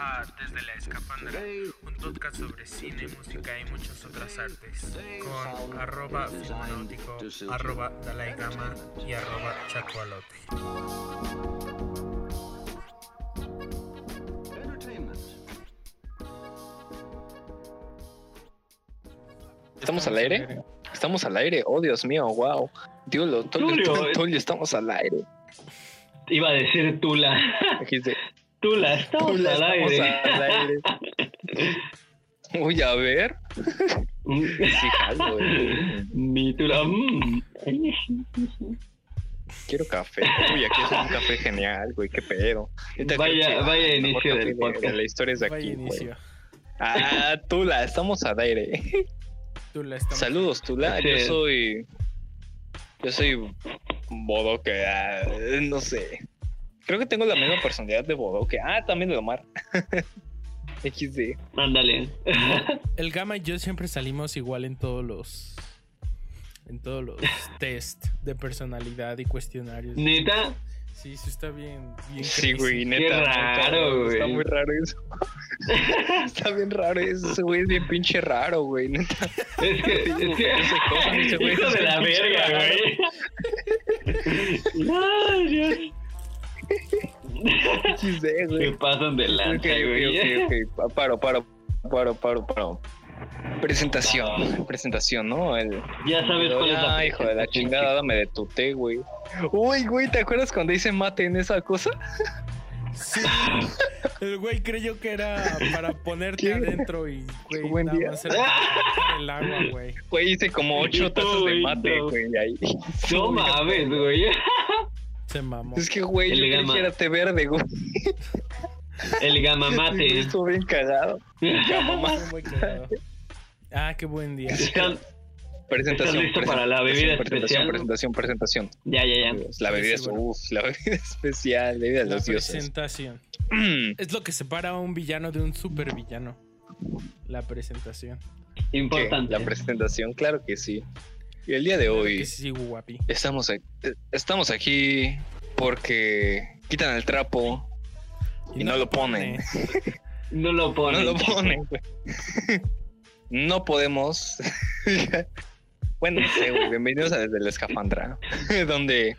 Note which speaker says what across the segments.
Speaker 1: a Desde la Escapandra, un podcast sobre cine, música y muchas otras artes, con arroba filmonáutico, arroba Dalai Gama y arroba Chacualote.
Speaker 2: ¿Estamos al aire? Estamos al aire. Oh, Dios mío, wow. Dios,
Speaker 3: Tulio, eh.
Speaker 2: Tulio, estamos al aire.
Speaker 3: Iba a decir Tula.
Speaker 2: Dijiste,
Speaker 3: Tula, estamos
Speaker 2: Tula,
Speaker 3: al
Speaker 2: estamos
Speaker 3: aire.
Speaker 2: al aire. Uy, a ver. Sí, jalo, güey.
Speaker 3: Mi Tula. mm.
Speaker 2: Quiero café. Uy, aquí es un café genial, güey. Qué pedo.
Speaker 3: Vaya- vaya inicio del
Speaker 2: de-
Speaker 3: podcast.
Speaker 2: De la historia es de
Speaker 1: Vaya
Speaker 2: aquí, güey. Ah, Tula, estamos al aire.
Speaker 1: Tú la estamos-
Speaker 2: Saludos, Tula.
Speaker 3: Sí.
Speaker 2: Yo soy. Yo soy Bodoque. ah, no sé. Creo que tengo la misma personalidad de Bodoque. Ah, también de Omar. XD.
Speaker 3: Ándale.
Speaker 1: El Gama y yo siempre salimos igual en todos los. En todos los test de personalidad y cuestionarios.
Speaker 3: Neta,
Speaker 1: Sí, sí está bien. bien
Speaker 2: Sí,
Speaker 1: crazy.
Speaker 2: güey, neta.
Speaker 3: Qué raro,
Speaker 2: Está
Speaker 3: güey.
Speaker 2: muy raro eso. está bien raro eso. Ese güey es bien pinche raro, güey. Neta.
Speaker 3: es que. Es que
Speaker 2: cosa,
Speaker 3: hijo
Speaker 2: es
Speaker 3: de la verga, güey. Ay, Dios. Se
Speaker 2: güey.
Speaker 3: pasan de
Speaker 2: Ok,
Speaker 3: lanza, güey.
Speaker 2: ok, ok, ok. Paro, paro, paro, paro, paro. Presentación, presentación, ¿no? El...
Speaker 3: Ya sabes cuál es la
Speaker 2: Ah, hijo de la chingada, dame de tu té, güey. Uy, güey, ¿te acuerdas cuando hice mate en esa cosa?
Speaker 1: Sí. El güey creyó que era para ponerte
Speaker 2: ¿Qué?
Speaker 1: adentro y, güey,
Speaker 2: buen
Speaker 1: nada
Speaker 2: día.
Speaker 1: más era el agua, güey.
Speaker 2: Güey, hice como ocho tazas de
Speaker 3: güey,
Speaker 2: mate, güey, ahí.
Speaker 3: No mames, güey.
Speaker 1: Se mamó.
Speaker 2: Es que, güey,
Speaker 3: El
Speaker 2: yo creí
Speaker 3: gama.
Speaker 2: que era té verde, güey.
Speaker 3: El gamamate.
Speaker 2: Estuvo bien cagado.
Speaker 1: Muy cagado. Ah, qué buen día.
Speaker 3: ¿Están-
Speaker 2: Presentación.
Speaker 3: listo para la bebida
Speaker 2: presentación,
Speaker 3: especial?
Speaker 2: presentación, presentación,
Speaker 3: Ya, ya, ya.
Speaker 2: La bebida
Speaker 1: Sí,
Speaker 2: es,
Speaker 1: bueno.
Speaker 2: uff, la bebida especial, bebida de
Speaker 1: La
Speaker 2: los dioses.
Speaker 1: presentación. Es lo que separa a un villano de un supervillano. La presentación.
Speaker 2: ¿Qué?
Speaker 3: Importante.
Speaker 2: La presentación, claro que sí. Y el día de hoy
Speaker 1: que sí, guapi.
Speaker 2: estamos, aquí, estamos aquí porque quitan el trapo y no lo ponen.
Speaker 3: No lo
Speaker 2: No
Speaker 3: ponen.
Speaker 2: lo ponen. No podemos. bueno, no sé, güey. Bienvenidos a Desde la Escafandra, donde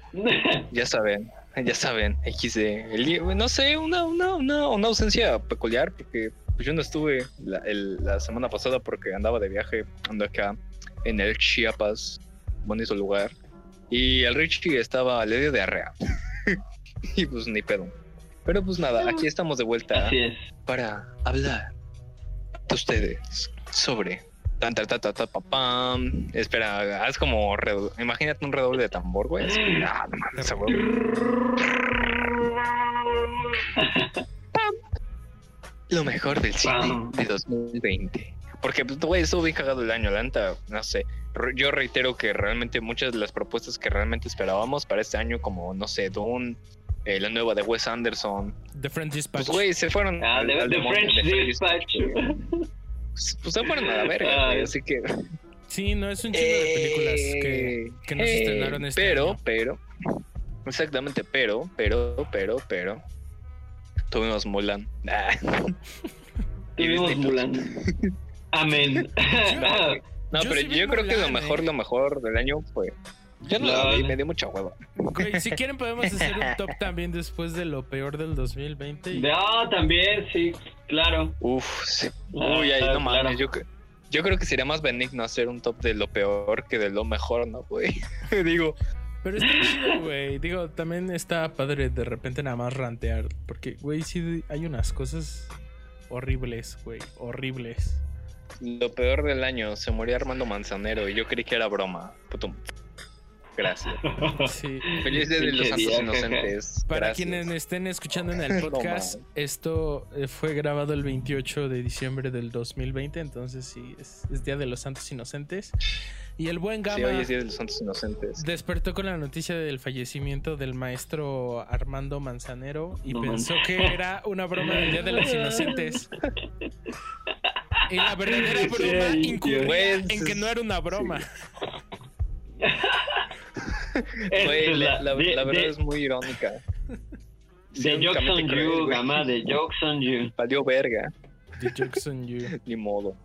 Speaker 2: ya saben, ya saben, XD. El día- no sé, una, una, una, una ausencia peculiar, porque pues, yo no estuve la, el- la semana pasada porque andaba de viaje, ando acá en el Chiapas, bonito lugar. Y el Richie estaba, le dio diarrea. y pues ni pedo. Pero pues nada, aquí estamos de vuelta
Speaker 3: Así es.
Speaker 2: para hablar de ustedes sobre tan ta ta ta ta pa, pam. Espera, haz como redo- imagínate un redoble de tambor, güey. Ah, no mames. Lo mejor del cine de 2020. Porque, pues, güey, estuvo bien cagado el año, la neta, no sé. Yo reitero que realmente muchas de las propuestas que realmente esperábamos para este año, como, no sé, Dune, eh, la nueva de Wes Anderson,
Speaker 1: The French Dispatch.
Speaker 2: pues, güey, se fueron.
Speaker 3: Ah,
Speaker 2: al- demonio,
Speaker 3: French Dispatch.
Speaker 2: Pues, pues se fueron a la verga, güey,
Speaker 3: Ay.
Speaker 2: así que.
Speaker 1: sí, no, es un chingo de películas que,
Speaker 2: Eh,
Speaker 1: que no se
Speaker 2: eh,
Speaker 1: estrenaron este
Speaker 2: Pero,
Speaker 1: año.
Speaker 2: pero. Exactamente, pero, pero, pero, pero. Tuvimos Mulan. Ah. Y
Speaker 3: Tuvimos. Mulan. Amén.
Speaker 2: No,
Speaker 1: Yo
Speaker 2: pero
Speaker 1: sí
Speaker 2: yo creo que lo mejor,
Speaker 1: eh.
Speaker 2: lo mejor del año fue. Yo no
Speaker 3: Lol.
Speaker 2: vi, me dio mucha hueva.
Speaker 1: Güey, si quieren podemos hacer un top también después de lo peor del 2020. y-
Speaker 3: No, también, sí, claro.
Speaker 2: Uf, sí.
Speaker 3: Claro,
Speaker 2: Uy, ay,
Speaker 3: claro,
Speaker 2: no mames,
Speaker 3: claro.
Speaker 2: yo, cre- yo creo que sería más benigno hacer un top de lo peor que de lo mejor, ¿no, güey? Digo,
Speaker 1: Pero está chido, güey. Digo, también está padre de repente nada más rantear. Porque, güey, sí hay unas cosas horribles, güey. Horribles.
Speaker 2: Lo peor del año, se murió Armando Manzanero y yo creí que era broma. Putum. Gracias.
Speaker 1: Sí.
Speaker 2: Feliz Día de los Santos Inocentes.
Speaker 1: Para
Speaker 2: Gracias.
Speaker 1: quienes estén escuchando en el podcast, esto eh, fue grabado el 28 de diciembre del 2020, entonces sí, es, es Día de los Santos Inocentes. Y el buen
Speaker 2: Sí,
Speaker 1: Gama
Speaker 2: hoy es Día de los Santos Inocentes.
Speaker 1: despertó con la noticia del fallecimiento del maestro Armando Manzanero y
Speaker 3: No
Speaker 1: pensó que era una broma del Día de los Inocentes. Y la verdadera broma
Speaker 3: Sí,
Speaker 1: incurría en que no era una broma.
Speaker 2: Güey, la, la-
Speaker 3: de-
Speaker 2: la verdad
Speaker 3: de-
Speaker 2: es muy irónica.
Speaker 3: De Jokes on You, gama, de Jokes on You.
Speaker 2: Valió verga,
Speaker 1: The Jokes on You.
Speaker 2: ni modo.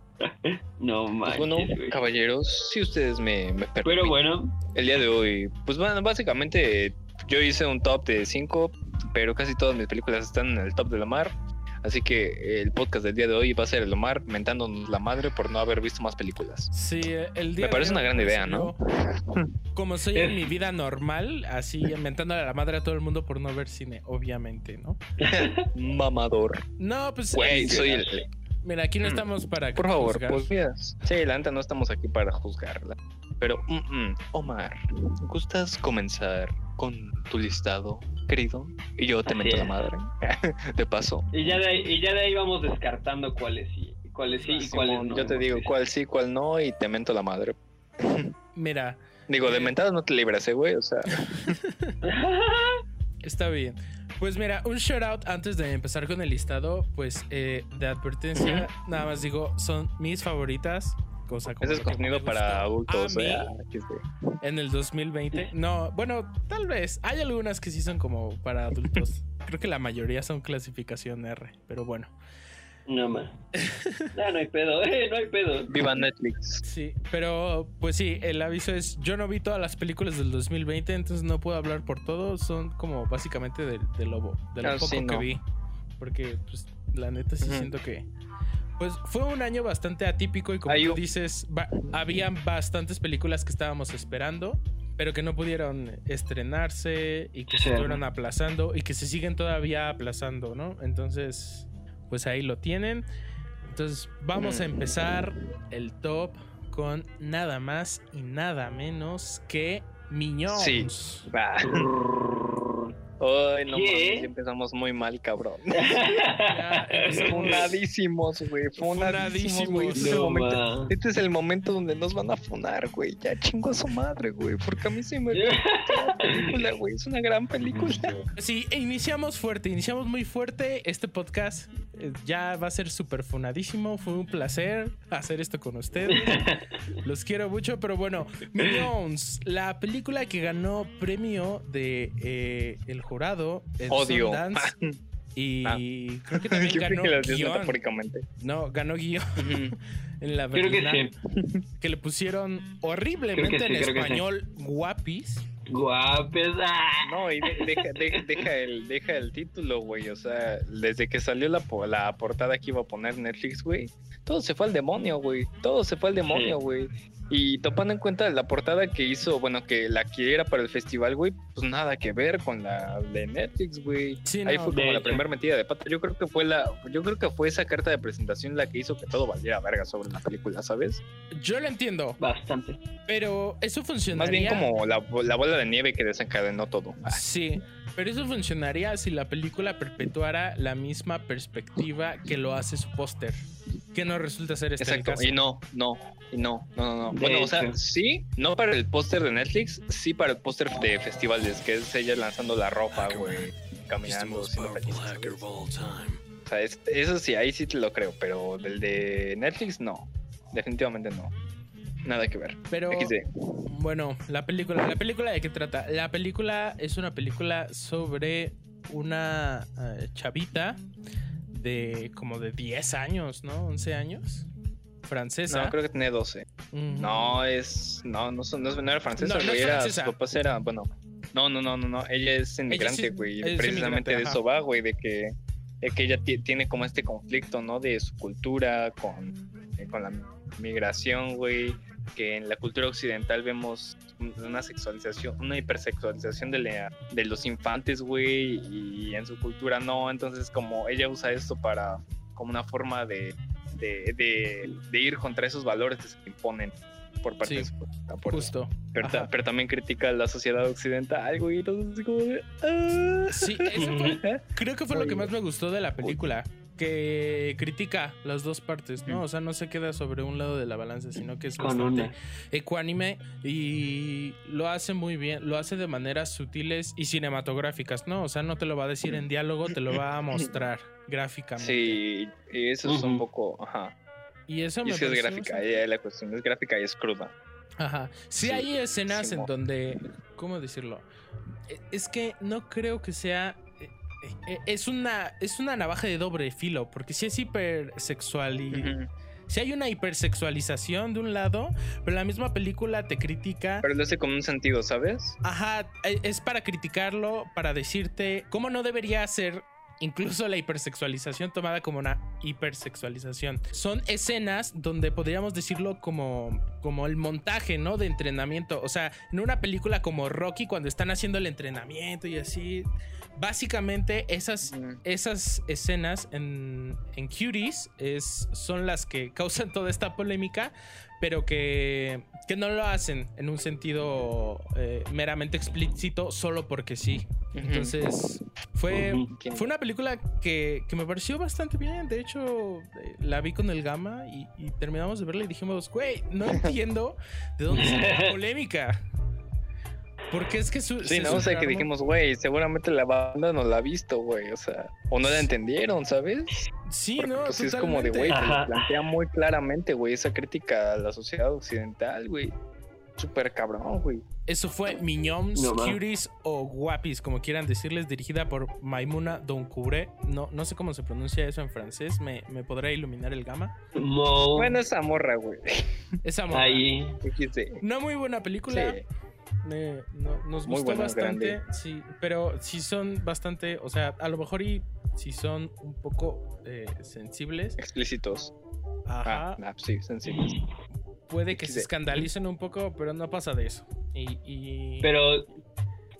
Speaker 3: No
Speaker 2: Pues
Speaker 3: manches,
Speaker 2: bueno,
Speaker 3: güey.
Speaker 2: caballeros, si ustedes me, me permiten,
Speaker 3: Pero bueno,
Speaker 2: el día de hoy, pues bueno, básicamente yo hice un top de 5, pero casi todas mis películas están en el top de la mar. Así que el podcast del día de hoy va a ser el Omar mentándonos la madre por no haber visto más películas.
Speaker 1: Sí, el día
Speaker 2: Me parece una gran idea, ¿no?
Speaker 1: Como soy en mi vida normal, así inventándole a la madre a todo el mundo por no ver cine, obviamente, ¿no?
Speaker 2: Mamador.
Speaker 1: No, pues.
Speaker 2: Güey,
Speaker 1: eh,
Speaker 2: soy el...
Speaker 1: Mira, aquí no
Speaker 2: Mm.
Speaker 1: estamos para.
Speaker 2: Por favor, pues mira. Sí, la neta no estamos aquí para juzgarla. Pero, mm, mm, Omar, ¿gustas comenzar con tu listado, querido? Y yo te
Speaker 3: Así
Speaker 2: meto la madre. de paso.
Speaker 3: y ya, de ahí, y ya de ahí vamos descartando cuáles sí, cuáles sí y cuáles no.
Speaker 2: yo te digo cuál sí, cuál no, y te mento la madre.
Speaker 1: Mira,
Speaker 2: Digo, de
Speaker 1: Eh.
Speaker 2: mentadas no te libras, eh, güey. O sea,
Speaker 1: está bien. Pues mira, un shout out antes de empezar con el listado, pues eh, de advertencia, nada más digo, son mis favoritas. Cosa como
Speaker 2: ese es contenido para adultos,
Speaker 1: a mí
Speaker 2: eh. ah,
Speaker 1: en el 2020. No, bueno, tal vez. Hay algunas que sí son como para adultos. Creo que la mayoría son clasificación R, pero bueno.
Speaker 3: No más. No hay pedo, eh, no hay pedo.
Speaker 2: Viva Netflix.
Speaker 1: Sí, pero pues sí, el aviso es, yo no vi todas las películas del 2020, entonces no puedo hablar por todo, son como básicamente de, de lo, de lo
Speaker 2: Ah,
Speaker 1: poco
Speaker 2: sí,
Speaker 1: que vi, porque pues la neta sí siento que... Pues fue un año bastante atípico y como tú dices, va- habían bastantes películas que estábamos esperando, pero que no pudieron estrenarse y que se estuvieron aplazando y que se siguen todavía aplazando, ¿no? Entonces, pues ahí lo tienen. Entonces vamos a empezar el top con nada más y nada menos que Miñones.
Speaker 2: Sí. Ay, no mames, empezamos muy mal, cabrón.
Speaker 1: Ya.
Speaker 2: Funadísimos, güey. Funadísimos, güey. Este, es el
Speaker 3: No,
Speaker 2: momento-
Speaker 3: ma.
Speaker 2: este es el momento donde nos van a funar, güey. Ya chingo a su madre, güey. Porque a mí sí me gusta la película, güey. Es una gran película.
Speaker 1: Sí, e iniciamos fuerte, iniciamos muy fuerte este podcast. eh, Ya va a ser súper funadísimo. Fue un placer hacer esto con ustedes. Los quiero mucho, pero bueno, Minions, la película que ganó premio de eh, el jurado en
Speaker 2: Odio.
Speaker 1: Sundance, y
Speaker 2: Ah.
Speaker 1: creo que también ganó
Speaker 2: que guion.
Speaker 1: No, ganó guion en la
Speaker 3: Creo que
Speaker 1: Berlinale,
Speaker 3: sí.
Speaker 1: que le pusieron horriblemente
Speaker 3: sí,
Speaker 1: en
Speaker 3: que sí.
Speaker 1: español guapis.
Speaker 3: Guapes. ah.
Speaker 2: No, y de- deja, de- deja, el, deja el título, güey. O sea, desde que salió la, po- la portada que iba a poner Netflix, güey, todo se fue al demonio, güey. Todo se fue al demonio,
Speaker 3: Sí.
Speaker 2: güey. Y tomando en cuenta la portada que hizo, bueno, que la que era para el festival, güey, pues nada que ver con la de Netflix, güey.
Speaker 1: Sí,
Speaker 2: Ahí
Speaker 1: no,
Speaker 2: fue
Speaker 3: de
Speaker 2: como la primera metida de pata. Yo creo que fue la, yo creo que fue esa carta de presentación la que hizo que todo valiera verga sobre la película, ¿sabes?
Speaker 1: Yo lo entiendo,
Speaker 3: Bastante.
Speaker 1: pero eso funcionaría.
Speaker 2: Más bien como la, la bola de nieve que desencadenó todo. Ah,
Speaker 1: Sí, pero eso funcionaría si la película perpetuara la misma perspectiva que lo hace su póster. Que no resulta ser este el
Speaker 2: Exacto.
Speaker 1: caso.
Speaker 2: Y no, no, y no, no, no, no. Bueno, o sea, sí, no para el póster de Netflix, sí para el póster de festivales, que es ella lanzando la ropa, güey, caminando. O sea, es- eso sí, ahí sí te lo creo, pero del de Netflix, no. Definitivamente no. Nada que ver.
Speaker 1: Pero
Speaker 2: XD.
Speaker 1: bueno, la película, ¿la película de qué trata? La película es una película sobre una eh, chavita de como de 10 años, ¿no? 11 años. Francesa.
Speaker 2: No, creo que tiene 12.
Speaker 1: Ujú.
Speaker 2: No, es. No, no, son- no, es- no era francesa,
Speaker 1: No, no
Speaker 2: güey. era.
Speaker 1: francesa.
Speaker 2: Sus papás eran. Bueno. No, no, no, no, no. Ella es inmigrante,
Speaker 1: sí-
Speaker 2: güey.
Speaker 1: es
Speaker 2: Precisamente
Speaker 1: inmigrante,
Speaker 2: de eso va, güey. De que, de que ella ti- tiene como este conflicto, ¿no? De su cultura con, eh, con la migración, güey. Que en la cultura occidental vemos una sexualización, una hipersexualización de, la- de los infantes, güey. Y en su cultura no. Entonces, como ella usa esto para. como una forma de. De, de, de ir contra esos valores que se imponen por parte
Speaker 1: Sí,
Speaker 2: de su cultura, por-
Speaker 1: Justo.
Speaker 2: pero, también critica la sociedad occidental, güey. Entonces, como de. ah.
Speaker 1: Sí, eso fue- creo que fue lo que más me gustó de la película. Que critica las dos partes, ¿no?
Speaker 2: Mm.
Speaker 1: O sea, no se queda sobre un lado de la balanza, sino que es
Speaker 3: Con
Speaker 1: bastante
Speaker 3: una.
Speaker 1: ecuánime y lo hace muy bien, lo hace de maneras sutiles y cinematográficas, ¿no? O sea, no te lo va a decir en diálogo, te lo va a mostrar gráficamente.
Speaker 2: Sí, y eso es un poco. Ajá.
Speaker 1: Y eso
Speaker 2: Y
Speaker 1: me
Speaker 2: es que es
Speaker 1: pareció
Speaker 2: gráfica, hay la cuestión es gráfica y es cruda.
Speaker 1: Ajá. Sí,
Speaker 2: Sí,
Speaker 1: hay escenas en donde, ¿cómo decirlo? E- Es que no creo que sea, eh, eh, es una, es una navaja de doble filo, porque si es hipersexual y... Si hay una hipersexualización de un lado, pero la misma película te critica.
Speaker 2: Pero lo hace con un sentido, ¿sabes?
Speaker 1: Ajá, e- es para criticarlo, para decirte cómo no debería ser incluso la hipersexualización tomada como una hipersexualización. Son escenas donde podríamos decirlo como, como el montaje, ¿no? De entrenamiento. O sea, en una película como Rocky, cuando están haciendo el entrenamiento y así, básicamente esas, esas escenas en, en Cuties es, son las que causan toda esta polémica, pero que, que no lo hacen en un sentido eh, meramente explícito solo porque sí. Entonces, fue, fue una película que, que me pareció bastante bien. De hecho, eh, la vi con el Gama y, y terminamos de verla y dijimos, güey, no entiendo de dónde sale la polémica. Porque es que su,
Speaker 2: Sí, no, o sea, que dijimos, güey, seguramente la banda no la ha visto, güey, o sea, o no la entendieron, ¿sabes?
Speaker 1: Sí,
Speaker 2: Porque,
Speaker 1: no,
Speaker 2: pues, es como de, güey, plantea muy claramente, güey, esa crítica a la sociedad occidental, güey. Súper cabrón, güey.
Speaker 1: Eso fue Mignons,
Speaker 3: No, ma.
Speaker 1: Cuties o Guapis, como quieran decirles, dirigida por Maimuna Doncouré. No, no sé cómo se pronuncia eso en francés, me, me podrá iluminar el Gama.
Speaker 3: Mo-
Speaker 2: Bueno, esa morra, güey.
Speaker 1: Esa morra.
Speaker 3: ahí.
Speaker 1: No muy buena película.
Speaker 2: Sí.
Speaker 1: Me- no- nos
Speaker 2: buena,
Speaker 1: bastante,
Speaker 2: grande.
Speaker 1: sí, pero sí son bastante, o sea, a lo mejor y si son un poco eh, sensibles,
Speaker 2: Explícitos.
Speaker 1: ajá,
Speaker 2: Ah, ah, sí, sencillos.
Speaker 1: puede que se escandalicen un poco, pero no pasa de eso. Y, y-
Speaker 3: Pero,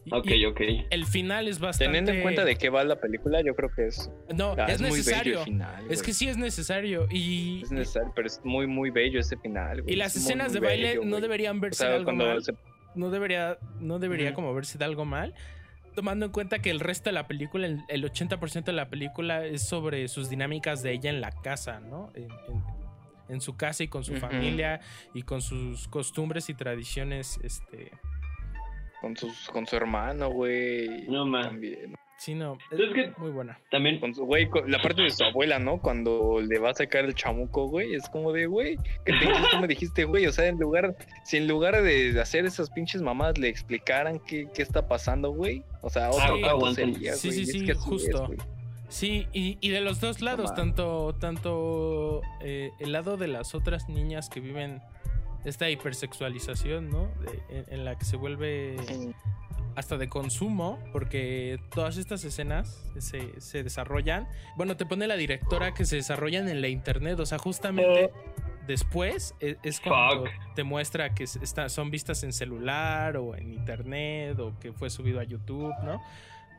Speaker 1: y-
Speaker 3: ok,
Speaker 1: y
Speaker 3: ok.
Speaker 1: el final es bastante.
Speaker 2: Teniendo en cuenta de qué va la película, yo creo que es,
Speaker 1: no,
Speaker 2: ah,
Speaker 1: es
Speaker 2: es muy bello
Speaker 1: necesario.
Speaker 2: el final.
Speaker 1: Es que sí es necesario y,
Speaker 2: Es necesario, pero es muy, muy bello ese final. güey.
Speaker 1: y las
Speaker 2: Es
Speaker 1: escenas
Speaker 2: muy
Speaker 1: de baile
Speaker 2: bello,
Speaker 1: no deberían verse
Speaker 2: sea,
Speaker 1: algo
Speaker 2: cuando
Speaker 1: mal.
Speaker 2: se
Speaker 1: no debería, no debería como verse de algo mal. Tomando en cuenta que el resto de la película, el, el 80% de la película es sobre sus dinámicas de ella en la casa, ¿no? En, en- en su casa y con su familia y con sus costumbres y tradiciones, este...
Speaker 2: con, sus, con su hermano, güey.
Speaker 3: No, ma.
Speaker 2: También.
Speaker 1: Sí, no, es
Speaker 3: Es que-
Speaker 1: muy buena.
Speaker 3: También,
Speaker 2: Con su, güey, con- la parte de su abuela, ¿no? Cuando le va a sacar el chamuco, güey, es como de, güey, que te tú me dijiste, güey, o sea, en lugar, si en lugar de hacer esas pinches mamadas le explicaran qué, qué está pasando, güey, o sea, otro
Speaker 3: aguanten.
Speaker 2: sería,
Speaker 1: Sí,
Speaker 2: güey,
Speaker 1: sí,
Speaker 2: es
Speaker 1: sí,
Speaker 2: que es,
Speaker 1: justo. Sí, y, y de los dos lados, tanto, tanto eh, el lado de las otras niñas que viven esta hipersexualización, ¿no? De- en, en la que se vuelve hasta de consumo, porque todas estas escenas se, se desarrollan. Bueno, te pone la directora que se desarrollan en la internet, o sea, justamente después e- es, cuando
Speaker 3: Fuck.
Speaker 1: te muestra que es- está- son vistas en celular o en internet o que fue subido a YouTube, ¿no?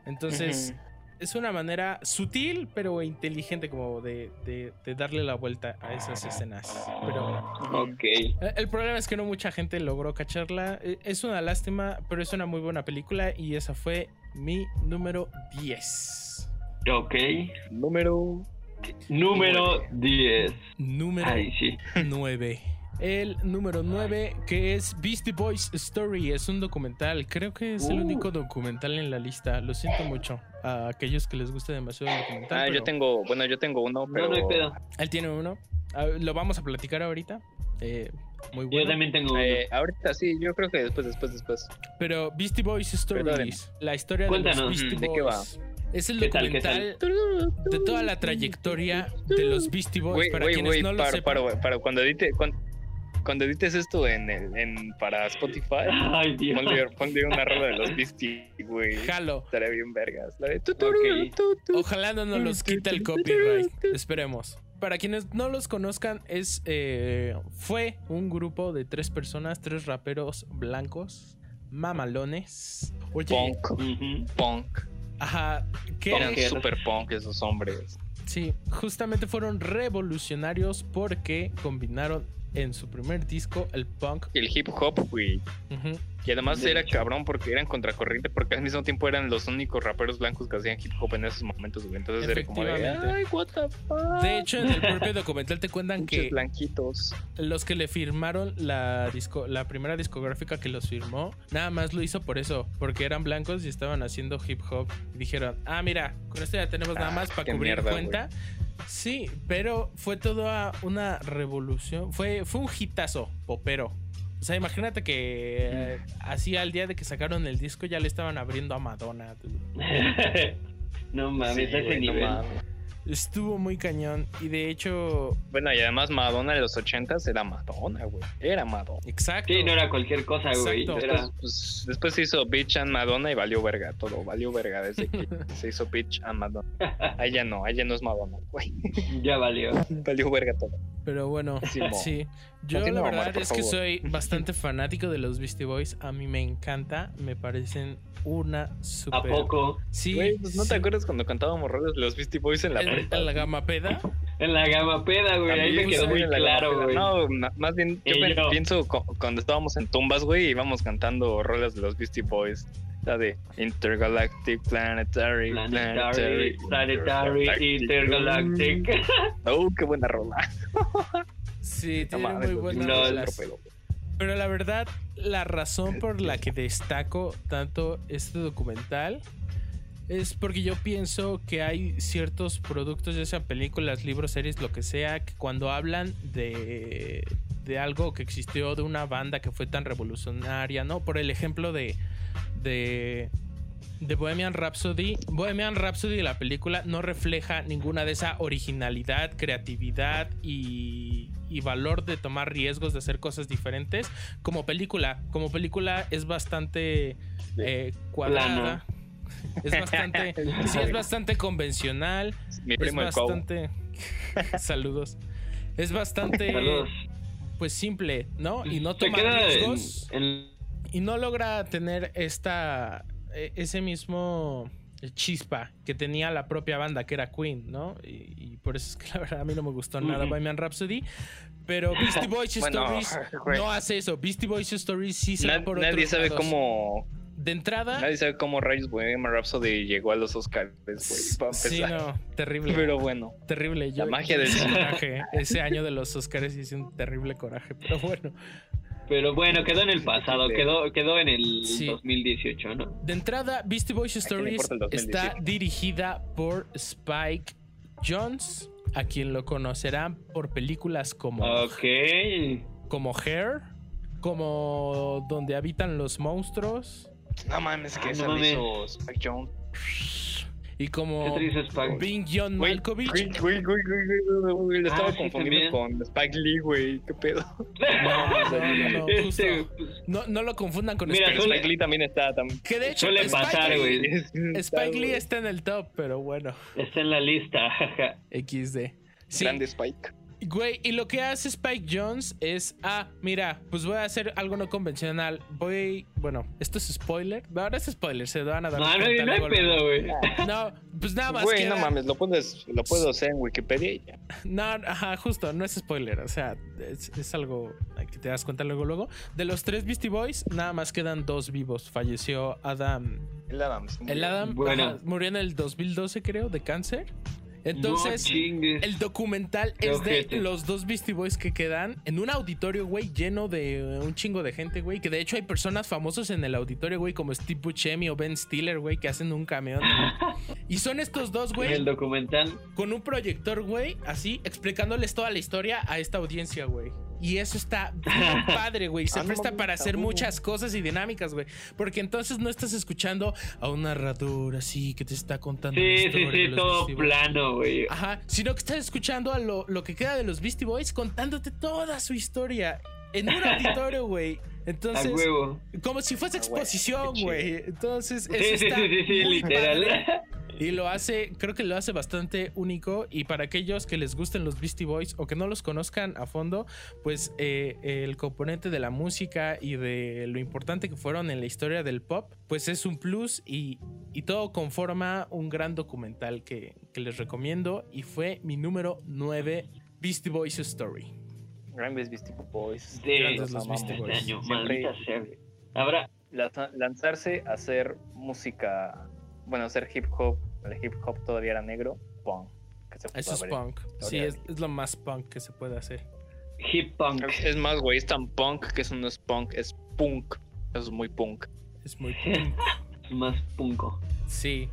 Speaker 1: Entonces. Es una manera sutil pero inteligente como de, de- de darle la vuelta a esas escenas. Pero
Speaker 3: ok.
Speaker 1: eh, el problema es que no mucha gente logró cacharla. Eh, Es una lástima, pero es una muy buena película y esa fue mi número 10.
Speaker 3: Ok.
Speaker 2: Número.
Speaker 3: Número 10.
Speaker 1: Número
Speaker 3: Ay, sí.
Speaker 1: 9. El número 9, que es Beastie Boys Story, es un documental. Creo que es el
Speaker 3: Uh.
Speaker 1: único documental en la lista. Lo siento mucho a aquellos que les guste demasiado el documental.
Speaker 2: Ah, yo
Speaker 1: pero
Speaker 2: tengo, bueno, yo tengo uno, pero.
Speaker 3: No, no hay pedo.
Speaker 1: Él tiene uno. Ah, Lo vamos a platicar ahorita. Eh, muy
Speaker 3: Yo
Speaker 1: bueno.
Speaker 3: también tengo uno.
Speaker 2: Eh, ahorita sí, yo creo que después, después, después.
Speaker 1: Pero Beastie Boys Stories,
Speaker 2: Perdónenme.
Speaker 1: la historia de
Speaker 3: Cuéntanos.
Speaker 1: los Beastie
Speaker 2: ¿De
Speaker 1: Boys.
Speaker 2: qué va?
Speaker 1: Es el
Speaker 3: ¿Qué tal,
Speaker 1: documental de toda la trayectoria de los Beastie Boys.
Speaker 2: Güey,
Speaker 1: para
Speaker 2: güey,
Speaker 1: quienes
Speaker 2: güey,
Speaker 1: no lo
Speaker 2: para,
Speaker 1: sepan.
Speaker 2: para, para cuando edite, cuando, cuando edites esto en, el- en para Spotify,
Speaker 3: Ay, Dios.
Speaker 2: ponle, ponle una rola de los Beastie, güey.
Speaker 1: Jalo.
Speaker 2: Estaría bien vergas. La de
Speaker 3: Ok.
Speaker 1: Ojalá no nos los quita el copyright. Esperemos. Para quienes no los conozcan, es eh, fue un grupo de tres personas, tres raperos blancos, mamalones. Oye,
Speaker 2: Punk, punk.
Speaker 1: ajá, que
Speaker 2: Eran super punk esos hombres.
Speaker 1: Sí, justamente fueron revolucionarios porque combinaron en su primer disco el punk.
Speaker 2: El hip hop, güey.
Speaker 1: Ujú.
Speaker 2: Y además
Speaker 3: De
Speaker 2: era
Speaker 3: hecho.
Speaker 2: cabrón porque eran contracorriente, porque al mismo tiempo eran los únicos raperos blancos que hacían hip hop en esos momentos, güey. Entonces era como de, ay, what the fuck.
Speaker 1: De hecho, en el propio documental te cuentan que
Speaker 2: blanquitos.
Speaker 1: los que le firmaron la disco, la primera discográfica que los firmó, nada más lo hizo por eso, porque eran blancos y estaban haciendo hip hop. Y dijeron, ah, mira, con esto ya tenemos nada
Speaker 2: Ah,
Speaker 1: más para cubrir
Speaker 2: mierda,
Speaker 1: cuenta. Sí, pero fue toda una revolución. Fue, fue un hitazo popero. O sea, imagínate que eh, así al día de que sacaron el disco ya le estaban abriendo a Madonna.
Speaker 3: No mames,
Speaker 2: Sí,
Speaker 3: ese
Speaker 2: güey, no
Speaker 3: nivel.
Speaker 2: mames.
Speaker 1: Estuvo muy cañón. Y de hecho,
Speaker 2: Bueno, y además Madonna de los ochentas era Madonna, güey. Era Madonna.
Speaker 1: exacto.
Speaker 3: Sí, no era cualquier cosa, güey. Era...
Speaker 2: Después, pues, después se hizo Bitch and Madonna y valió verga todo. Valió verga desde que se hizo Bitch and Madonna. Ahí ya no, ahí ya no es Madonna, güey.
Speaker 3: ya valió.
Speaker 2: Valió verga todo.
Speaker 1: Pero bueno,
Speaker 2: Sí.
Speaker 1: Yo
Speaker 2: Continúa,
Speaker 1: la verdad es que
Speaker 2: favor.
Speaker 1: soy bastante fanático de los Beastie Boys. A mí me encanta. Me parecen una
Speaker 3: ¿A
Speaker 1: super.
Speaker 3: poco?
Speaker 1: Sí.
Speaker 2: Güey, pues, ¿no
Speaker 1: sí.
Speaker 2: te acuerdas cuando cantábamos roles de los Beastie Boys en la
Speaker 1: En, en la gama peda.
Speaker 3: En la gama peda, güey. Ahí me quedó muy claro, güey.
Speaker 2: No, más bien, yo
Speaker 3: Y
Speaker 2: pen-
Speaker 3: yo.
Speaker 2: pienso cu- cuando estábamos en tumbas, güey, íbamos cantando rolas de los Beastie Boys. La de Intergalactic, Planetary,
Speaker 3: Planetary, Planetary, Intergalactic.
Speaker 2: Oh, qué buena rola.
Speaker 1: Sí, tiene muy
Speaker 2: pedo, güey.
Speaker 1: Pero la verdad, la razón por la que destaco tanto este documental es porque yo pienso que hay ciertos productos, ya sean películas, libros, series, lo que sea, que cuando hablan de, de algo que existió, de una banda que fue tan revolucionaria, ¿no? Por el ejemplo de, de, de Bohemian Rhapsody. Bohemian Rhapsody, la película, no refleja ninguna de esa originalidad, creatividad y, y valor de tomar riesgos, de hacer cosas diferentes. Como película, como película es bastante eh, cuadrada. Es bastante, sí, es bastante convencional.
Speaker 2: Mi
Speaker 1: Es
Speaker 2: primo Cuau.
Speaker 1: bastante. Saludos. Es bastante,
Speaker 3: Saludos.
Speaker 1: pues simple, ¿no? Y no toma
Speaker 3: en,
Speaker 1: riesgos
Speaker 3: en-
Speaker 1: y no logra tener esta e- ese mismo chispa que tenía la propia banda que era Queen, ¿no? Y, y por eso es que la verdad a mí no me gustó nada
Speaker 3: Ujú.
Speaker 1: Bohemian Rhapsody, pero Beastie Boys
Speaker 2: Bueno,
Speaker 1: Stories no hace eso. Beastie Boys Stories sí se
Speaker 2: Nad-
Speaker 1: por
Speaker 2: nadie
Speaker 1: otros
Speaker 2: sabe
Speaker 1: lados.
Speaker 2: cómo
Speaker 1: de entrada
Speaker 2: nadie sabe cómo rayos Bohemian Rhapsody llegó a los Oscars, güey,
Speaker 1: sí, no, terrible.
Speaker 2: Pero bueno,
Speaker 1: terrible. Yo,
Speaker 2: La magia del
Speaker 1: coraje. Ese año de los Oscars hice un terrible coraje, pero bueno.
Speaker 3: Pero bueno, quedó en el pasado, quedó, quedó en el
Speaker 1: Sí.
Speaker 3: 2018, ¿no?
Speaker 1: De entrada, Beastie Boys Stories
Speaker 2: importa el 2017?
Speaker 1: está dirigida por Spike Jones, a quien lo conocerán por películas como,
Speaker 3: Ok.
Speaker 1: como Hair, como Donde habitan los monstruos
Speaker 2: no mames, que
Speaker 3: Ah,
Speaker 2: esa
Speaker 3: no mames.
Speaker 2: hizo Spike Jones.
Speaker 1: y
Speaker 3: ¿Qué
Speaker 1: como? Being John Malkovich.
Speaker 2: güey, güey, güey, güey, Lo
Speaker 3: Ah,
Speaker 2: estaba
Speaker 3: sí,
Speaker 2: confundiendo con Spike Lee, güey. ¿Qué pedo?
Speaker 1: No, no, no, no,
Speaker 3: Este,
Speaker 1: justo. No, no lo confundan con
Speaker 3: Mira,
Speaker 1: Spike
Speaker 3: suele-
Speaker 2: Spike Lee también está. También.
Speaker 1: Que de hecho,
Speaker 3: suele
Speaker 1: Spike
Speaker 3: pasar,
Speaker 1: Lee-
Speaker 3: güey.
Speaker 1: Spike Lee está en el top, pero bueno,
Speaker 3: Está en la lista.
Speaker 1: XD. Sí,
Speaker 2: Grande Spike.
Speaker 1: Güey, y lo que hace Spike Jones es, ah, mira, pues voy a hacer algo no convencional. Voy, bueno, esto es spoiler. Ahora es spoiler, se van a dar
Speaker 3: No, no,
Speaker 1: cuenta
Speaker 3: no hay pedo, güey.
Speaker 1: No, pues nada más.
Speaker 2: Güey, no mames, lo puedes, lo puedo hacer en Wikipedia y ya.
Speaker 1: No, ajá, justo, no es spoiler. O sea, es, es algo que te das cuenta luego, luego. De los tres Beastie Boys, nada más quedan dos vivos. Falleció Adam.
Speaker 2: El Adams.
Speaker 1: El Adam
Speaker 3: Bueno.
Speaker 1: ajá, murió en el 2012, creo, de cáncer. Entonces,
Speaker 3: no.
Speaker 1: El documental
Speaker 3: Qué
Speaker 1: es de los dos Beastie Boys que quedan en un auditorio, güey, lleno de un chingo de gente, güey. Que de hecho hay personas famosas en el auditorio, güey, como Steve Buscemi o Ben Stiller, güey, que hacen un cameo. y son estos dos, güey,
Speaker 3: el documental.
Speaker 1: con un proyector, güey, así, explicándoles toda la historia a esta audiencia, güey. Y eso está bien padre, güey. Se
Speaker 2: Ah,
Speaker 1: presta para hacer muchas cosas y dinámicas, güey. Porque entonces no estás escuchando a un narrador así que te está contando.
Speaker 3: Sí, sí, sí, todo
Speaker 1: Beastie
Speaker 3: plano, güey.
Speaker 1: Ajá, sino que estás escuchando a lo, lo que queda de los Beastie Boys contándote toda su historia en un auditorio, güey. Entonces, como si fuese exposición, güey. Entonces, eso
Speaker 3: sí,
Speaker 1: está
Speaker 3: sí, sí, literal.
Speaker 1: padre. Y lo hace, creo que lo hace bastante único. Y para aquellos que les gusten los Beastie Boys o que no los conozcan a fondo, pues eh, el componente de la música y de lo importante que fueron en la historia del pop, pues es un plus y, y todo conforma un gran documental que, que les recomiendo. Y fue mi número 9, Beastie Boys Story.
Speaker 2: Grandes Beastie Boys.
Speaker 3: De
Speaker 1: Grandes los Beastie Boys.
Speaker 3: año,
Speaker 2: Siempre-.
Speaker 3: Habrá.
Speaker 2: Lanzarse a hacer música, bueno, hacer hip hop, el hip hop todavía era negro, punk. Que se
Speaker 1: Eso es punk. Sí, es, es lo más punk que se puede hacer.
Speaker 3: Hip punk.
Speaker 2: Es más, güey, es tan punk que eso no es punk, es punk. Eso es muy punk.
Speaker 1: Es muy punk.
Speaker 3: Más punco.
Speaker 1: Sí.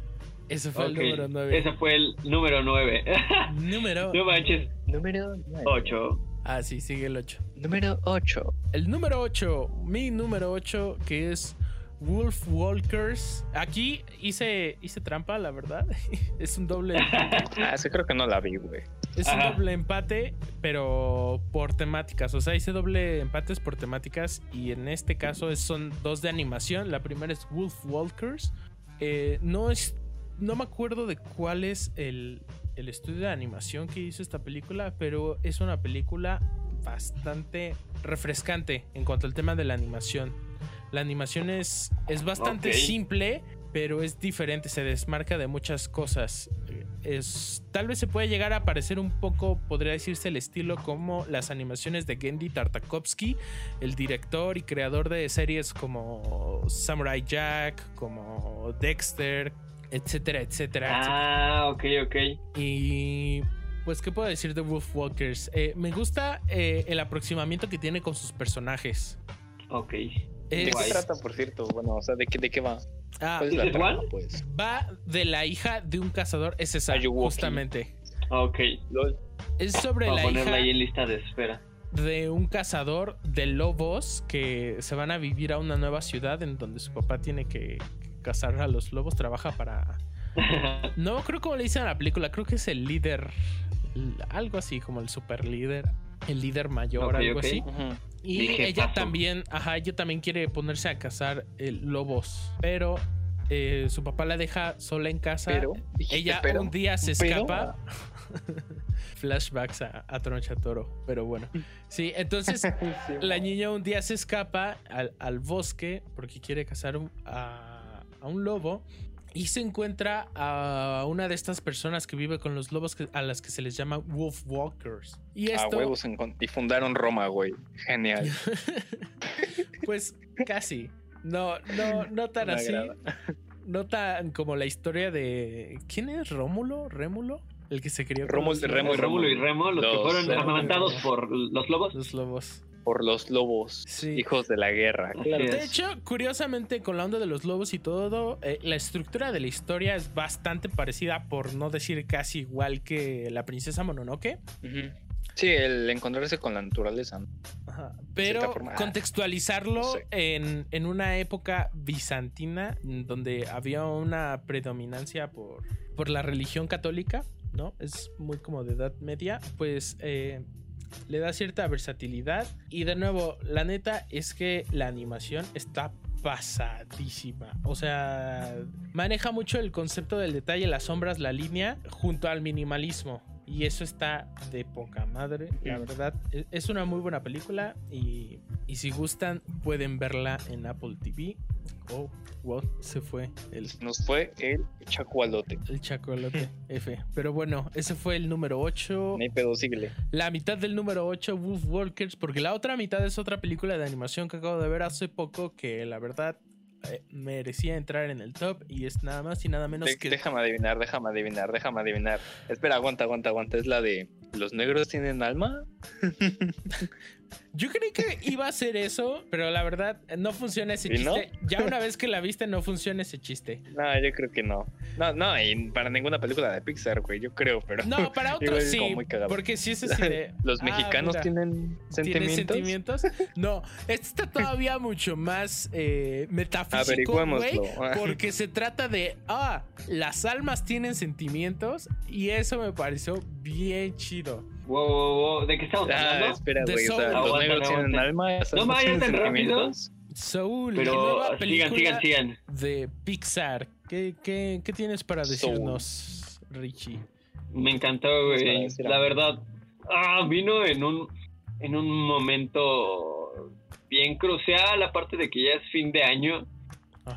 Speaker 1: Ese fue
Speaker 3: Ok,
Speaker 1: el número 9.
Speaker 3: Ese fue el número 9.
Speaker 1: Número.
Speaker 3: no manches.
Speaker 2: Número
Speaker 3: 8.
Speaker 1: Ah, sí, sigue el 8.
Speaker 2: Número 8.
Speaker 1: El número 8, mi número 8, que es Wolf Walkers. Aquí hice, hice trampa, la verdad. es un doble.
Speaker 2: ah, ese creo que no la vi, güey.
Speaker 1: Es un doble empate, pero por temáticas. O sea, hice doble empates por temáticas. Y en este caso son dos de animación. La primera es Wolf Walkers. Eh, no es. No me acuerdo de cuál es el, el estudio de animación que hizo esta película, pero es una película bastante refrescante en cuanto al tema de la animación. La animación es, es bastante simple, pero es diferente, se desmarca de muchas cosas. Es, tal vez se puede llegar a parecer un poco, podría decirse el estilo como las animaciones de Gendy Tartakovsky, el director y creador de series como Samurai Jack, como Dexter, etcétera, etcétera.
Speaker 3: Ah, ok, ok.
Speaker 1: Y pues, ¿qué puedo decir de Wolfwalkers? Eh, me gusta eh, el aproximamiento que tiene con sus personajes.
Speaker 3: Ok.
Speaker 2: ¿De qué trata, por cierto? Bueno, o sea, ¿de qué, de qué va?
Speaker 1: Ah, ¿Cuál es la trama, pues? Va de la hija de un cazador, es esa, justamente.
Speaker 3: Ok.
Speaker 1: Es sobre
Speaker 3: Voy
Speaker 1: la
Speaker 3: a ponerla
Speaker 1: hija
Speaker 3: ahí en lista de espera.
Speaker 1: de un cazador de lobos que se van a vivir a una nueva ciudad en donde su papá tiene que cazar a los lobos, trabaja para... No, creo como le dicen a la película, creo que es el líder, algo así como el super líder, el líder mayor, algo
Speaker 3: ok.
Speaker 1: así.
Speaker 2: Ujú.
Speaker 1: Y
Speaker 3: El
Speaker 1: ella también, ajá, ella también quiere ponerse a cazar eh, lobos, pero eh, su papá la deja sola en casa.
Speaker 2: Pero,
Speaker 1: ella
Speaker 2: pero,
Speaker 1: un día se
Speaker 2: pero-
Speaker 1: escapa. Flashbacks a, a Troncha Toro, pero bueno. Sí, entonces la niña un día se escapa al, al bosque porque quiere cazar un- a, a un lobo y se encuentra a una de estas personas que vive con los lobos que- a las que se les llama Wolf Walkers. Y
Speaker 2: A
Speaker 1: esto,
Speaker 2: huevos en con- y fundaron Roma, güey. Genial.
Speaker 1: pues casi. No, no, no tan
Speaker 2: Me
Speaker 1: así.
Speaker 2: agrada.
Speaker 1: No tan como la historia de. ¿Quién es Rómulo? ¿Rémulo? El que se crió
Speaker 2: Rómulo-. Remo y
Speaker 3: Rómulo y Remo, los, que fueron amamantados por los lobos.
Speaker 1: Los lobos.
Speaker 2: Por los lobos,
Speaker 1: Sí.
Speaker 2: hijos de la guerra. Claro.
Speaker 1: De hecho, curiosamente, con la onda de los lobos y todo, eh, la estructura de la historia es bastante parecida, por no decir casi igual que la princesa Mononoke.
Speaker 2: Sí, el encontrarse con la naturaleza. ¿no?
Speaker 1: Ajá. Pero
Speaker 2: forma,
Speaker 1: contextualizarlo
Speaker 2: no sé.
Speaker 1: en, en una época bizantina donde había una predominancia por, por la religión católica, ¿no? Es muy como de edad media, pues eh, le da cierta versatilidad. Y de nuevo, la neta es que la animación está pasadísima. O sea, maneja mucho el concepto del detalle, las sombras, la línea, junto al minimalismo. Y eso está de poca madre, la verdad. E- Es una muy buena película y, y si gustan pueden verla en Apple TV. Oh, what? Se fue el,
Speaker 2: Nos fue el chacualote.
Speaker 1: el chacolote F. Pero bueno, ese fue el número 8.
Speaker 2: No hay pedo, síguele.
Speaker 1: La mitad del número 8, Wolf Walkers, porque la otra mitad es otra película de animación que acabo de ver hace poco que la verdad eh, merecía entrar en el top y es nada más y nada menos
Speaker 2: De-
Speaker 1: que...
Speaker 2: Déjame adivinar, déjame adivinar, déjame adivinar. Espera, aguanta, aguanta, aguanta. Es la de ¿Los negros tienen alma?
Speaker 1: Yo creí que iba a ser eso, pero la verdad no funciona ese chiste. Ya una vez que la viste no funciona ese chiste.
Speaker 2: No, yo creo que no. No, no, y para ninguna película de Pixar, güey, yo creo, pero.
Speaker 1: No, para otros sí, porque si es así de...
Speaker 2: ¿Los
Speaker 1: ah,
Speaker 2: mexicanos tienen
Speaker 1: ¿Tiene
Speaker 2: sentimientos?
Speaker 1: sentimientos? No, este está todavía mucho más eh, metafísico, güey, porque se trata de, ah, las almas tienen sentimientos y eso me pareció bien chido.
Speaker 3: Wow, wow, wow. ¿De qué estamos
Speaker 2: Ah,
Speaker 3: hablando?
Speaker 2: espera, güey. O sea,
Speaker 1: Soul.
Speaker 2: los
Speaker 3: Aguanta,
Speaker 2: negros tienen alma.
Speaker 3: No vayan tan rápido.
Speaker 1: Soul,
Speaker 3: Pero
Speaker 1: nueva
Speaker 3: sigan,
Speaker 1: película
Speaker 3: sigan, sigan.
Speaker 1: de Pixar. ¿Qué, qué, qué tienes para decirnos, Richie?
Speaker 3: Me encantó, güey. La verdad, ah, vino en un, en un momento bien crucial, aparte de que ya es fin de año.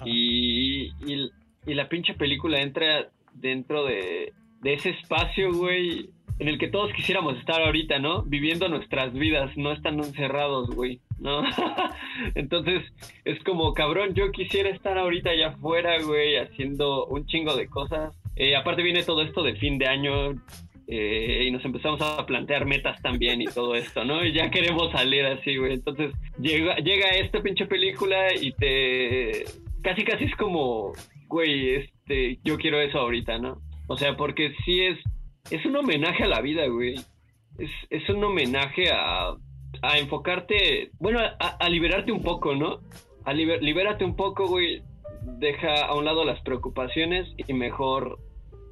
Speaker 3: Y, y, y la pinche película entra dentro de, de ese espacio, güey, en el que todos quisiéramos estar ahorita, ¿no? Viviendo nuestras vidas, no estando encerrados, güey, ¿no? Entonces, es como, cabrón, yo quisiera estar ahorita allá afuera, güey, haciendo un chingo de cosas. Eh, aparte viene todo esto de fin de año, eh, y nos empezamos a plantear metas también y todo esto, ¿no? Y ya queremos salir así, güey. Entonces llega, llega esta pinche película y te... Casi, casi es como, güey, este, yo quiero eso ahorita, ¿no? O sea, porque sí es, es un homenaje a la vida, güey. Es, es un homenaje a, a enfocarte, bueno, a, a liberarte un poco, ¿no? a liber- un poco, güey, deja a un lado las preocupaciones y mejor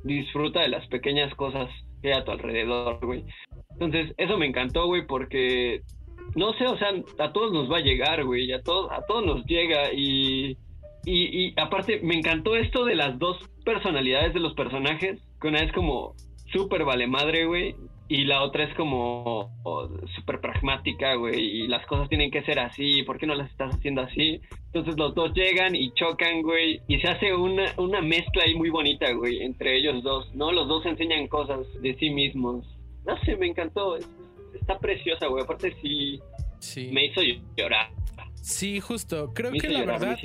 Speaker 3: disfruta de las pequeñas cosas que hay a tu alrededor, güey. Entonces, eso me encantó, güey, porque no sé, o sea, a todos nos va a llegar, güey, a todos, a todos nos llega y, y, y aparte me encantó esto de las dos personalidades de los personajes, que una es como súper vale madre, güey, y la otra es como oh, súper pragmática, güey, y las cosas tienen que ser así, ¿por qué no las estás haciendo así? Entonces los dos llegan y chocan, güey, y se hace una, una mezcla ahí muy bonita, güey, entre ellos dos, ¿no? Los dos enseñan cosas de sí mismos. No sé, me encantó, es- está preciosa, güey, aparte sí
Speaker 1: Sí.
Speaker 3: me hizo llorar.
Speaker 1: Sí, justo. Creo
Speaker 3: Me
Speaker 1: que la
Speaker 3: llorar, me
Speaker 1: verdad,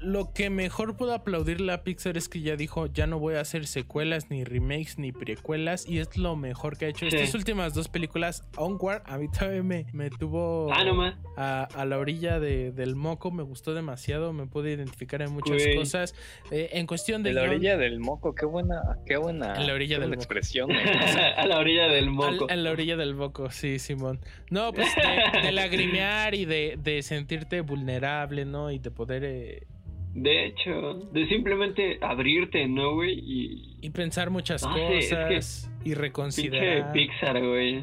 Speaker 1: lo que mejor puedo aplaudirle a Pixar es que ya dijo, ya no voy a hacer secuelas, ni remakes, ni precuelas, y es lo mejor que ha hecho.
Speaker 3: Sí.
Speaker 1: Estas últimas dos películas, Onward, a mí también me, me tuvo
Speaker 3: Ah, no
Speaker 1: a, a la orilla de- del moco, me gustó demasiado, me pude identificar en muchas cosas. Eh, en cuestión de...
Speaker 2: de la
Speaker 1: guion,
Speaker 2: orilla del moco, qué buena, qué buena,
Speaker 1: En la orilla
Speaker 2: qué
Speaker 1: del
Speaker 2: expresión.
Speaker 3: a la orilla del moco.
Speaker 1: en la orilla del moco, sí, Simón. No, pues de, de lagrimear y de, de sentirte vulnerable, ¿no? Y de poder... eh,
Speaker 3: De hecho, de simplemente abrirte, ¿no, güey? Y
Speaker 1: y pensar muchas
Speaker 3: No sé, es que
Speaker 1: cosas y
Speaker 3: pinche
Speaker 1: reconsiderar
Speaker 3: Pixar, güey.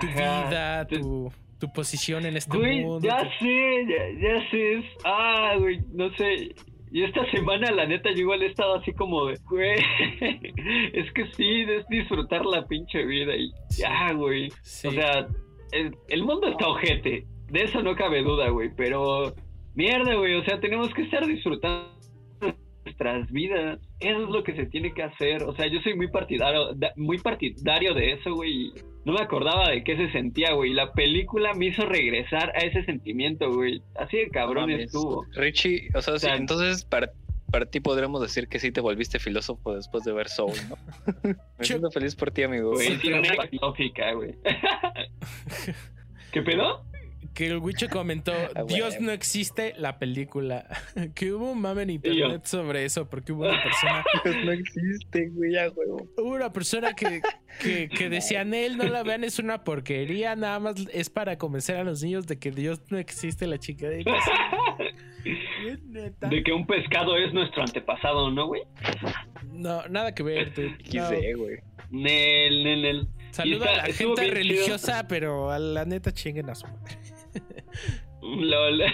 Speaker 1: tu vida, tu, tu posición en este
Speaker 3: Güey,
Speaker 1: mundo.
Speaker 3: ya
Speaker 1: tu-
Speaker 3: sé, ya, ya sé. es- Ah, güey, no sé. Y esta semana, la neta, yo igual he estado así como de, güey, es que sí, es disfrutar la pinche vida y ya, güey.
Speaker 1: Sí.
Speaker 3: O sea, el, el mundo está ojete, de eso no cabe duda, güey, pero mierda, güey, o sea, tenemos que estar disfrutando nuestras vidas. Eso es lo que se tiene que hacer. O sea, yo soy muy partidario, da- muy partidario de eso, güey. No me acordaba de qué se sentía, güey. La película me hizo regresar a ese sentimiento, güey. Así de cabrón
Speaker 2: No
Speaker 3: estuvo.
Speaker 2: Richie, o sea, sí,
Speaker 3: sea,
Speaker 2: entonces para, para ti podremos decir que sí te volviste filósofo después de ver Soul, ¿no? Me siento feliz por ti, amigo.
Speaker 3: Güey,
Speaker 1: Sí,
Speaker 3: tiene una filosófica, güey. ¿Qué pedo?
Speaker 1: Que el Wicho comentó, Dios no existe, la película. que hubo un mame en internet sobre eso, porque hubo una persona,
Speaker 2: no existe, güey, a huevo.
Speaker 1: hubo una persona que, que, que decía, él no la vean, es una porquería, nada más es para convencer a los niños de que Dios no existe, la chica de.
Speaker 3: De que un pescado es nuestro antepasado, ¿no, güey?
Speaker 1: No, nada que ver. dude. No.
Speaker 2: XD, güey.
Speaker 3: Nel, nel, nel.
Speaker 1: Saludo a la gente
Speaker 3: chido.
Speaker 1: religiosa, pero a la neta chinguen a su madre.
Speaker 3: Lol.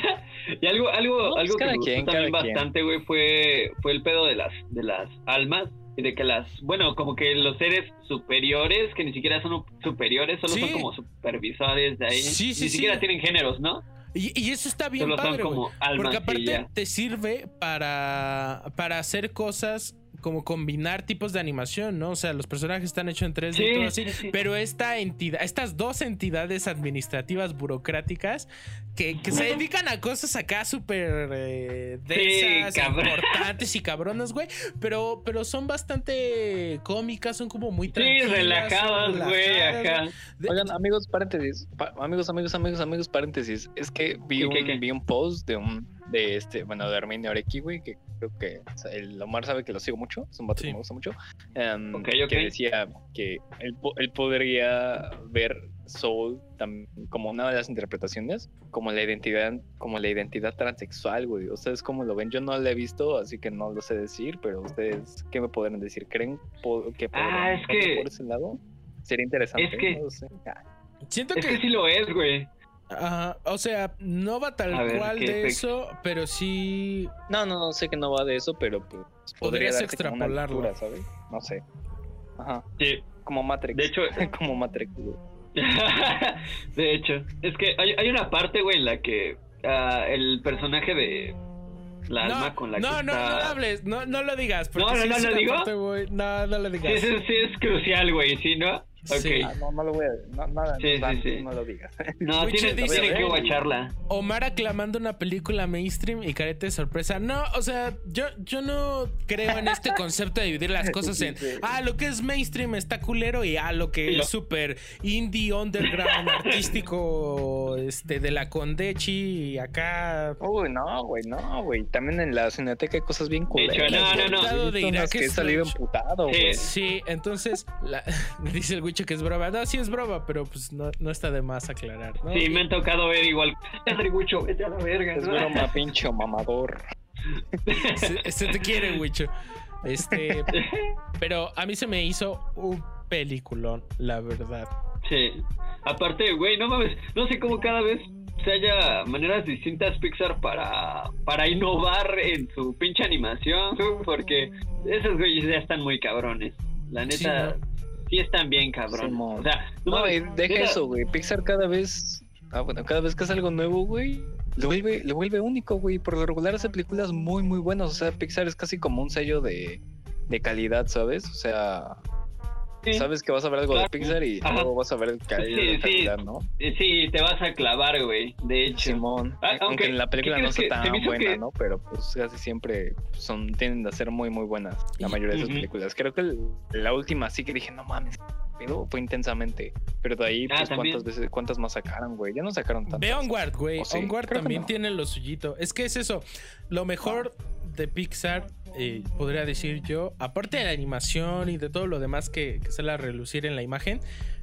Speaker 3: Y algo, algo,
Speaker 2: No, pues
Speaker 3: algo que me gustó
Speaker 2: quien,
Speaker 3: también bastante, güey, fue, fue el pedo de las, de las almas y de que las, bueno, como que los seres superiores, que ni siquiera son superiores, solo
Speaker 1: Sí.
Speaker 3: son como supervisores de ahí.
Speaker 1: Sí, sí,
Speaker 3: ni
Speaker 1: sí.
Speaker 3: siquiera tienen géneros, ¿no?
Speaker 1: Y, y eso está bien
Speaker 3: Solo
Speaker 1: padre,
Speaker 3: como almas
Speaker 1: Porque aparte te sirve para, para hacer cosas como combinar tipos de animación, ¿no? O sea, los personajes están hechos en 3D y todo así.
Speaker 3: sí, sí.
Speaker 1: Pero esta entidad, estas dos entidades administrativas burocráticas que, que se dedican a cosas acá súper eh, densas, importantes y cabronas, güey. Pero, pero son bastante cómicas, son como muy
Speaker 3: Sí,
Speaker 1: tranquilas. son
Speaker 3: relajadas, güey, acá.
Speaker 1: De-
Speaker 2: Oigan, amigos, paréntesis. Pa- amigos, amigos, amigos, amigos, paréntesis. Es que vi,
Speaker 3: ¿Qué,
Speaker 2: un,
Speaker 3: qué, qué?
Speaker 2: vi un post de un de este, bueno, de Arminio güey, que creo que o sea, el Omar sabe que lo sigo mucho, es un vato
Speaker 1: Sí.
Speaker 2: que me gusta mucho. em,
Speaker 3: Ok, ok.
Speaker 2: Que decía que él, po- él podría ver Soul tam- como una de las interpretaciones, como la identidad, como la identidad transexual, güey. ¿Ustedes cómo lo ven? Yo no la he visto, así que no lo sé decir, pero ustedes, ¿qué me podrán decir? ¿Creen po- que
Speaker 3: Ah,
Speaker 2: podrán
Speaker 3: es
Speaker 2: verlo
Speaker 3: que-
Speaker 2: por ese lado? Sería interesante.
Speaker 3: Es que-
Speaker 2: no lo sé. Ah.
Speaker 1: Siento
Speaker 3: Es
Speaker 1: que
Speaker 3: que sí lo es, güey.
Speaker 1: Ajá, o sea, no va tal
Speaker 3: ver,
Speaker 1: cual
Speaker 3: ¿qué
Speaker 1: de
Speaker 3: efecto?
Speaker 1: eso, pero sí.
Speaker 2: No, no, no sé que no va de eso, pero pues podría
Speaker 1: Podrías extrapolarlo.
Speaker 2: ¿sabes? No sé. Ajá.
Speaker 3: Sí.
Speaker 2: Como Matrix.
Speaker 3: De hecho,
Speaker 2: como Matrix. güey.
Speaker 3: de hecho, es que hay, hay una parte, güey, en la que ah, el personaje de la
Speaker 1: no,
Speaker 3: alma con la
Speaker 1: no,
Speaker 3: que
Speaker 1: no, no
Speaker 3: está...
Speaker 1: hables, no, no lo digas. Porque
Speaker 3: No, no,
Speaker 1: sí
Speaker 3: no,
Speaker 1: es
Speaker 3: ¿lo digo?
Speaker 1: parte No, no lo
Speaker 3: Sí,
Speaker 1: digas.
Speaker 3: sí, sí, es crucial, güey, ¿sí, no? Ok.
Speaker 1: Sí.
Speaker 2: Ah, no, no lo voy a. No, nada,
Speaker 3: Sí,
Speaker 2: no,
Speaker 3: sí, sí.
Speaker 2: no lo digas.
Speaker 3: No,
Speaker 1: dice-
Speaker 3: tienen que guacharla.
Speaker 1: Omar aclamando una película mainstream y careta de sorpresa. No, o sea, yo, yo no creo en este concepto de dividir las cosas en ah, lo que es mainstream está culero y ah, lo que es súper indie, underground, artístico, este, de la Condechi y acá.
Speaker 2: Uy, no, güey, no, güey. También en la cineteca hay cosas bien culeras.
Speaker 3: no, no, no.
Speaker 1: De Irak
Speaker 2: que he salido emputado,
Speaker 3: Sí.
Speaker 2: güey.
Speaker 1: Sí, entonces la- dice el Que es broma. No, sí es broma, pero pues no, no está de más aclarar. ¿no?
Speaker 3: Sí, me han tocado ver igual. Henry Wicho, vete a la verga.
Speaker 2: Es broma, pincho mamador.
Speaker 1: Se, se te quiere, Wicho. Este, pero a mí se me hizo un peliculón, la verdad.
Speaker 3: Sí. Aparte, güey, no mames, no sé cómo cada vez se haya maneras distintas Pixar para, para innovar en su pinche animación, porque esos güeyes ya están muy cabrones. La neta, sí, están bien.
Speaker 2: Simón.
Speaker 3: o sea, no,
Speaker 2: güey, deja eso, güey. Pixar cada vez. Ah, bueno, cada vez que hace algo nuevo, güey. Lo vuelve, lo vuelve único, güey. Por lo regular hace películas muy, muy buenas. O sea, Pixar es casi como un sello de, de calidad, ¿sabes? O sea,
Speaker 3: sí.
Speaker 2: sabes que vas a ver algo de. Pixar y
Speaker 3: Ajá.
Speaker 2: luego vas a ver calidad,
Speaker 3: Sí, sí.
Speaker 2: calidad ¿no?
Speaker 3: Eh, Sí, te vas a clavar, güey. De hecho.
Speaker 2: Simón.
Speaker 3: Ah,
Speaker 2: aunque,
Speaker 3: aunque,
Speaker 2: en la película
Speaker 3: ¿qué
Speaker 2: no está tan buena,
Speaker 3: que-
Speaker 2: ¿no? Pero pues casi siempre son, tienden a ser muy, muy buenas la mayoría de sus películas. Creo que el- la última sí que dije, no mames, pero fue intensamente. Pero de ahí,
Speaker 3: Ah,
Speaker 2: pues,
Speaker 3: también.
Speaker 2: ¿cuántas veces, cuántas más sacaron, güey? Ya no sacaron tantas.
Speaker 1: Ve Onward, güey.
Speaker 2: ¿O sí?
Speaker 1: Onward también
Speaker 2: no.
Speaker 1: tiene lo suyito. Es que es eso. Lo mejor de Pixar, eh, podría decir yo, aparte de la animación y de todo lo demás que, que sale a relucir en la imagen,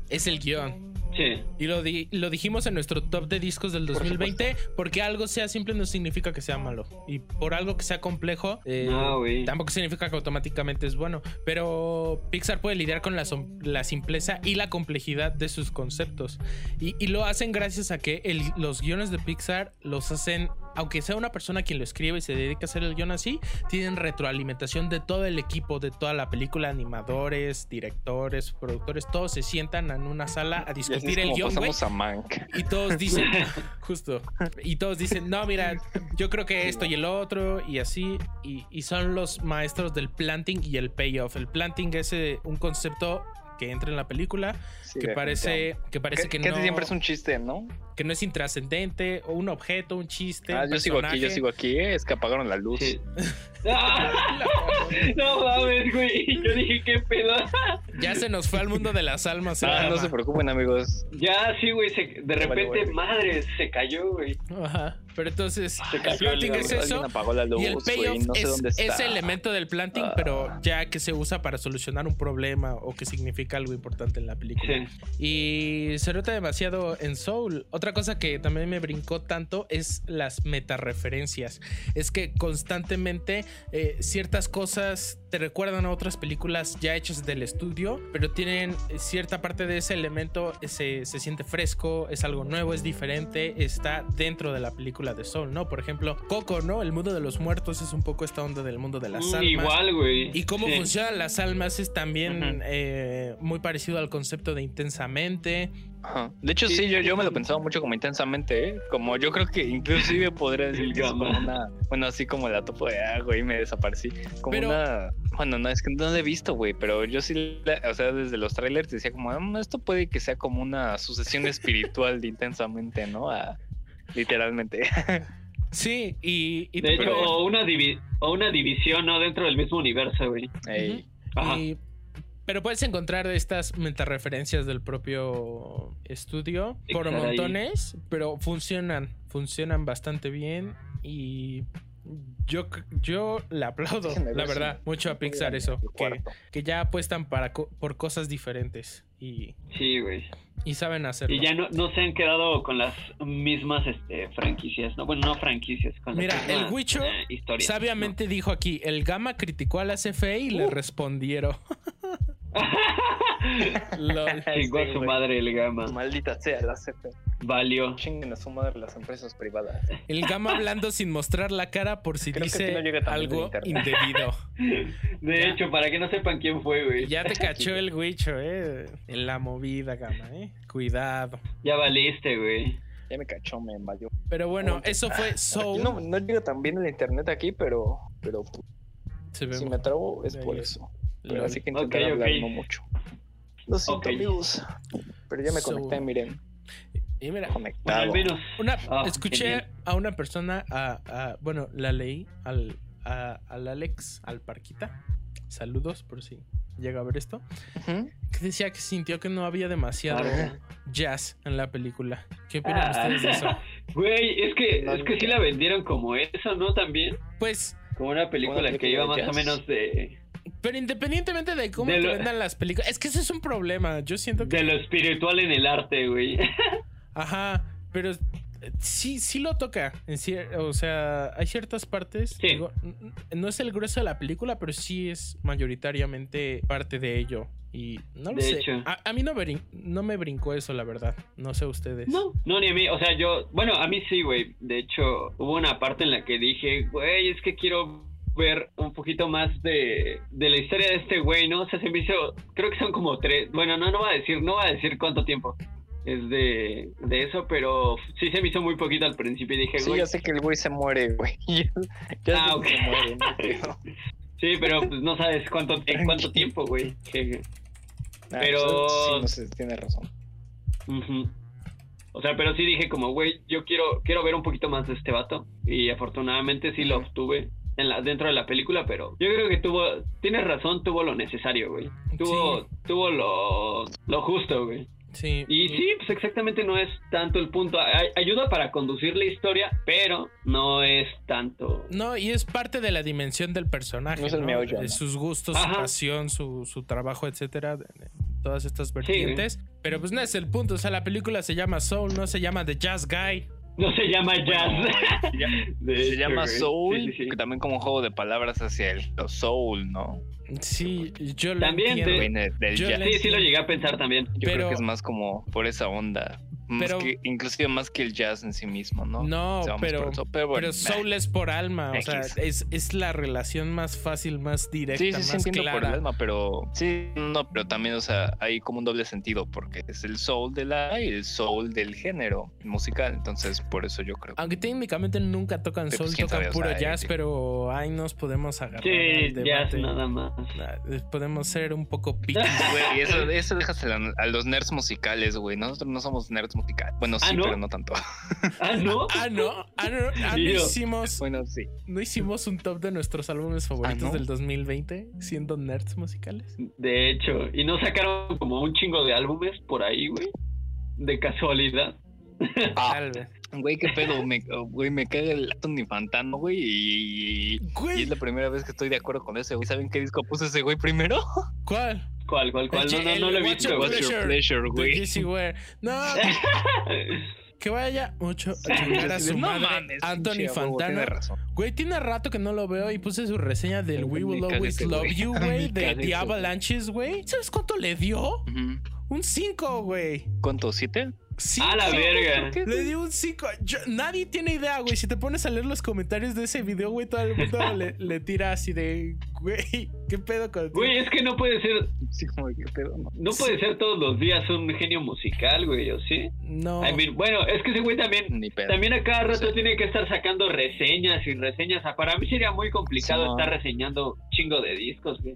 Speaker 1: es el guion.
Speaker 3: Sí.
Speaker 1: Y lo, di- lo dijimos en nuestro top de discos del 2020, porque algo sea simple no significa que sea malo. Y por algo que sea complejo, eh,
Speaker 3: No, güey.
Speaker 1: tampoco significa que automáticamente es bueno. Pero Pixar puede lidiar con la, la simpleza y la complejidad de sus conceptos. Y, y lo hacen gracias a que el- los guiones de Pixar los hacen, aunque sea una persona quien lo escribe y se dedica a hacer el guion así, tienen retroalimentación de todo el equipo, de toda la película, animadores, directores, productores, todos se sientan en una sala a discutir el
Speaker 2: guion, a Mank.
Speaker 1: Y todos dicen, justo, y todos dicen, no, mira, yo creo que esto y el otro, y así, y, y son los maestros del planting y el payoff. El planting es eh, un concepto que entra en la película,
Speaker 2: Sí,
Speaker 1: que parece, que parece que, no,
Speaker 2: siempre es un chiste, ¿no?
Speaker 1: que no es intrascendente, o un objeto, un chiste.
Speaker 2: Ah,
Speaker 1: un
Speaker 2: yo sigo aquí, yo sigo aquí. eh, Es que apagaron la luz.
Speaker 3: Sí. ¡Ah! No mames, güey. Yo dije, ¿qué pedo?
Speaker 1: Ya se nos fue al mundo de las almas.
Speaker 2: Ah, no se preocupen, amigos.
Speaker 3: Ya, sí, güey. se- De repente,
Speaker 2: vale.
Speaker 3: madre, se cayó, güey.
Speaker 1: Ajá. Pero entonces,
Speaker 3: Se
Speaker 1: el planting es eso.
Speaker 2: apagó la luz,
Speaker 1: Y el payoff
Speaker 2: no sé
Speaker 1: es ese elemento del planting,
Speaker 2: Ah.
Speaker 1: pero ya que se usa para solucionar un problema o que significa algo importante en la película.
Speaker 3: Sí.
Speaker 1: Y se nota demasiado en Soul. Otra cosa que también me brincó tanto es las metareferencias. Es que constantemente eh, ciertas cosas te recuerdan a otras películas ya hechas del estudio, pero tienen cierta parte de ese elemento, se, se siente fresco, es algo nuevo, es diferente, está dentro de la película de Soul, ¿no? Por ejemplo, Coco, ¿no? El mundo de los muertos es un poco esta onda del mundo de las
Speaker 3: Mm,
Speaker 1: almas.
Speaker 3: Igual, güey.
Speaker 1: Y cómo
Speaker 3: Sí.
Speaker 1: funcionan las almas es también
Speaker 3: Ujú.
Speaker 1: eh, muy parecido al concepto de intensamente.
Speaker 2: Ajá. De hecho,
Speaker 3: Sí.
Speaker 2: sí, yo, yo me lo pensaba mucho como intensamente, ¿eh? Como yo creo que inclusive podría decir que es como una... Bueno, así como la topo de agua y me desaparecí. Como
Speaker 1: Pero-
Speaker 2: una... Bueno, no, es que no lo he visto, güey, pero yo sí, la- o sea, desde los trailers decía como, "Mm, esto puede que sea como una sucesión espiritual de intensamente, ¿no? A- literalmente.
Speaker 1: Sí, y, y
Speaker 3: De hecho,
Speaker 1: pero-
Speaker 3: o una, divi- o una división, ¿no? Dentro del mismo universo, güey.
Speaker 2: Ey.
Speaker 3: Ajá.
Speaker 1: y- pero puedes encontrar estas metareferencias del propio estudio
Speaker 3: Sí,
Speaker 1: por montones, pero funcionan, funcionan bastante bien y yo, yo le aplaudo,
Speaker 2: ver
Speaker 1: la verdad, mucho a Pixar eso, que, que ya apuestan para co- por cosas diferentes y,
Speaker 3: Sí, güey.
Speaker 1: y saben hacerlo.
Speaker 3: Y ya no, no se han quedado con las mismas este, franquicias, ¿no? Bueno, no franquicias, con
Speaker 1: Mira, el Huicho
Speaker 3: eh.
Speaker 1: Sabiamente dijo aquí, el Gama criticó a la CFE y le
Speaker 3: Uh.
Speaker 1: respondieron.
Speaker 3: Chingó a
Speaker 2: Sí,
Speaker 3: su
Speaker 2: güey.
Speaker 3: madre el gama.
Speaker 2: Maldita sea la CP.
Speaker 3: Valió.
Speaker 2: Chinguen a su madre las empresas privadas.
Speaker 1: El Gama hablando sin mostrar la cara por si
Speaker 2: Creo
Speaker 1: dice
Speaker 2: no
Speaker 1: algo indebido.
Speaker 3: De
Speaker 1: Ya.
Speaker 3: hecho, para que no sepan quién fue, güey.
Speaker 1: Ya te cachó el Huicho, eh. En la movida, Gama, eh. Cuidado.
Speaker 3: Ya valiste, güey.
Speaker 2: Ya me cachó, me invadió.
Speaker 1: Pero bueno, eso fue
Speaker 2: Aquí
Speaker 1: Soul.
Speaker 2: no, no llega tan bien el internet aquí, pero, pero pues, si me trabo es por
Speaker 1: es.
Speaker 2: eso. Pero así que intentar
Speaker 3: Ok,
Speaker 2: hablar
Speaker 3: ok.
Speaker 2: no mucho. Lo siento,
Speaker 3: Ok.
Speaker 2: amigos. Pero ya me
Speaker 1: So-
Speaker 2: conecté, miren.
Speaker 1: Y mira,
Speaker 2: Conectado.
Speaker 1: una,
Speaker 3: Ah,
Speaker 1: escuché a una persona, a, a- bueno, la leí al, a- al Alex, al Parquita. Saludos por si llega a ver esto. Que decía que sintió que no había demasiado
Speaker 3: Ah.
Speaker 1: jazz en la película. ¿Qué opinan
Speaker 3: Ah,
Speaker 1: ustedes de eso?
Speaker 3: Güey, es que,
Speaker 2: No,
Speaker 3: es que sí la vendieron como eso, ¿no? También.
Speaker 1: Pues
Speaker 3: Como una película
Speaker 2: Una
Speaker 3: que iba más o menos de.
Speaker 1: Pero independientemente de cómo
Speaker 3: De
Speaker 1: te
Speaker 3: lo-
Speaker 1: vendan las películas, es que ese es un problema. Yo siento que.
Speaker 3: De lo espiritual en el arte, güey.
Speaker 1: Ajá, pero eh, sí, sí lo toca. En cier- o sea, hay ciertas partes.
Speaker 3: Sí.
Speaker 1: digo, no es el grueso de la película, pero sí es mayoritariamente parte de ello. Y no lo
Speaker 3: De
Speaker 1: sé.
Speaker 3: hecho.
Speaker 1: A, a mí no me, brin- no me brincó eso, la verdad. No sé ustedes.
Speaker 3: No, no, ni a mí. O sea, yo, bueno, a mí sí, güey. De hecho, hubo una parte en la que dije, güey, es que quiero ver un poquito más de, de la historia de este güey, ¿no? O sea, se me hizo, creo que son como tres, bueno, no, no va a decir, no va a decir cuánto tiempo es de, de eso, pero sí se me hizo muy poquito al principio y dije,
Speaker 2: Sí,
Speaker 3: güey,
Speaker 2: ya sé que el güey se muere, güey. Ya,
Speaker 3: Ah,
Speaker 2: sé
Speaker 3: ok.
Speaker 2: que se muere, no
Speaker 3: sí, pero pues no sabes cuánto, en cuánto tiempo, güey. Que-
Speaker 2: Ah,
Speaker 3: Pero-
Speaker 2: sí, no sé, tiene razón.
Speaker 3: O sea, pero sí dije como, güey, yo quiero, quiero ver un poquito más de este vato. Y afortunadamente sí lo obtuve en la, dentro de la película, pero yo creo que tuvo, tienes razón, tuvo lo necesario, güey. Tuvo,
Speaker 1: Sí.
Speaker 3: tuvo lo, lo justo, güey.
Speaker 1: Sí.
Speaker 3: Y sí, pues exactamente no es tanto el punto. Ay- ayuda para conducir la historia, pero no es tanto.
Speaker 1: No, y es parte de la dimensión del personaje.
Speaker 2: No es el
Speaker 1: ¿no?
Speaker 2: meollo,
Speaker 1: De
Speaker 2: ¿no?
Speaker 1: Sus gustos, su pasión, su, su trabajo, etcétera. Todas estas vertientes. Pero pues no es el punto. O sea, la película se llama Soul, no se llama The Jazz Guy.
Speaker 3: No se llama jazz.
Speaker 2: se llama- Se. Soul,
Speaker 3: Sí, sí, sí.
Speaker 2: que también como un juego de palabras hacia el Soul, ¿no?
Speaker 1: Sí, yo lo
Speaker 3: También
Speaker 1: entiendo.
Speaker 3: de-
Speaker 2: Viene del
Speaker 1: Yo
Speaker 2: jazz.
Speaker 3: Sí, sí lo llegué a pensar también.
Speaker 2: Yo
Speaker 1: Pero-
Speaker 2: creo que es más como por esa onda. Más
Speaker 1: Pero-
Speaker 2: que, inclusive más que el jazz en sí mismo, ¿no?
Speaker 1: No,
Speaker 2: O sea, vamos
Speaker 1: pero,
Speaker 2: eso, pero bueno,
Speaker 1: pero Soul es por alma. O sea, es, es la relación más fácil, más directa,
Speaker 2: Sí, sí, sí,
Speaker 1: más
Speaker 2: entiendo por el
Speaker 1: clara.
Speaker 2: alma, pero sí, no, pero también, o sea, hay como un doble sentido, porque es el soul de la y el soul del género musical, entonces por eso yo creo.
Speaker 1: Aunque técnicamente nunca tocan soul,
Speaker 2: pues, quién
Speaker 1: tocan
Speaker 2: sabe, o
Speaker 1: puro
Speaker 2: sea,
Speaker 1: jazz,
Speaker 2: sí.
Speaker 1: pero ahí nos podemos agarrar
Speaker 3: Sí, jazz nada más.
Speaker 1: Ah, Podemos ser un poco picky.
Speaker 2: Eso, eso a, a los nerds musicales, güey. Nosotros no somos nerds musicales. Bueno, sí,
Speaker 3: ¿Ah, no?
Speaker 2: pero no tanto.
Speaker 3: Ah, ¿no?
Speaker 1: Ah, no, ah, no, ah, no hicimos,
Speaker 2: bueno, sí.
Speaker 1: no hicimos un top de nuestros álbumes favoritos
Speaker 2: ¿no?
Speaker 1: del 2020 siendo nerds musicales.
Speaker 3: De hecho, y no sacaron como un chingo de álbumes por ahí, güey. De casualidad.
Speaker 2: Ah,
Speaker 1: Tal vez.
Speaker 2: güey, qué pedo. Me, güey, me caga el Anthony Fantano, güey. Y, y
Speaker 1: Güey,
Speaker 2: es la primera vez que estoy de acuerdo con ese, güey. ¿Saben qué disco puso ese güey primero?
Speaker 1: ¿cuál?
Speaker 3: ¿Cuál, cuál, cuál? No, no, no lo he visto.
Speaker 1: No. que vaya mucho
Speaker 2: no.
Speaker 1: Anthony Fantano. Güey, tiene rato que no lo veo y puse su reseña del We Will Always
Speaker 2: este
Speaker 1: Love You, güey, de The
Speaker 2: este
Speaker 1: Avalanches, güey. ¿Sabes cuánto le dio? Un 5, güey.
Speaker 2: ¿Cuánto?
Speaker 1: ¿7?
Speaker 3: A la verga.
Speaker 1: Le di un 5. Nadie tiene idea, güey. Si te pones a leer los comentarios de ese video, güey, todo el mundo le, tira así de, güey, ¿qué pedo con
Speaker 3: Güey, es que no puede ser.
Speaker 2: Sí, como, ¿qué pedo? No,
Speaker 3: puede ser todos los días un genio musical, güey, ¿o sí?
Speaker 1: No.
Speaker 3: I mean, bueno, es que ese güey también.
Speaker 2: Ni pedo.
Speaker 3: También a cada rato tiene que estar sacando reseñas y reseñas. Para mí sería muy complicado estar reseñando chingo de discos, güey.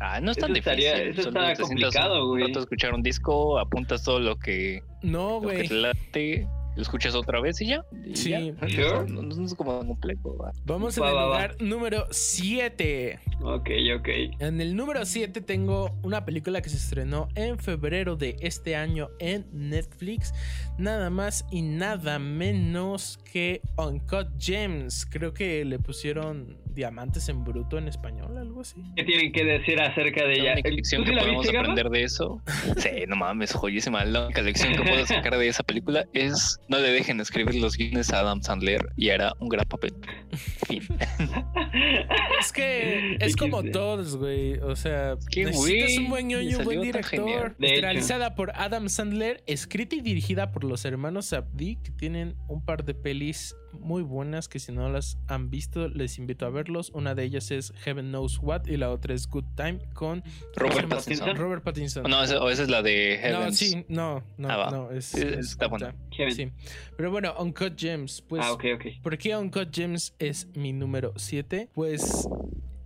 Speaker 2: Ah, no es tan
Speaker 3: Eso estaría-
Speaker 2: difícil.
Speaker 3: eso está complicado, güey.
Speaker 2: rato escuchar un disco, apuntas todo lo que,
Speaker 1: no, güey.
Speaker 2: late, lo escuchas otra vez y ya. y
Speaker 1: Sí.
Speaker 2: ya.
Speaker 3: Sure.
Speaker 2: No, no es como complejo. va.
Speaker 1: Vamos en
Speaker 3: Va,
Speaker 1: el
Speaker 3: va, va.
Speaker 1: lugar número 7.
Speaker 3: Ok, ok.
Speaker 1: En el número 7 tengo una película que se estrenó en febrero de este año en Netflix. Nada más y nada menos que Uncut Gems. Creo que le pusieron diamantes en bruto en español, algo así.
Speaker 3: ¿Qué tienen que decir acerca de
Speaker 2: La
Speaker 3: ella?
Speaker 2: única
Speaker 3: ¿Tú
Speaker 2: lección que
Speaker 3: la
Speaker 2: podemos
Speaker 3: viste,
Speaker 2: aprender de eso. Sí, no mames, joyísima. La única lección que puedo sacar de esa película es no le dejen escribir los guiones a Adam Sandler y hará un gran papel. Fin.
Speaker 1: Es que es como todos, güey. O sea,
Speaker 2: que,
Speaker 1: necesitas un buen ñoño,
Speaker 2: le
Speaker 1: y un buen director. Realizada por Adam Sandler, escrita y dirigida por los hermanos Abdi, que tienen un par de pelis muy buenas que si no las han visto les invito a verlos. Una de ellas es Heaven Knows What y la otra es Good Time con
Speaker 2: Robert
Speaker 3: Pattinson.
Speaker 1: Robert Pattinson.
Speaker 2: No, esa, o esa es la de
Speaker 1: No,
Speaker 2: Heavens.
Speaker 1: sí, no, no,
Speaker 2: Ah,
Speaker 1: no, es,
Speaker 2: Sí,
Speaker 1: es
Speaker 2: está buena.
Speaker 1: Sí. Pero bueno, Uncut Gems, pues
Speaker 3: ah, ok, ok.
Speaker 1: ¿Por qué Uncut Gems es mi número 7? Pues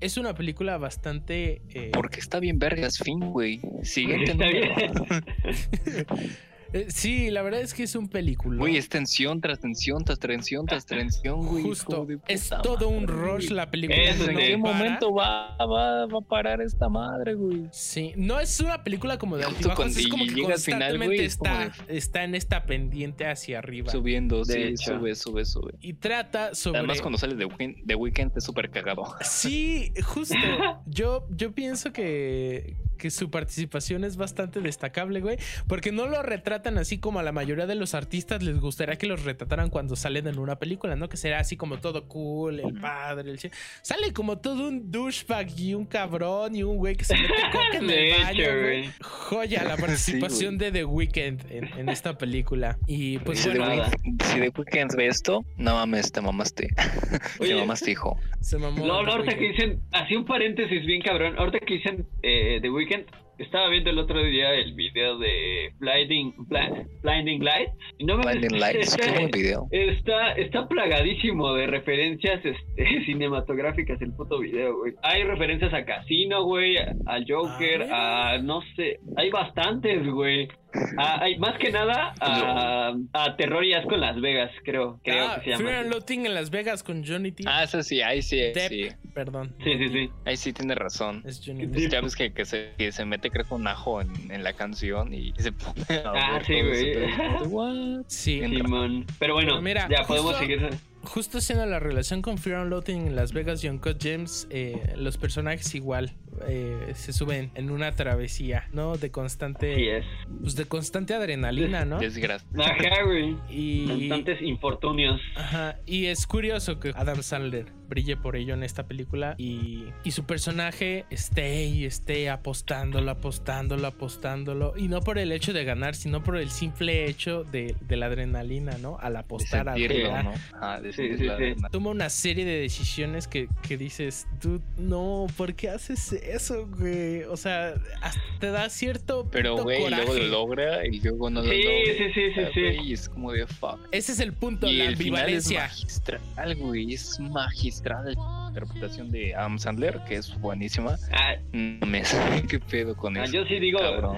Speaker 1: es una película bastante... eh,
Speaker 2: Porque está bien vergas, fin, güey. Siguiente
Speaker 3: Está
Speaker 2: número.
Speaker 1: Eh, sí, la verdad es que es un película.
Speaker 2: Güey, es tensión tras tensión, tras tensión, tras tensión, güey.
Speaker 1: Justo.
Speaker 2: de
Speaker 1: Es todo un rush
Speaker 2: güey.
Speaker 1: la película.
Speaker 3: Es
Speaker 2: ¿En
Speaker 3: de-
Speaker 2: qué
Speaker 1: para.
Speaker 2: momento va, va, va a parar esta madre, güey?
Speaker 1: Sí, no es una película como de altibajos, es como que
Speaker 2: final,
Speaker 1: constantemente
Speaker 2: güey, es como
Speaker 1: está, está en esta pendiente hacia arriba.
Speaker 2: Subiendo,
Speaker 3: De
Speaker 2: sí,
Speaker 3: hecho.
Speaker 2: sube, sube, sube.
Speaker 1: Y trata sobre...
Speaker 2: Además, cuando sale de Weekend, de weekend es súper cagado.
Speaker 1: Sí, justo. Yo, yo pienso que, que su participación es bastante destacable, güey. Porque no lo retratan así como a la mayoría de los artistas les gustaría que los retrataran cuando salen en una película, ¿no? Que será así como todo cool, el padre, el... Sale como todo un douchebag y un cabrón y un güey que se mete coca en el baño, güey. Joya la participación de The Weeknd en, en esta película. Y pues
Speaker 2: si,
Speaker 1: bueno.
Speaker 2: Weeknd- si de Weekend ve esto, no mames, te mamaste. te
Speaker 3: Oye.
Speaker 2: mamaste, hijo.
Speaker 1: se mamó.
Speaker 3: No,
Speaker 1: The
Speaker 3: no, ahorita que
Speaker 1: Weeknd.
Speaker 3: dicen, así un paréntesis bien cabrón, ahorita que dicen eh, The Weeknd, estaba viendo el otro día el video de Blinding, Bla- Blinding Lights, y no me
Speaker 2: Blinding Lights, qué buen video.
Speaker 3: Está, está plagadísimo de referencias este, cinematográficas el puto video, güey. Hay referencias a Casino, güey, a- al Joker,
Speaker 1: Ah,
Speaker 3: a no sé, hay bastantes, güey. A- hay más que nada a, a Terror y Asco en Las Vegas, creo, creo
Speaker 1: Ah,
Speaker 3: que se llama.
Speaker 1: Fear and. Loathing en Las Vegas con Johnny T.
Speaker 2: Ah, eso sí, ahí sí,
Speaker 1: Depp,
Speaker 2: sí.
Speaker 1: Perdón.
Speaker 3: Sí, sí, sí.
Speaker 2: Ahí sí tiene razón.
Speaker 1: Es Johnny. Depp.
Speaker 2: Ya ves que, que se, que se mete, creo que un ajo en, en la canción y se pone a
Speaker 3: Ah,
Speaker 2: ver
Speaker 3: sí, güey.
Speaker 1: Sí.
Speaker 3: Simón. Pero bueno,
Speaker 1: Pero mira,
Speaker 3: ya podemos
Speaker 1: justo-
Speaker 3: seguir.
Speaker 1: Justo haciendo la relación con Fear and Loathing en Las Vegas y Uncut Gems, eh, los personajes igual eh, se suben en una travesía, ¿no? De constante,
Speaker 3: Sí es.
Speaker 1: pues de constante adrenalina, ¿no?
Speaker 2: Desgracia.
Speaker 3: Ajá, güey.
Speaker 1: Y,
Speaker 3: Constantes infortunios.
Speaker 1: ajá, y es curioso que Adam Sandler brille por ello en esta película y, y su personaje esté y esté apostándolo, apostándolo, apostándolo. Y no por el hecho de ganar, sino por el simple hecho de, de la adrenalina, ¿no? Al apostar a
Speaker 2: sentirlo,
Speaker 1: ganar.
Speaker 2: ¿no? Ah,
Speaker 3: Sí, sí, sí.
Speaker 1: toma una serie de decisiones que, que dices, dude, no, ¿por qué haces eso, güey? O sea, hasta te da cierto
Speaker 2: Pero, güey, luego lo logra y luego no lo
Speaker 3: Sí,
Speaker 2: logra.
Speaker 3: sí, sí, sí, sí.
Speaker 2: güey, es como de fuck.
Speaker 1: Ese es el punto,
Speaker 2: Y
Speaker 1: la
Speaker 2: el final es
Speaker 1: ambivalencia.
Speaker 2: magistral, güey. Es magistral la interpretación de Adam Sandler, que es buenísima.
Speaker 3: Ah,
Speaker 2: No me qué pedo con
Speaker 3: ah,
Speaker 2: eso.
Speaker 3: yo sí digo.
Speaker 2: cabrón.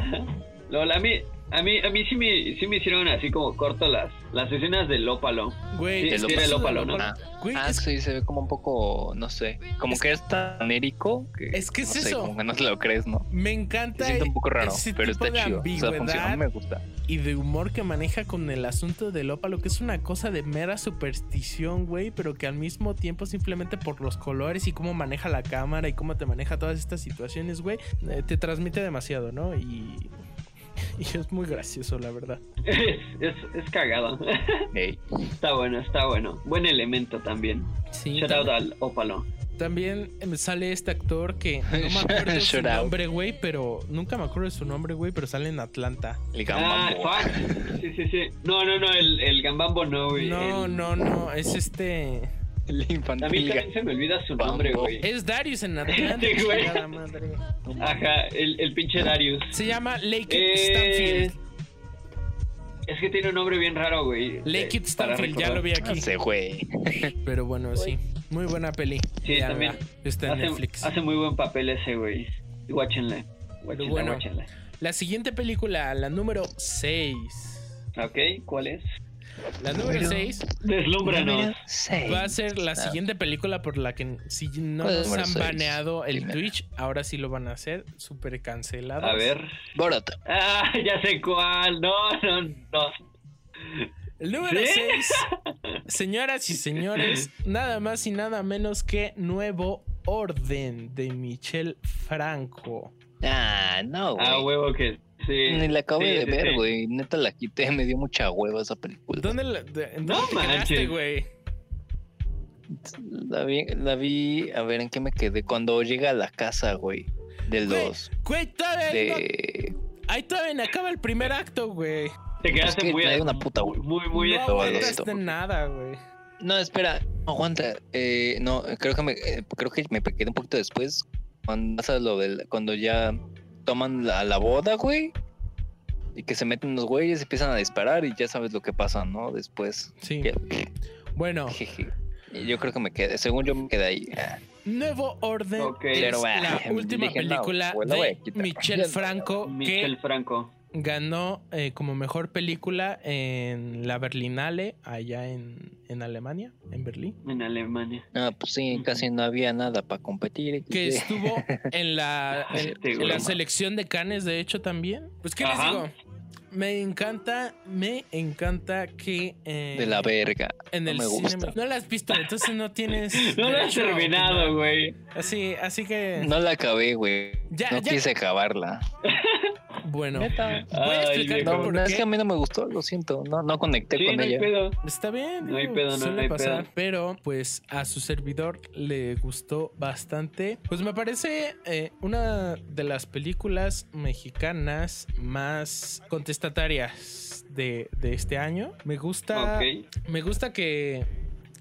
Speaker 3: Lol, a mí, a mí, a mí sí me, sí me hicieron así como corto las, las escenas del ópalo.
Speaker 1: Güey,
Speaker 3: Sí, era el ópalo, ¿no?
Speaker 1: Güey,
Speaker 2: Ah,
Speaker 1: es,
Speaker 2: sí, se ve como un poco, no sé, como
Speaker 1: Es-
Speaker 2: que es tan érico que,
Speaker 1: Es que es
Speaker 2: no sé,
Speaker 1: eso.
Speaker 2: como que no te lo crees, ¿no?
Speaker 1: me
Speaker 2: Se
Speaker 1: encanta
Speaker 2: siente un poco raro,
Speaker 1: ese
Speaker 2: pero
Speaker 1: tipo
Speaker 2: está
Speaker 1: de
Speaker 2: chido. O sea, funciona, me gusta.
Speaker 1: y de humor que maneja con el asunto del ópalo, que es una cosa de mera superstición, güey, pero que al mismo tiempo simplemente por los colores y cómo maneja la cámara y cómo te maneja todas estas situaciones, güey, eh, te transmite demasiado, ¿no? Y, y es muy gracioso, la verdad.
Speaker 3: Es, es, es cagado. Está bueno, está bueno. Buen elemento también.
Speaker 1: Sí,
Speaker 3: Shout out al ópalo.
Speaker 1: También me sale este actor que no me acuerdo de su nombre, güey, pero nunca me acuerdo de su nombre, güey, pero sale en Atlanta.
Speaker 2: el
Speaker 3: Ah,
Speaker 2: gambambo.
Speaker 3: fuck. Sí, sí, sí. No, no, no, el, el gambambo no, güey.
Speaker 1: No,
Speaker 3: El-
Speaker 1: no, no, es este.
Speaker 2: El
Speaker 3: A mí
Speaker 2: infantil.
Speaker 3: también se me olvida su nombre, güey.
Speaker 1: Es Darius en Atlanta.
Speaker 3: Sí, güey. Ajá, el, el pinche Darius.
Speaker 1: Se llama Lake
Speaker 3: Eh,
Speaker 1: Stanfield.
Speaker 3: Es que tiene un nombre bien raro, güey.
Speaker 1: Lake
Speaker 3: Eh,
Speaker 1: Stanfield, ya lo vi
Speaker 2: No
Speaker 1: aquí.
Speaker 2: sé, güey.
Speaker 1: Pero bueno, sí. Muy buena peli.
Speaker 3: Sí, también.
Speaker 1: Está en
Speaker 3: Hace,
Speaker 1: Netflix.
Speaker 3: hace muy buen papel ese, güey. Guáchenle. Guáchenle,
Speaker 1: bueno.
Speaker 3: guáchenle.
Speaker 1: La siguiente película, la número 6.
Speaker 3: Ok, ¿cuál es?
Speaker 1: La número
Speaker 2: Número
Speaker 1: 6
Speaker 3: Deslúmbranos.
Speaker 1: Va a ser la
Speaker 2: Ah.
Speaker 1: siguiente película por la que si no
Speaker 2: ¿Cuál es
Speaker 1: nos han
Speaker 2: seis?
Speaker 1: baneado el
Speaker 2: Dime.
Speaker 1: Twitch, ahora sí lo van a hacer. Súper cancelado.
Speaker 3: A ver.
Speaker 2: Borat.
Speaker 3: Ah, ya sé cuál. No, no, no.
Speaker 1: El número
Speaker 3: ¿Sí?
Speaker 1: 6, señoras y señores, nada más y nada menos que Nuevo Orden de Michel Franco.
Speaker 2: Ah, no, güey.
Speaker 3: Ah, huevo que sí.
Speaker 2: Ni la acabo
Speaker 3: Sí,
Speaker 2: de
Speaker 3: sí,
Speaker 2: ver,
Speaker 3: sí.
Speaker 2: güey. Neta la quité, me dio mucha hueva esa película.
Speaker 1: ¿Dónde, la, de- dónde
Speaker 3: No
Speaker 1: te quedaste,
Speaker 3: manches.
Speaker 1: güey?
Speaker 2: La vi, la vi, a ver en qué me quedé. Cuando llega a la casa, güey. De los.
Speaker 1: Güey, todavía no-
Speaker 2: De.
Speaker 1: ahí todavía no acaba el primer acto, güey.
Speaker 3: Te quedaste
Speaker 2: que
Speaker 3: muy.
Speaker 2: trae una puta, güey.
Speaker 3: Muy, muy.
Speaker 1: no aguantaste nada, güey.
Speaker 2: No, espera, no, aguanta. Eh, no, creo que me eh, creo que me quedé un poquito después. Cuando pasa lo del. Cuando ya toman la, la boda, güey. Y que se meten unos güeyes, empiezan a disparar y ya sabes lo que pasa, ¿no? Después.
Speaker 1: Sí.
Speaker 2: Que-
Speaker 1: Bueno,
Speaker 2: jeje. Y Yo creo que me quedé, según yo me quedé ahí. Ah,
Speaker 1: Nuevo Orden
Speaker 3: Ok.
Speaker 1: es
Speaker 2: Pero,
Speaker 1: la última
Speaker 2: dije, no,
Speaker 1: película
Speaker 2: pues,
Speaker 1: de. Michel Franco
Speaker 3: Michel
Speaker 1: que
Speaker 3: Franco.
Speaker 1: ganó eh, como mejor película en la Berlinale, allá en, en Alemania, en Berlín.
Speaker 3: En Alemania.
Speaker 2: Ah, pues sí, casi no había nada para competir.
Speaker 1: Que estuvo en la, en-
Speaker 3: Este,
Speaker 1: en la selección de Cannes, de hecho, también. Pues, ¿qué les
Speaker 3: Ajá.
Speaker 1: digo? Me encanta, me encanta que... eh,
Speaker 2: De la verga.
Speaker 1: En
Speaker 2: no
Speaker 1: el
Speaker 2: me
Speaker 1: cine
Speaker 2: gusta.
Speaker 1: No la has visto, entonces no tienes...
Speaker 3: No lo has terminado, güey.
Speaker 1: Así, así que...
Speaker 2: No la acabé, güey.
Speaker 1: Ya,
Speaker 2: no
Speaker 1: ya.
Speaker 2: quise acabarla.
Speaker 1: Bueno,
Speaker 2: Neta.
Speaker 1: voy a
Speaker 3: viejo.
Speaker 2: No,
Speaker 1: por
Speaker 2: no,
Speaker 1: qué.
Speaker 2: es que a mí no me gustó, lo siento. No, no conecté
Speaker 3: Sí,
Speaker 2: con
Speaker 3: no hay
Speaker 2: ella.
Speaker 3: pedo.
Speaker 1: Está bien,
Speaker 3: No hay pedo, no,
Speaker 1: suele
Speaker 3: no hay
Speaker 1: pasar.
Speaker 3: pedo.
Speaker 1: Pero, pues, a su servidor le gustó bastante. Pues me parece eh, una de las películas mexicanas más contestatarias de, de este año. Me gusta. Me gusta que.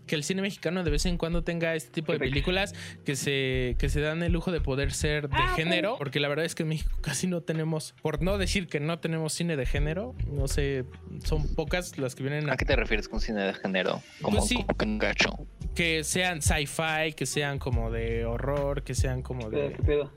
Speaker 1: Que el cine mexicano de vez en cuando tenga este tipo de películas que se, que se dan el lujo de poder ser de género. Porque la verdad es que en México casi no tenemos, por no decir que no tenemos cine de género, no sé, son pocas las que vienen a
Speaker 2: ¿A qué te refieres con cine de género? Como,
Speaker 1: Pues sí.
Speaker 2: como que un gacho.
Speaker 1: que sean sci-fi, que sean como de horror, que sean como de...
Speaker 3: ¿Qué pedo?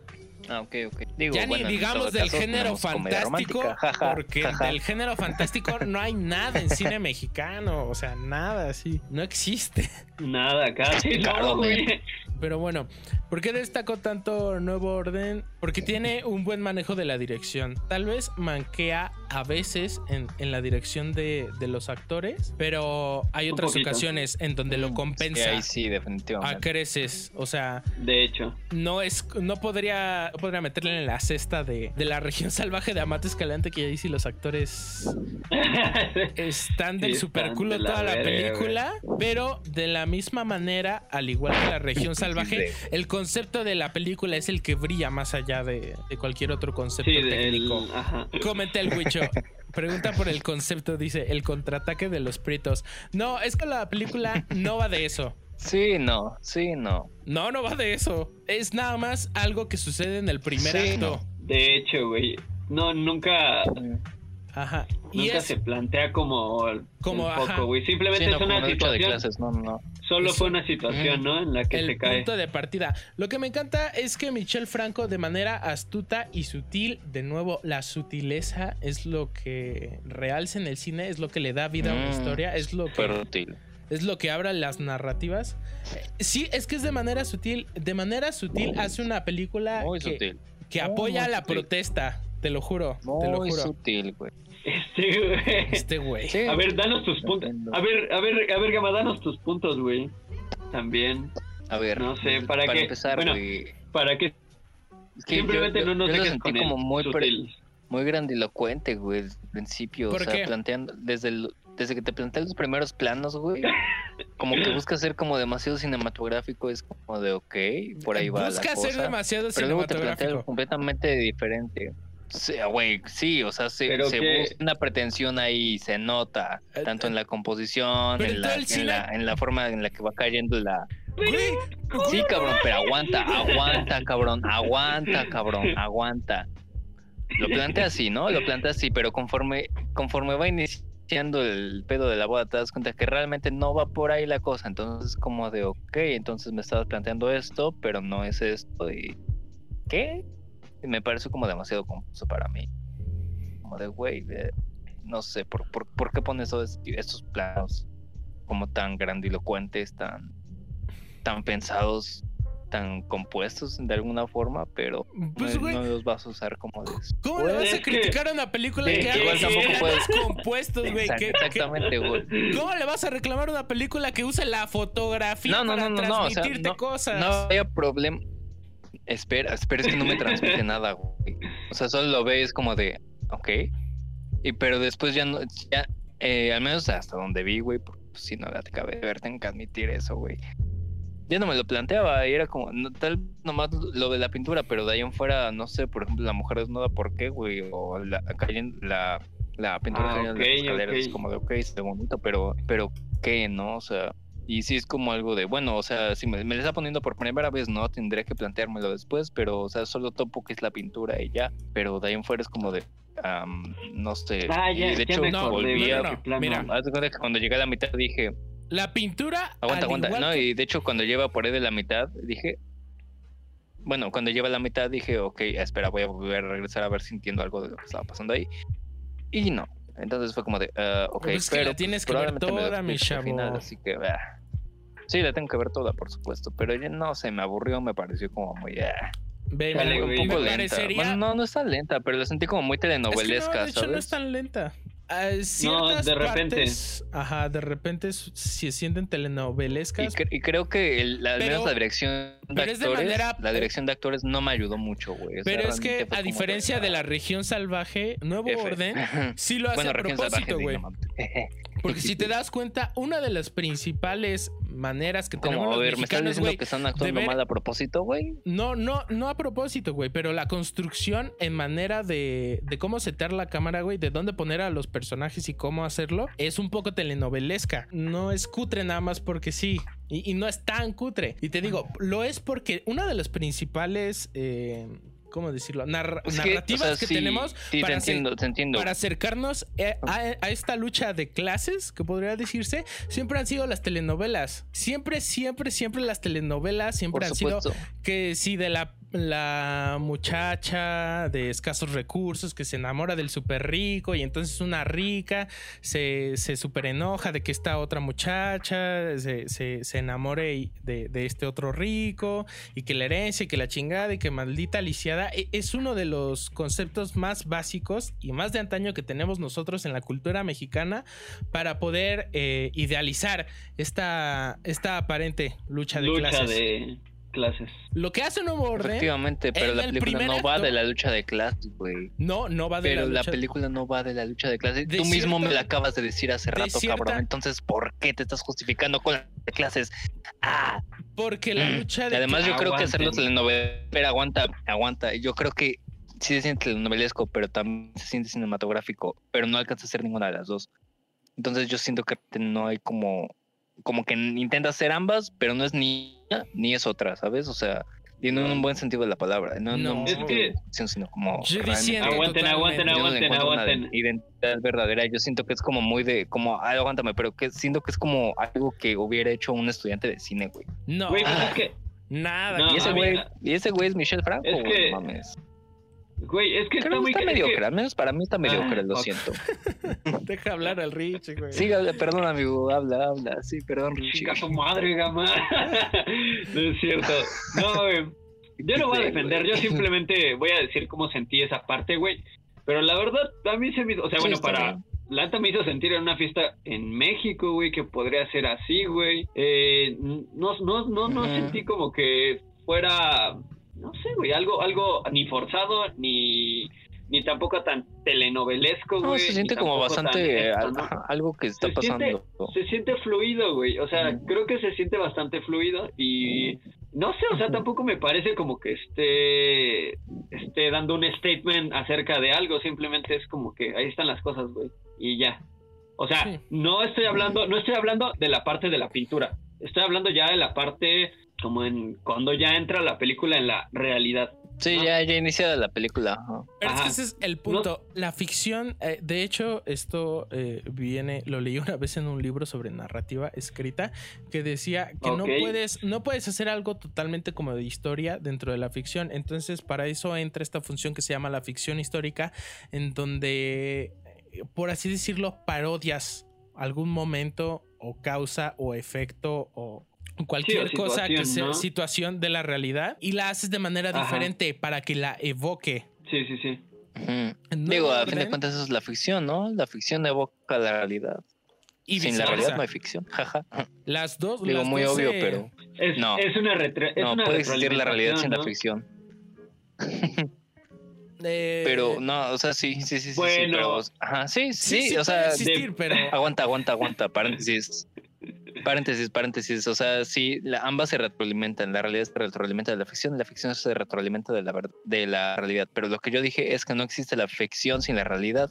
Speaker 2: Ah, ok, ok. Digo,
Speaker 1: Ya
Speaker 2: bueno,
Speaker 1: ni digamos del
Speaker 2: caso,
Speaker 1: género fantástico, porque del género fantástico no hay nada en cine mexicano, o sea, nada así, no existe.
Speaker 3: Nada, casi
Speaker 2: Claro,
Speaker 3: no, güey.
Speaker 1: Pero bueno, ¿por qué destacó tanto Nuevo Orden? Porque tiene un buen manejo de la dirección. Tal vez manquea a veces en, en la dirección de, de los actores, pero hay otras ocasiones en donde lo compensa.
Speaker 2: sí, ahí sí,
Speaker 1: a
Speaker 2: definitivamente.
Speaker 1: creces, o sea,
Speaker 3: De hecho.
Speaker 1: no es no podría no podría meterle en la cesta de, de la región salvaje de Amate Escalante que ahí sí los actores están del
Speaker 3: Sí,
Speaker 1: superculo
Speaker 3: de la
Speaker 1: toda la
Speaker 3: verga,
Speaker 1: película pero de la misma manera al igual que la región salvaje
Speaker 2: Sí.
Speaker 1: el concepto de la película es el que brilla más allá de, de cualquier otro concepto
Speaker 3: sí, del.
Speaker 1: técnico
Speaker 3: Ajá.
Speaker 1: Comenta el Wicho. Pregunta por el concepto, dice, el contraataque de los pritos. No, es que la película no va de eso.
Speaker 2: Sí, no, sí, no.
Speaker 1: No, no va de eso. Es nada más algo que sucede en el primer
Speaker 2: Sí,
Speaker 1: acto.
Speaker 3: De hecho, güey. No, nunca.
Speaker 1: Ajá. Y
Speaker 3: Nunca
Speaker 1: es
Speaker 3: se plantea como,
Speaker 1: Como,
Speaker 3: un
Speaker 1: ajá.
Speaker 3: güey. Simplemente
Speaker 2: Sí, no,
Speaker 3: es una
Speaker 2: lucha de
Speaker 3: situación.
Speaker 2: clases, no, no, no.
Speaker 3: Solo
Speaker 1: Eso.
Speaker 3: fue una situación, ¿no? En la que
Speaker 1: el
Speaker 3: se cae.
Speaker 1: punto de partida. Lo que me encanta es que Michelle Franco, de manera astuta y sutil, de nuevo, la sutileza es lo que realza en el cine, es lo que le da vida a una
Speaker 2: Mm,
Speaker 1: historia, es lo que
Speaker 2: útil.
Speaker 1: es lo que abra las narrativas. Sí, es que es de manera sutil. De manera sutil hace una película
Speaker 2: Muy
Speaker 1: que,
Speaker 2: sutil.
Speaker 1: que
Speaker 2: Muy,
Speaker 1: apoya
Speaker 2: muy
Speaker 1: la
Speaker 2: sutil.
Speaker 1: protesta. Te lo juro, te lo
Speaker 2: Muy
Speaker 1: juro.
Speaker 2: sutil, güey.
Speaker 3: Este, güey.
Speaker 1: Este güey.
Speaker 2: Sí.
Speaker 3: A ver, danos tus puntos. A ver, a ver, a ver, Gama, danos tus puntos, güey. También.
Speaker 2: A ver,
Speaker 3: No sé, ¿para qué?
Speaker 2: empezar,
Speaker 3: Bueno,
Speaker 2: güey.
Speaker 3: Para que
Speaker 2: Es que
Speaker 3: simplemente
Speaker 2: yo-
Speaker 3: no nos
Speaker 2: yo lo sentí
Speaker 3: con
Speaker 2: como muy,
Speaker 3: sutil.
Speaker 2: muy grandilocuente, güey, desde el principio.
Speaker 1: ¿Por
Speaker 2: o sea,
Speaker 1: qué?
Speaker 2: planteando, desde, el- desde que te planteé los primeros planos, güey, como que busca ser como demasiado cinematográfico, es como de, ok, por ahí va
Speaker 1: Busca
Speaker 2: la
Speaker 1: ser
Speaker 2: cosa.
Speaker 1: demasiado
Speaker 2: pero luego te plantea algo
Speaker 1: cinematográfico.
Speaker 2: completamente diferente. Sí, güey, sí, o sea, se,
Speaker 3: Pero
Speaker 2: se
Speaker 3: que-
Speaker 2: busca una pretensión ahí, se nota,
Speaker 1: Eh,
Speaker 2: tanto en la composición, en la, en, la, en la forma en la que va cayendo la...
Speaker 1: Güey,
Speaker 2: Sí, cabrón, pero aguanta, aguanta, cabrón, aguanta, cabrón, aguanta. Lo plantea así, ¿no? Lo plantea así, pero conforme, conforme va iniciando el pedo de la boda, te das cuenta que realmente no va por ahí la cosa. Entonces, como de, ok, entonces me estabas planteando esto, pero no es esto. ¿Y qué? Y me parece como demasiado confuso para mí. Como de, güey, no sé, ¿por, por, por qué pones todos estos planos como tan grandilocuentes, tan, tan pensados, tan compuestos de alguna forma, pero
Speaker 1: Pues,
Speaker 2: no, los vas a usar como de eso.
Speaker 1: ¿cómo le vas
Speaker 3: Pues
Speaker 1: a
Speaker 3: que-
Speaker 1: criticar a una película que
Speaker 3: igual tampoco
Speaker 1: planos
Speaker 2: puedes-
Speaker 1: compuestos, güey? Que-
Speaker 2: exactamente, güey.
Speaker 1: ¿Cómo le vas a reclamar a una película que use la fotografía
Speaker 2: No, no,
Speaker 1: para
Speaker 2: no, no, no, o sea,
Speaker 1: transmitirte
Speaker 2: no-
Speaker 1: cosas?
Speaker 2: No había problema. Espera, espera, es que no me transmite nada, güey. O sea, solo lo ves como de, ok. Y pero después ya no, ya, eh, al menos hasta donde vi, güey, porque pues, si no te cabe ver, tengo que admitir eso, güey. Yo no me lo planteaba, y era como, no, tal nomás lo de la pintura, pero de ahí en fuera, no sé, por ejemplo, la mujer desnuda, ¿por qué, güey? O la, cayendo, la, la pintura
Speaker 3: Ah, ok,
Speaker 2: las escaleras, es como de, ok, está bonito, pero, pero, ¿qué, no? O sea, y sí es como algo de, bueno, o sea, si me, me lo está poniendo por primera vez, no, tendría que planteármelo después, pero, o sea, solo topo que es la pintura y ya, pero de ahí en fuera es como de, am, no sé.
Speaker 3: Ah, ya,
Speaker 2: y de
Speaker 3: ya
Speaker 2: hecho,
Speaker 3: me
Speaker 1: no,
Speaker 2: volví a...
Speaker 1: no,
Speaker 3: qué plano.
Speaker 1: mira.
Speaker 2: Cuando llegué a la mitad dije,
Speaker 1: La pintura.
Speaker 2: aguanta, aguanta,
Speaker 1: igual
Speaker 2: no,
Speaker 1: que-
Speaker 2: y de hecho cuando lleva por ahí de la mitad, dije, bueno, cuando lleva la mitad dije, ok, espera, voy a volver a regresar a ver si entiendo algo de lo que estaba pasando ahí. y no. Entonces fue como de, uh, ok,
Speaker 1: Pues es que
Speaker 2: pero
Speaker 1: la tienes que ver toda, mi
Speaker 2: final, así que, ah. sí, la tengo que ver toda, por supuesto, pero ya no sé, me aburrió, me pareció como muy, ah,
Speaker 1: Ve,
Speaker 3: Chale,
Speaker 1: me-
Speaker 3: güey.
Speaker 2: un poco
Speaker 1: me
Speaker 2: lenta.
Speaker 1: parecería-
Speaker 2: Bueno, no, no está lenta, pero la sentí como muy
Speaker 1: Es que no,
Speaker 2: telenovelesca,
Speaker 1: de hecho
Speaker 2: ¿sabes?
Speaker 1: no es tan lenta. Ah, ciertas
Speaker 3: de repente.
Speaker 1: partes, ajá, de repente se sienten
Speaker 2: Y,
Speaker 1: telenovelescas.
Speaker 2: cre- y creo que el- la, al
Speaker 1: Pero-
Speaker 2: menos la dirección de
Speaker 1: pero es de
Speaker 2: actores,
Speaker 1: manera-
Speaker 2: la dirección de actores no me ayudó mucho, güey. O sea,
Speaker 1: Pero es que, a diferencia de
Speaker 2: ah,
Speaker 1: la región salvaje, Nuevo
Speaker 2: F.
Speaker 1: Orden sí lo hace
Speaker 2: bueno,
Speaker 1: a propósito,
Speaker 2: sí,
Speaker 1: güey. Porque si te das cuenta, una de las principales maneras que tenemos
Speaker 2: Como, a
Speaker 1: los
Speaker 2: ver, me
Speaker 1: mexicanos,
Speaker 2: diciendo que están actuando
Speaker 1: ver-
Speaker 2: mal a propósito, güey.
Speaker 1: No, no, no a propósito, güey, pero la construcción en manera de, de cómo setear la cámara, güey, de dónde poner a los personajes y cómo hacerlo, es un poco telenovelesca. No es cutre nada más porque sí. Y, y no es tan cutre. Y te digo, lo es porque una de las principales, eh, ¿cómo decirlo? Nar-
Speaker 2: Es que,
Speaker 1: narrativas
Speaker 2: o sea,
Speaker 1: que
Speaker 2: sí,
Speaker 1: tenemos
Speaker 2: Sí,
Speaker 1: para hacer-
Speaker 2: entiendo, te entiendo.
Speaker 1: para acercarnos eh, a, a esta lucha de clases, que podría decirse, siempre han sido las telenovelas. Siempre, siempre, siempre las telenovelas siempre
Speaker 2: Por
Speaker 1: han sido que si de la, la muchacha de escasos recursos que se enamora del súper rico y entonces una rica se, se súper enoja de que esta otra muchacha se, se, se enamore de, de este otro rico y que la herencia y que la chingada y que maldita lisiada e- es uno de los conceptos más básicos y más de antaño que tenemos nosotros en la cultura mexicana para poder eh, idealizar esta, esta aparente lucha de
Speaker 3: Lucha
Speaker 1: clases.
Speaker 3: de clases.
Speaker 1: Lo que hace Nuevo Orden
Speaker 2: Efectivamente, pero la
Speaker 1: el
Speaker 2: película no va de la lucha de clases, güey.
Speaker 1: no, no va de
Speaker 2: Pero
Speaker 1: la
Speaker 2: la
Speaker 1: lucha.
Speaker 2: película no va de la lucha de clases.
Speaker 1: De
Speaker 2: Tú mismo me la acabas de decir hace
Speaker 1: de
Speaker 2: rato,
Speaker 1: cierta-
Speaker 2: cabrón. Entonces, ¿por qué te estás justificando con la de clases? Ah,
Speaker 1: Porque la
Speaker 2: Mm.
Speaker 1: lucha
Speaker 2: Y
Speaker 1: de
Speaker 2: además yo creo que
Speaker 3: Aguanten.
Speaker 2: hacerlo telenovela, pero aguanta, aguanta. Yo creo que sí se siente telenovelesco, pero también se siente cinematográfico, pero no alcanza a ser ninguna de las dos. Entonces yo siento que no hay como, como que intenta hacer ambas, pero no es ni una ni es otra, ¿sabes? O sea, tiene un buen sentido de la palabra. No, no,
Speaker 1: No.
Speaker 2: en
Speaker 3: Es
Speaker 2: sentido de sino como
Speaker 1: Yo
Speaker 3: Aguanten, aguanten,
Speaker 2: no
Speaker 3: aguanten, aguanten.
Speaker 2: identidad verdadera. Yo siento que es como muy de, como, ay, aguántame, pero que siento que es como algo que hubiera hecho un estudiante de cine, güey.
Speaker 1: No,
Speaker 3: Güey, pues
Speaker 2: Ah.
Speaker 3: es que,
Speaker 1: nada.
Speaker 3: No,
Speaker 2: Y ese güey, y ese güey es Michelle Franco,
Speaker 3: Es que-
Speaker 2: no mames.
Speaker 3: Güey, es que
Speaker 2: Creo
Speaker 3: está muy...
Speaker 2: está
Speaker 3: es que-
Speaker 2: mediocre, al menos para mí está mediocre, lo
Speaker 3: fuck.
Speaker 2: siento.
Speaker 1: Deja hablar al Rich, güey.
Speaker 2: Sí, perdón, amigo, habla, habla. Sí, perdón, Richie.
Speaker 3: Chica su madre, gama. no es cierto. No, güey. Yo no voy a defender, yo simplemente voy a decir cómo sentí esa parte, güey. Pero la verdad, a mí se me hizo, o sea,
Speaker 2: Sí,
Speaker 3: bueno, para...
Speaker 2: bien.
Speaker 3: La neta me hizo sentir en una fiesta en México, güey, que podría ser así, güey. Eh, no, no, no, no sentí como que fuera, no sé, güey, algo, algo ni forzado, ni, ni tampoco tan telenovelesco, güey.
Speaker 2: No, se siente como bastante algo que está
Speaker 3: se siente,
Speaker 2: pasando.
Speaker 3: se siente fluido, güey. O sea, creo que se siente bastante fluido y no sé, o sea, tampoco me parece como que esté, esté dando un statement acerca de algo. Simplemente es como que ahí están las cosas, güey. Y ya. O sea,
Speaker 1: Sí.
Speaker 3: no estoy hablando, no estoy hablando de la parte de la pintura. Estoy hablando ya de la parte como en cuando ya entra la película en la realidad.
Speaker 2: Sí,
Speaker 3: ¿no?
Speaker 2: ya, ya iniciada la película.
Speaker 1: Pero es
Speaker 3: Ajá.
Speaker 1: que ese es el punto. La ficción, eh, de hecho, esto eh, viene, lo leí una vez en un libro sobre narrativa escrita que decía que no puedes, no puedes hacer algo totalmente como de historia dentro de la ficción. Entonces, para eso entra esta función que se llama la ficción histórica, en donde, eh, por así decirlo, parodias algún momento o causa o efecto o cualquier
Speaker 3: Sí, o
Speaker 1: cosa que sea
Speaker 3: ¿no?
Speaker 1: situación de la realidad y la haces de manera
Speaker 3: Ajá.
Speaker 1: diferente para que la evoque.
Speaker 3: Sí, sí, sí.
Speaker 2: Digo, a fin de cuentas eso es la ficción, ¿no? La ficción evoca la realidad.
Speaker 1: y
Speaker 2: Sin la realidad no hay ficción. Jaja.
Speaker 1: Las dos.
Speaker 2: Digo,
Speaker 1: las
Speaker 2: muy
Speaker 1: dos
Speaker 2: obvio,
Speaker 1: se-
Speaker 2: pero
Speaker 3: Es,
Speaker 2: No.
Speaker 3: es una es
Speaker 2: no,
Speaker 3: una
Speaker 2: puede existir la realidad sin la ficción.
Speaker 1: eh,
Speaker 2: Pero no, o sea, sí, sí, sí, sí. sí,
Speaker 3: Bueno.
Speaker 2: pero, ajá, sí,
Speaker 1: sí,
Speaker 2: sí,
Speaker 1: sí
Speaker 2: o sea,
Speaker 1: existir, pero
Speaker 2: aguanta, aguanta, aguanta, paréntesis. Paréntesis, paréntesis. O sea, sí, la- ambas se retroalimentan. La realidad se retroalimenta de la ficción y la ficción se retroalimenta de la, de la realidad. Pero lo que yo dije es que no existe la ficción sin la realidad,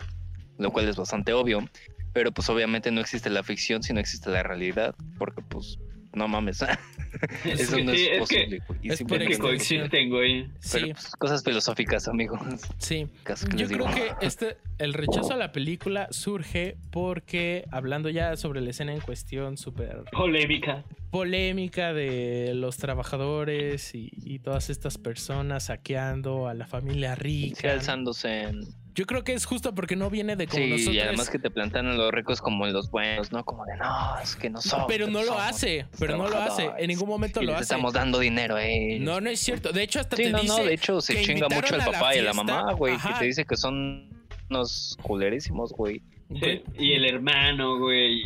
Speaker 2: lo cual es bastante obvio. Pero pues obviamente no existe la ficción si no existe la realidad, porque pues no mames.
Speaker 3: Es
Speaker 2: Eso
Speaker 3: que
Speaker 2: no es
Speaker 3: es
Speaker 2: posible.
Speaker 3: que
Speaker 2: es posible.
Speaker 3: coexisten, güey.
Speaker 2: Pero
Speaker 1: sí,
Speaker 2: pues, cosas filosóficas, amigos.
Speaker 1: sí. Yo
Speaker 2: digo.
Speaker 1: creo que este, el rechazo a la película surge porque, hablando ya sobre la escena en cuestión, súper
Speaker 3: Polémica.
Speaker 1: polémica de los trabajadores y, y todas estas personas saqueando a la familia rica.
Speaker 2: alzándose en
Speaker 1: Yo creo que es justo porque no viene de como
Speaker 2: Sí,
Speaker 1: nosotros.
Speaker 2: y además que te plantean a los ricos como los buenos, ¿no? Como de, no, es que no somos.
Speaker 1: pero no lo hace, pero no lo hace. En ningún momento
Speaker 2: y
Speaker 1: lo
Speaker 2: les
Speaker 1: hace.
Speaker 2: estamos dando dinero, eh.
Speaker 1: No, no es cierto. De hecho, hasta
Speaker 2: Sí,
Speaker 1: te
Speaker 2: no,
Speaker 1: dice
Speaker 2: no, de hecho se
Speaker 1: que
Speaker 2: chinga mucho el papá y la mamá, güey, que te dice que son unos culerísimos, güey.
Speaker 3: Sí, y el hermano, güey.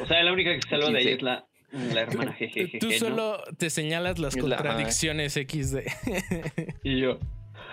Speaker 3: O sea, la única que salva de ahí es la, la hermana jejeje.
Speaker 1: Tú
Speaker 3: ¿no?
Speaker 1: solo te señalas las
Speaker 2: Es la-
Speaker 1: contradicciones XD.
Speaker 3: Y yo.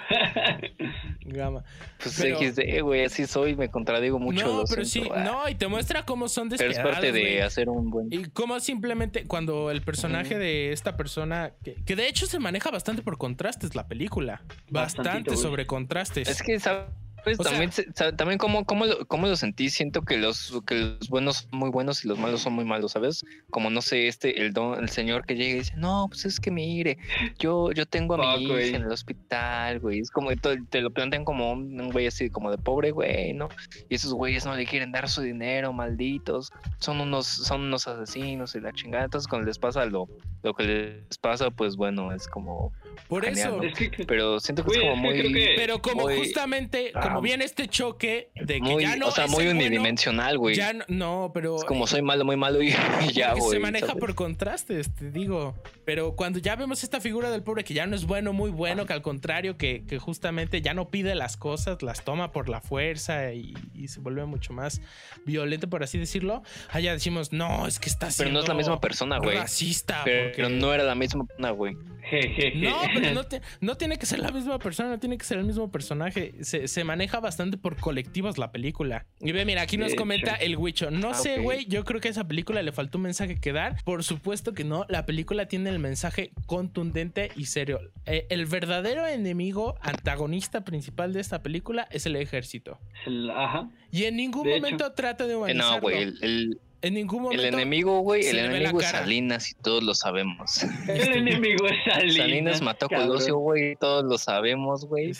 Speaker 1: Gama.
Speaker 2: Pues
Speaker 1: Pero-
Speaker 2: XD, güey, así soy, me contradigo mucho.
Speaker 1: no, pero sí,
Speaker 2: ah.
Speaker 1: no, y te muestra cómo son
Speaker 2: Pero es
Speaker 1: despiadados.
Speaker 2: parte de hacer un buen.
Speaker 1: Y cómo simplemente cuando el personaje de esta persona, que, que de hecho se maneja bastante por contrastes la película, bastante
Speaker 3: Bastantito,
Speaker 1: sobre contrastes.
Speaker 2: Es que, ¿sabes?
Speaker 1: O sea-
Speaker 2: también, también cómo, cómo, lo, cómo lo sentí, siento que los, que los buenos son muy buenos y los malos son muy malos, ¿sabes? Como no sé, este, el don, el señor que llega y dice, no, pues es que mire, yo, yo tengo a mi hija en el hospital, güey. Es como, te, te lo plantean como un, un güey así, como de pobre güey, ¿no? Y esos güeyes no le quieren dar su dinero, malditos. Son unos, son unos asesinos y la chingada. Entonces cuando les pasa lo, lo que les pasa, pues bueno, es como,
Speaker 1: por
Speaker 2: genial,
Speaker 1: eso.
Speaker 2: ¿no?
Speaker 3: Es que.
Speaker 2: pero siento que es como muy...
Speaker 3: que-
Speaker 1: Pero como
Speaker 2: muy-
Speaker 1: justamente, como viene este choque de que
Speaker 2: muy,
Speaker 1: ya no
Speaker 2: o sea,
Speaker 1: es
Speaker 2: muy
Speaker 1: bueno,
Speaker 2: unidimensional, güey.
Speaker 1: ya no, no, pero
Speaker 2: Es como soy malo, muy malo y, y ya, güey.
Speaker 1: se maneja
Speaker 2: ¿sabes?
Speaker 1: por contrastes, te digo. Pero cuando ya vemos esta figura del pobre que ya no es bueno, muy bueno, que al contrario, que, que justamente ya no pide las cosas, las toma por la fuerza y, y se vuelve mucho más violento, por así decirlo, allá decimos, no, es que está
Speaker 2: Pero
Speaker 1: siendo
Speaker 2: no es la misma persona, güey.
Speaker 1: racista.
Speaker 2: Pero,
Speaker 1: porque...
Speaker 2: no era la misma persona, güey.
Speaker 3: Jejeje.
Speaker 1: No, pero no, te- no tiene que ser la misma persona, no tiene que ser el mismo personaje. Se, se maneja bastante por colectivos la película. Y ve, mira, aquí nos comenta el Huicho. No
Speaker 2: Ah,
Speaker 1: sé, güey, yo creo que a esa película le faltó un mensaje que dar. Por supuesto que no, la película tiene el mensaje contundente y serio. Eh, el verdadero enemigo, antagonista principal de esta película es el ejército.
Speaker 3: El- Ajá.
Speaker 1: Y en ningún
Speaker 3: De
Speaker 1: momento trata de
Speaker 2: Eh,
Speaker 1: humanizarlo.
Speaker 2: no, güey. El, el-
Speaker 1: En ningún
Speaker 2: el
Speaker 1: momento.
Speaker 2: enemigo, güey. El enemigo es. Salinas y todos lo sabemos.
Speaker 3: El enemigo es Salinas.
Speaker 2: Salinas mató a. Colosio, güey. Todos lo sabemos, güey.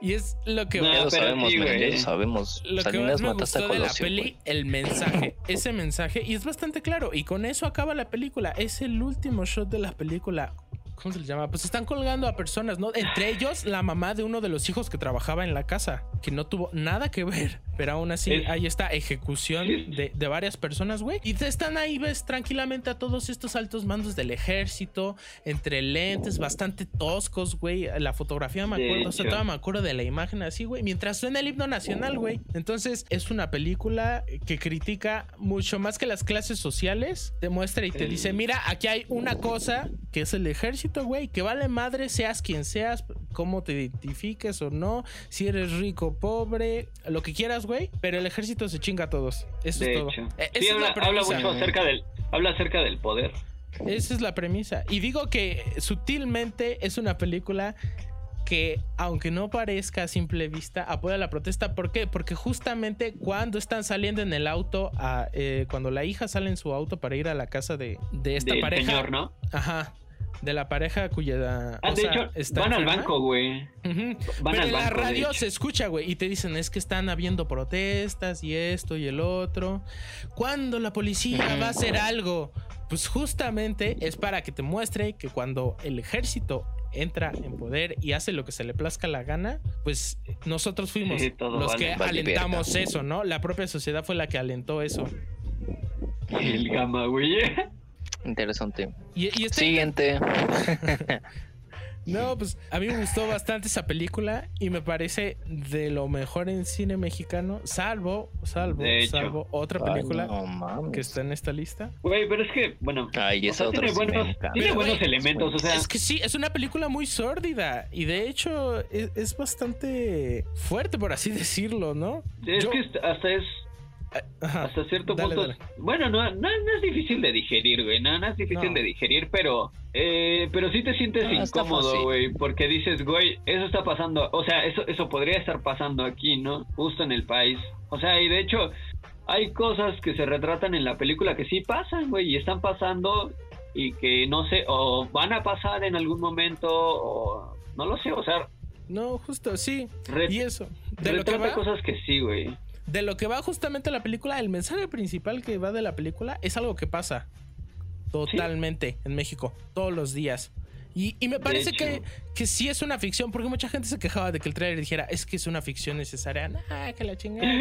Speaker 1: Y es lo que
Speaker 3: No,
Speaker 2: Ya lo sabemos,
Speaker 3: sí,
Speaker 2: man, ya lo sabemos.
Speaker 1: Lo que
Speaker 2: Salinas
Speaker 1: más me gustó de la
Speaker 2: Colosio,
Speaker 1: peli, el mensaje, ese mensaje, y es bastante claro, y con eso acaba la película, es el último shot de la película. ¿Cómo se le llama? Pues están colgando a personas, ¿no? Entre ellos, la mamá de uno de los hijos que trabajaba en la casa, que no tuvo nada que ver, pero aún así
Speaker 3: Es-
Speaker 1: hay esta ejecución de, de varias personas, güey. Y te están ahí, ves tranquilamente a todos estos altos mandos del ejército, entre lentes bastante toscos, güey. La fotografía me acuerdo, o sea, todavía me acuerdo de la imagen así, güey, mientras suena el himno nacional, güey. Entonces, es una película que critica mucho más que las clases sociales. Te muestra y te
Speaker 3: El-
Speaker 1: dice, mira, aquí hay una cosa que es el ejército, güey, que vale madre, seas quien seas, cómo te identifiques o no, si eres rico, pobre, lo que quieras, güey, pero el ejército se chinga a todos. Eso
Speaker 3: De
Speaker 1: es todo.
Speaker 3: hecho.
Speaker 1: Eh,
Speaker 3: Sí,
Speaker 1: esa es
Speaker 3: habla, mucho acerca del. Habla acerca del poder.
Speaker 1: Esa es la premisa. Y digo que sutilmente es una película que, aunque no parezca a simple vista, apoya la protesta. ¿Por qué? Porque justamente cuando están saliendo en el auto, a, eh, cuando la hija sale en su auto para ir a la casa de, de esta pareja.
Speaker 3: señor, ¿no?
Speaker 1: Ajá. De la pareja cuya.
Speaker 3: Ah, de
Speaker 1: sea,
Speaker 3: hecho,
Speaker 1: está
Speaker 3: van al banco, güey. Van
Speaker 1: Pero
Speaker 3: al
Speaker 1: en la
Speaker 3: banco, de
Speaker 1: radio se escucha, güey, y te dicen es que están habiendo protestas y esto y el otro. ¿Cuándo la policía va a hacer algo? Pues justamente es para que te muestre que cuando el ejército entra en poder y hace lo que se le plazca la gana, pues nosotros fuimos
Speaker 3: Sí,
Speaker 1: los
Speaker 3: vale.
Speaker 1: que alentamos eso, ¿no? La propia sociedad fue la que alentó eso.
Speaker 3: El gama, güey.
Speaker 2: Interesante.
Speaker 1: Y, y está
Speaker 2: Siguiente.
Speaker 1: No, pues a mí me gustó bastante esa película y me parece de lo mejor en cine mexicano, salvo, salvo,
Speaker 3: De hecho.
Speaker 1: salvo otra
Speaker 2: Ay,
Speaker 1: película
Speaker 2: no
Speaker 1: que está en esta lista.
Speaker 3: Güey, pero es que, bueno.
Speaker 2: Ay, esa
Speaker 3: tiene buenos, tiene
Speaker 1: Pero,
Speaker 3: buenos elementos, o sea.
Speaker 1: Es que sí, es una película muy sórdida y de hecho es, es bastante fuerte, por así decirlo, ¿no?
Speaker 3: Es
Speaker 1: Yo-
Speaker 3: que hasta es.
Speaker 1: Ajá.
Speaker 3: Hasta cierto
Speaker 1: Dale,
Speaker 3: punto.
Speaker 1: dale.
Speaker 3: Bueno, no, no, no es difícil de digerir, güey. No, no es difícil
Speaker 1: No.
Speaker 3: de digerir, pero. Eh, pero sí te sientes incómodo, güey. Porque dices, güey, eso está pasando. O sea, eso, eso podría estar pasando aquí, ¿no? Justo en el país. O sea, y de hecho. Hay cosas que se retratan en la película que sí pasan, güey, y están pasando y que no sé, o van a pasar en algún momento, o no lo sé, o sea,
Speaker 1: No, justo, sí. Y eso, de lo que
Speaker 3: retrata
Speaker 1: va,
Speaker 3: cosas que sí, güey.
Speaker 1: De lo que va justamente la película, el mensaje principal que va de la película es algo que pasa totalmente en México, todos los días. Y, y me parece que, que sí es una ficción, porque mucha gente se quejaba de que el trailer dijera, es que es una ficción necesaria. Nah, que la chingada.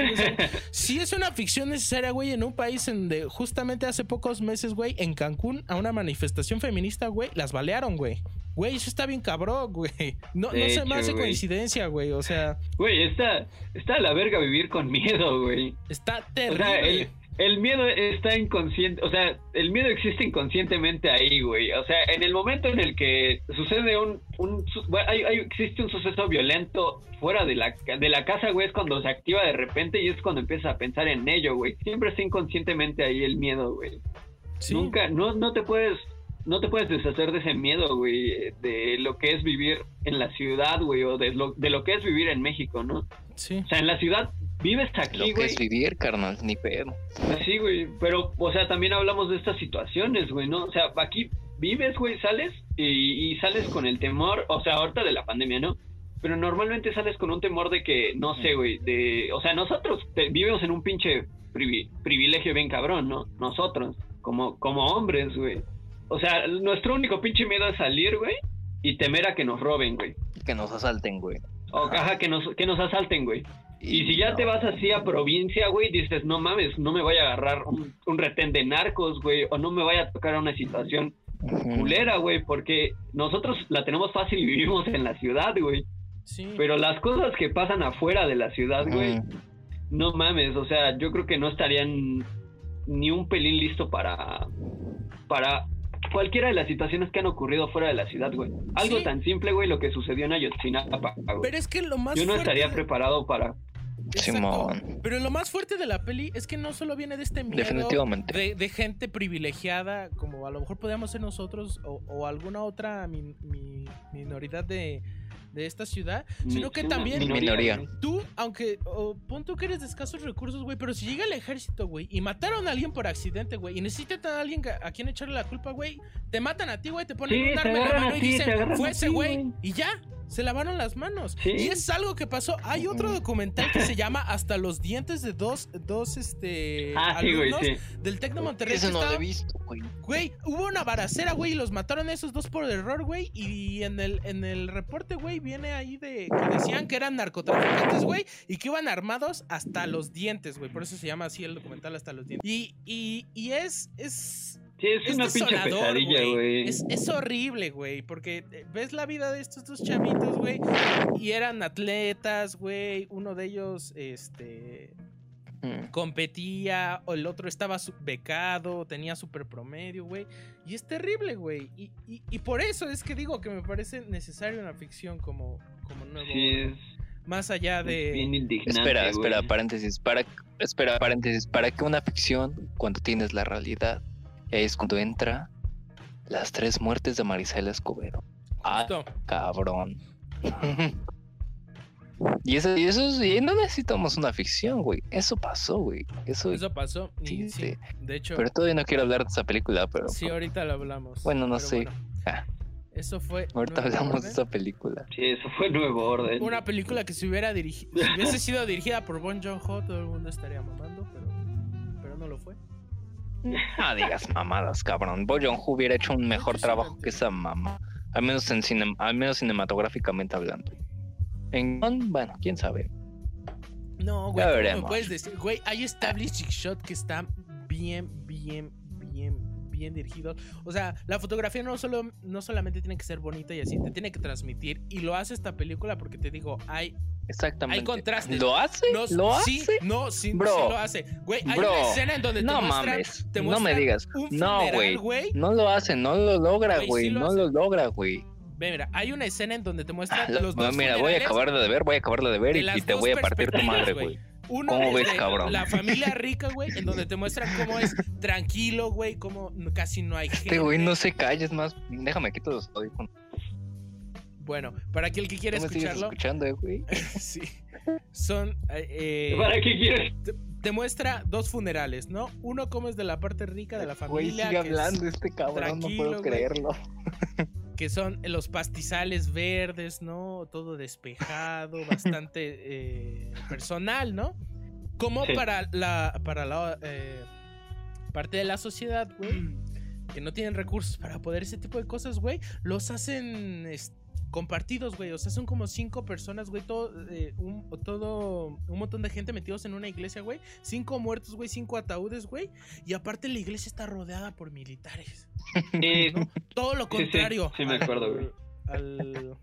Speaker 1: sí es una ficción necesaria, güey, en un país en donde justamente hace pocos meses, güey, en Cancún, a una manifestación feminista, güey, las balearon, güey. Güey, eso está bien cabrón, güey. No, no se me hace
Speaker 3: güey.
Speaker 1: coincidencia, güey. O sea,
Speaker 3: Güey, está, está a la verga vivir con miedo, güey.
Speaker 1: está
Speaker 3: O
Speaker 1: terrible.
Speaker 3: sea, el, el miedo está inconsciente, o sea, el miedo existe inconscientemente ahí, güey. O sea, en el momento en el que sucede un, un bueno, hay, hay- existe un suceso violento fuera de la, de la casa, güey, es cuando se activa de repente y es cuando empiezas a pensar en ello, güey. Siempre está inconscientemente ahí el miedo, güey.
Speaker 1: Sí.
Speaker 3: Nunca, no, no te puedes, no te puedes deshacer de ese miedo, güey, de lo que es vivir en la ciudad, güey, o de lo, de lo que es vivir en México, ¿no?
Speaker 1: Sí.
Speaker 3: O sea, en la ciudad vives
Speaker 2: Lo
Speaker 3: aquí,
Speaker 2: que
Speaker 3: güey.
Speaker 2: es vivir, carnal, ni pedo.
Speaker 3: Sí, güey, pero, o sea, también hablamos de estas situaciones, güey, ¿no? O sea, aquí vives, güey, sales y, y sales con el temor, o sea, ahorita de la pandemia, ¿no? Pero normalmente sales con un temor de que, no sé, güey, de, o sea, nosotros te- vivimos en un pinche privi- privilegio bien cabrón, ¿no? Nosotros, como, como hombres, güey. O sea, nuestro único pinche miedo es salir, güey, y temer a que nos roben, güey.
Speaker 2: Que nos asalten, güey.
Speaker 3: O ajá, que nos, que nos asalten, güey. Y si ya
Speaker 2: no.
Speaker 3: te vas así a provincia, güey, dices, no mames, no me vaya a agarrar un, un retén de narcos, güey, o no me vaya a tocar una situación culera, güey, porque nosotros la tenemos fácil y vivimos en la ciudad, güey.
Speaker 1: Sí.
Speaker 3: Pero las cosas que pasan afuera de la ciudad, güey, no mames, o sea, yo creo que no estarían ni un pelín listo para, para cualquiera de las situaciones que han ocurrido fuera de la ciudad, güey. Algo
Speaker 1: Sí.
Speaker 3: tan simple, güey, lo que sucedió en Ayotzinapa, güey.
Speaker 1: Pero es que lo más
Speaker 3: Yo no
Speaker 1: fuerte
Speaker 3: estaría
Speaker 1: de-
Speaker 3: preparado para...
Speaker 2: Simón.
Speaker 1: Pero lo más fuerte de la peli es que no solo viene de este miedo
Speaker 2: Definitivamente.
Speaker 1: de, de gente privilegiada, como a lo mejor podríamos ser nosotros o, o alguna otra min- mi- minoridad de, de esta ciudad, sino que también
Speaker 2: Minoría.
Speaker 1: tú, aunque o, pon tú que eres de escasos recursos, güey, pero si llega el ejército, güey, y mataron a alguien por accidente, güey, y necesitan a alguien a quien echarle la culpa, güey, te matan a ti, güey, te ponen
Speaker 3: Sí,
Speaker 1: un arma en la mano y dicen, fue ese güey. y ya. Se lavaron las manos.
Speaker 3: Sí.
Speaker 1: Y es algo que pasó. Hay otro
Speaker 2: Ujú.
Speaker 1: documental que se llama Hasta los dientes de dos, dos este,
Speaker 3: Ah, sí, güey,
Speaker 1: alumnos
Speaker 3: sí.
Speaker 1: del Tecno Monterrey.
Speaker 2: Eso no lo he
Speaker 1: estaba-
Speaker 2: visto, güey.
Speaker 1: Güey, hubo una baracera, güey, y los mataron a esos dos por error, güey. Y en el, en el reporte, güey, viene ahí de que decían que eran narcotraficantes, güey, y que iban armados hasta los dientes, güey. Por eso se llama así el documental Hasta los dientes. Y, y, y es, es,
Speaker 3: Sí, es,
Speaker 1: es
Speaker 3: una pinche pesadilla, güey.
Speaker 1: Es, es horrible, güey, porque eh, ves la vida de estos dos chavitos, güey, y eran atletas, güey. Uno de ellos, este,
Speaker 2: Mm.
Speaker 1: competía, o el otro estaba becado, tenía super promedio, güey. Y es terrible, güey. Y, y- y por eso es que digo que me parece necesaria una ficción como, como nuevo.
Speaker 3: Sí, es
Speaker 1: Más allá de.
Speaker 2: Espera, espera, paréntesis. Para, espera, paréntesis. ¿Para qué una ficción cuando tienes la realidad? Es cuando entra las tres muertes de Marisela Escobedo. Ah,
Speaker 1: Justo.
Speaker 2: cabrón. y eso, y eso es- y no necesitamos una ficción, güey. Eso pasó, güey. Eso,
Speaker 1: Eso pasó.
Speaker 2: Sí,
Speaker 1: sí,
Speaker 2: sí.
Speaker 1: de hecho,
Speaker 2: Pero todavía no quiero hablar de esa película, pero
Speaker 1: sí, ahorita lo hablamos.
Speaker 2: Bueno, no sé.
Speaker 1: bueno,
Speaker 2: Ah.
Speaker 1: eso fue.
Speaker 2: ahorita
Speaker 1: Nuevo
Speaker 2: hablamos de esa película.
Speaker 3: Sí, eso fue nuevo orden.
Speaker 1: Una película que si hubiera dirigido, si hubiese sido dirigida por Bon Joon-ho, todo el mundo estaría mamando, pero. No
Speaker 2: digas mamadas, cabrón. Bo Joon-ho hubiera hecho un mejor trabajo que esa mamá. Al menos, en cine, al menos cinematográficamente hablando. En bueno, quién sabe.
Speaker 1: No, güey, ¿cómo me
Speaker 2: veremos.
Speaker 1: puedes decir? Güey, hay establishing shot que está bien, bien, bien, bien dirigido. O sea, la fotografía no solo no solamente tiene que ser bonita y así, te tiene que transmitir. Y lo hace esta película porque te digo, hay.
Speaker 2: Exactamente.
Speaker 1: Hay contrastes.
Speaker 2: ¿Lo hace?
Speaker 1: No,
Speaker 2: ¿Lo
Speaker 1: sí,
Speaker 2: hace?
Speaker 1: no, sí,
Speaker 2: Bro.
Speaker 1: sí lo hace. Güey, hay
Speaker 2: Bro.
Speaker 1: una escena en donde te
Speaker 2: No
Speaker 1: muestran,
Speaker 2: mames.
Speaker 1: te
Speaker 2: No me
Speaker 1: muestran
Speaker 2: digas.
Speaker 1: un
Speaker 2: No,
Speaker 1: funeral,
Speaker 2: güey.
Speaker 1: güey.
Speaker 2: No lo hace, no lo logra,
Speaker 1: Güey, sí lo
Speaker 2: no
Speaker 1: hace.
Speaker 2: lo logra, güey.
Speaker 1: Ve, mira, hay una escena en donde te muestran
Speaker 2: Lo-
Speaker 1: los dos
Speaker 2: mira, voy a acabarla de ver, voy a acabarla de ver
Speaker 1: de
Speaker 2: y, y te voy a partir tu madre,
Speaker 1: güey. Uno
Speaker 2: ¿Cómo
Speaker 1: es
Speaker 2: ves,
Speaker 1: de
Speaker 2: cabrón?
Speaker 1: La familia rica, güey, en donde te muestran cómo es tranquilo, güey, cómo casi no hay gente.
Speaker 2: Este güey no se calles más. Déjame quito los audífonos.
Speaker 1: Bueno, para aquel que quiera escucharlo,
Speaker 2: escuchando, eh, güey.
Speaker 1: sí. Son. eh, eh,
Speaker 3: ¿Para qué quieres?
Speaker 1: Te, muestra dos funerales, ¿no? Uno como es de la parte rica de la
Speaker 2: Güey,
Speaker 1: familia.
Speaker 2: sigue
Speaker 1: que es-
Speaker 2: hablando este cabrón, no puedo
Speaker 1: güey.
Speaker 2: creerlo.
Speaker 1: que son los pastizales verdes, ¿no? Todo despejado, bastante eh, personal, ¿no? Como
Speaker 3: Sí.
Speaker 1: para la, para la eh, parte de la sociedad, güey. que no tienen recursos para poder ese tipo de cosas, güey, los hacen compartidos, güey. O sea, son como cinco personas, güey. Todo, eh, un, todo, un montón de gente metidos en una iglesia, güey. Cinco muertos, güey. Cinco ataúdes, güey. Y aparte la iglesia está rodeada por militares. Todo lo contrario.
Speaker 3: Sí, me acuerdo, güey.
Speaker 1: Al,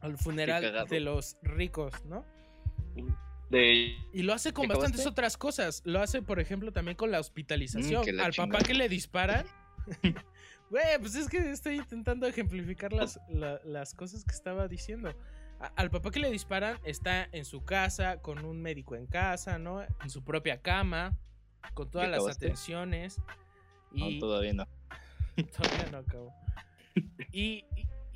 Speaker 1: al, funeral de los ricos, ¿no? Y lo hace con bastantes otras cosas. Lo hace, por ejemplo, también con la hospitalización. Mm, Al papá que le disparan. Güey, pues es que estoy intentando ejemplificar las, las cosas que estaba diciendo. al papá que le disparan está en su casa, con un médico en casa, ¿no? En su propia cama, con todas las atenciones.
Speaker 2: Y... No, todavía no.
Speaker 1: todavía no acabo. Y,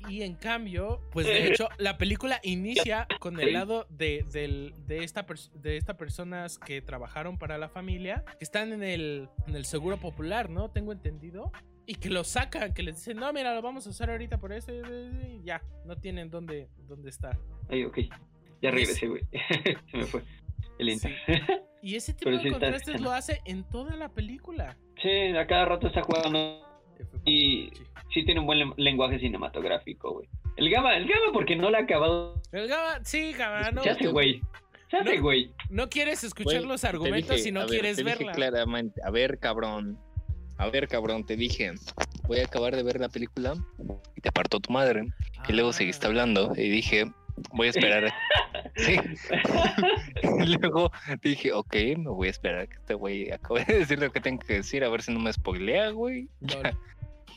Speaker 1: y, en cambio, pues de hecho, la película inicia con el lado de, de, esta de estas personas que trabajaron para la familia, que están en el, en el seguro popular, ¿no? Tengo entendido y que lo sacan, que les dicen, no, mira, lo vamos a usar ahorita por eso y ya, no tienen dónde, dónde estar.
Speaker 3: Ay, ok. Ya regresé, güey. Se me fue el inter.
Speaker 1: Y ese tipo de contrastes lo hace en toda la película.
Speaker 3: Sí, a cada rato está jugando. Y sí. tiene un buen lenguaje cinematográfico, güey. El Gama, el Gama porque no lo ha acabado.
Speaker 1: El Gama, sí, Gama, no.
Speaker 3: Ya sé, güey. Güey.
Speaker 1: No, quieres escuchar los argumentos y no quieres
Speaker 2: te
Speaker 1: verla.
Speaker 2: claramente, a ver, cabrón a ver, cabrón, te dije, voy a acabar de ver la película y te apartó tu madre. Y luego seguiste ah. hablando y dije, voy a esperar. sí. y luego dije, ok, me voy a esperar que este güey acabe de decir lo que tengo que decir, a ver si no me spoilea, güey.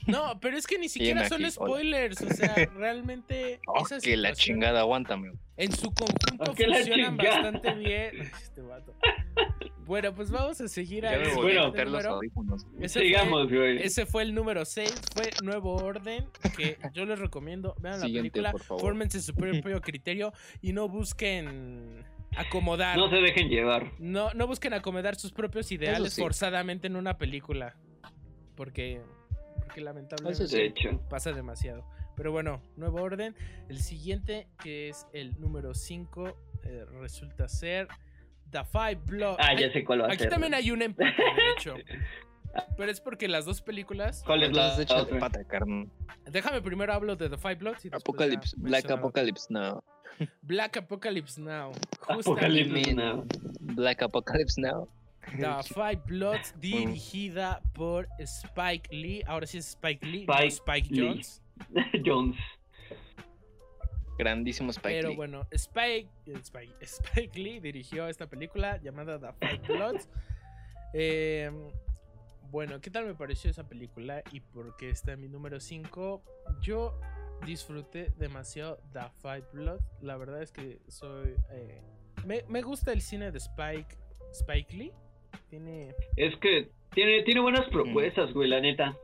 Speaker 1: No, pero es que ni siquiera son spoilers, o sea, realmente.
Speaker 2: Oh, que la chingada, aguántame.
Speaker 1: En su conjunto funcionan bastante bien. Este vato. Bueno, pues vamos a seguir a
Speaker 3: ese bueno,
Speaker 1: ese Sigamos, fue, güey. Ese fue el número 6, fue Nuevo Orden, que yo les recomiendo, vean la película, fórmense su propio criterio y no busquen acomodar.
Speaker 3: No se dejen llevar.
Speaker 1: No, no busquen acomodar sus propios ideales forzadamente en una película. Porque que lamentablemente pasa demasiado. Pero bueno, nuevo orden. El siguiente, que es el número 5, eh, resulta ser The Five Bloods.
Speaker 3: Ah, ya sé cuál va a
Speaker 1: Aquí también hay un empate, de hecho. Pero es porque las dos películas.
Speaker 3: ¿Cuál es la
Speaker 2: de pata, carne?
Speaker 1: Déjame primero hablo de The Five Bloods.
Speaker 2: Apocalypse, Black Apocalypse Now.
Speaker 1: Black Apocalypse Now.
Speaker 3: Apocalypse Now.
Speaker 2: Black Apocalypse Now.
Speaker 1: The Five Bloods, dirigida por Spike Lee. Ahora sí es Spike Lee, Spike, Spike Jones.
Speaker 3: Jones.
Speaker 2: Grandísimo Spike
Speaker 1: Pero bueno, Spike, Spike, Lee dirigió esta película llamada The Five Bloods. Em, bueno, ¿qué tal me pareció esa película? Y porque está en mi número 5. Yo disfruté demasiado The Five Bloods. La verdad es que soy. Eh, me, me, gusta el cine de Spike, Spike Lee. Tiene.
Speaker 3: Es que tiene, tiene buenas propuestas, güey, la neta.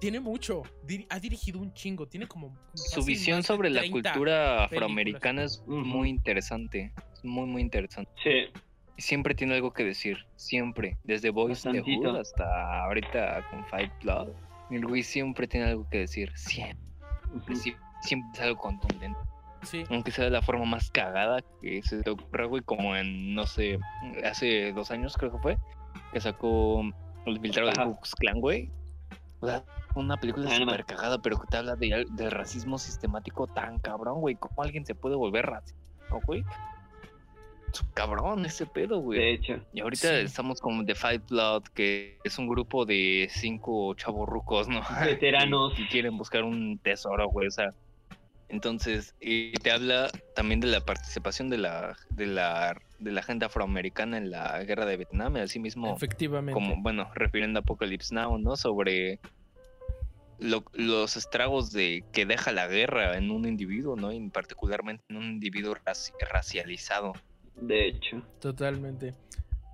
Speaker 1: Tiene mucho. ha dirigido un chingo. Tiene como.
Speaker 2: Su visión sobre la cultura afroamericana es muy interesante. Es muy, muy interesante.
Speaker 3: Sí.
Speaker 2: Siempre tiene algo que decir. Siempre. Desde Boys the Hood hasta ahorita con Fight Club. El güey siempre tiene algo que decir. Siempre. Siempre es algo contundente. Sí. Aunque sea de la forma más cagada que se te ocurra, güey, como en, no sé, hace dos años creo que fue, que sacó El filtrado de Hooks Clan, güey. Una película ah, súper cagada, pero que te habla de, de, racismo sistemático tan cabrón, güey. ¿Cómo alguien se puede volver racista, güey? cabrón ese pedo, güey.
Speaker 3: De hecho.
Speaker 2: Y ahorita estamos con The Fight Blood, que es un grupo de cinco chavorrucos, ¿no?
Speaker 3: Veteranos.
Speaker 2: y, quieren buscar un tesoro, güey. O sea, entonces, y te habla también de la participación de la, de la, de la gente afroamericana en la guerra de Vietnam, así mismo.
Speaker 1: Efectivamente.
Speaker 2: Como, bueno, refiriendo a Apocalypse Now, ¿no? Sobre los estragos de que deja la guerra en un individuo, ¿no? Y particularmente en un individuo racializado.
Speaker 3: De hecho.
Speaker 1: Totalmente.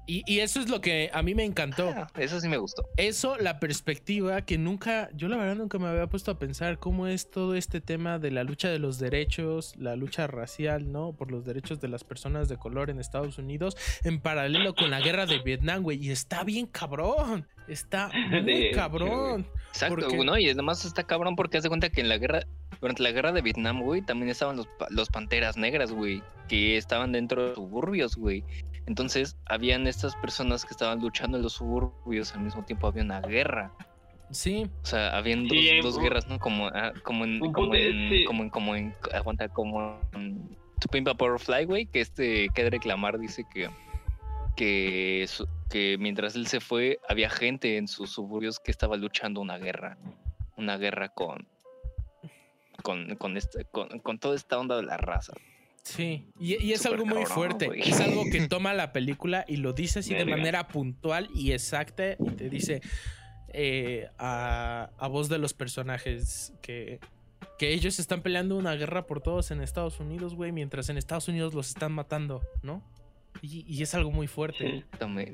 Speaker 1: Y, eso es lo que a mí me encantó.
Speaker 2: Ah, eso sí me gustó.
Speaker 1: Eso, la perspectiva que nunca, yo la verdad nunca me había puesto a pensar cómo es todo este tema de la lucha de los derechos, la lucha racial, ¿no? Por los derechos de las personas de color en Estados Unidos, en paralelo con la guerra de Vietnam, güey. Y está bien cabrón. Está muy cabrón.
Speaker 2: Exacto, ¿no? Y además está cabrón porque hace cuenta que en la guerra, durante la guerra de Vietnam, güey, también estaban los, los panteras negras, güey, que estaban dentro de suburbios, güey. Entonces, habían estas personas que estaban luchando en los suburbios, al mismo tiempo había una guerra.
Speaker 1: Sí.
Speaker 2: O sea, habiendo
Speaker 3: Sí,
Speaker 2: dos,
Speaker 3: un-
Speaker 2: guerras, ¿no? Como, ah, como en, como en,
Speaker 3: sí.
Speaker 2: como en, como en, aguanta, como en To Pimp a Butterfly, güey, que este Kendrick Lamar dice que, que, su- que mientras él se fue, había gente en sus suburbios que estaba luchando una guerra, una guerra con, con, con, este, con, con toda esta onda de la raza.
Speaker 1: Sí, y, y es algo muy
Speaker 2: cabrón,
Speaker 1: fuerte. Es algo que toma la película y lo dice así de manera puntual y exacta y te dice eh, a, a voz de los personajes que, que ellos están peleando una guerra por todos en Estados Unidos, güey, mientras en Estados Unidos los están matando, ¿no? Y, y es algo muy fuerte.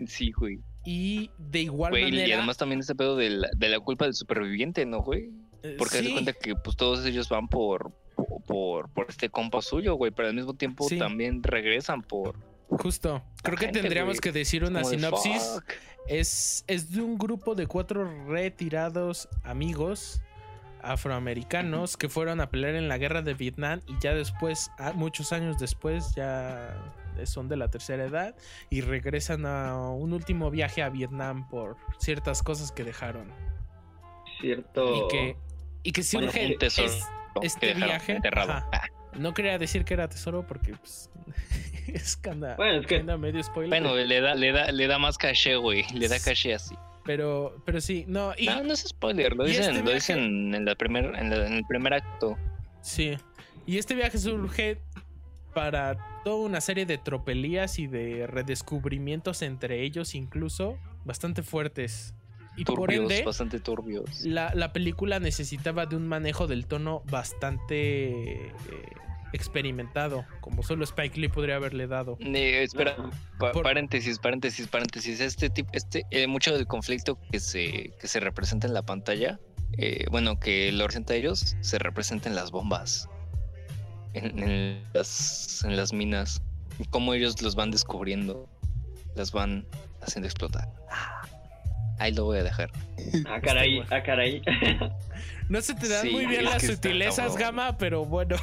Speaker 3: Sí.
Speaker 2: Güey.
Speaker 1: Y de igual
Speaker 2: Güey, y
Speaker 1: manera...
Speaker 2: además también ese pedo de la, de la culpa del superviviente, ¿no, güey?
Speaker 1: eh,
Speaker 2: Porque
Speaker 1: sí,
Speaker 2: cuenta que pues todos ellos van por, por, por este compa suyo, güey, pero al mismo tiempo
Speaker 1: Sí.
Speaker 2: también regresan por...
Speaker 1: justo. Creo que
Speaker 2: gente,
Speaker 1: tendríamos
Speaker 2: güey.
Speaker 1: que decir una
Speaker 2: como
Speaker 1: sinopsis. Es, es de un grupo de cuatro retirados amigos afroamericanos que fueron a pelear en la guerra de Vietnam y ya después, ah, muchos años después, ya son de la tercera edad y regresan a un último viaje a Vietnam por ciertas cosas que dejaron.
Speaker 3: Cierto.
Speaker 1: Y que, y que
Speaker 2: Bueno,
Speaker 1: surge
Speaker 2: un tesoro
Speaker 1: es-
Speaker 2: que
Speaker 1: este viaje,
Speaker 2: enterrado.
Speaker 1: ajá.
Speaker 2: Ah,
Speaker 1: no quería decir que era tesoro porque pues, es que anda,
Speaker 3: Bueno, es que-
Speaker 1: medio spoiler.
Speaker 2: Bueno, le da, le da, le da más caché, güey. Le da caché así.
Speaker 1: pero, pero sí, no, y,
Speaker 2: no, no es spoiler, lo dicen,
Speaker 1: este
Speaker 2: lo dicen en la primer, en, la- en el primer acto.
Speaker 1: Sí. Y este viaje surge para toda una serie de tropelías y de redescubrimientos entre ellos, incluso bastante fuertes. Y por
Speaker 2: Turbios,
Speaker 1: ende,
Speaker 2: bastante turbios.
Speaker 1: la, la película necesitaba de un manejo del tono bastante eh, experimentado, como solo Spike Lee podría haberle dado.
Speaker 2: Eh, espera,
Speaker 3: Ajá.
Speaker 2: pa-
Speaker 1: Por-
Speaker 2: paréntesis, paréntesis, paréntesis. Este tipo, este, eh, mucho del conflicto que se, que se representa en la pantalla, eh, bueno, que lo representa a ellos, se representa en las bombas, en, en las, en las minas, cómo ellos los van descubriendo, las van haciendo explotar. Ah, Ahí lo voy a dejar.
Speaker 3: Ah, caray,
Speaker 1: Este,
Speaker 3: ah, caray.
Speaker 1: No se te dan
Speaker 2: Sí,
Speaker 1: muy bien las sutilezas. Gama, pero bueno.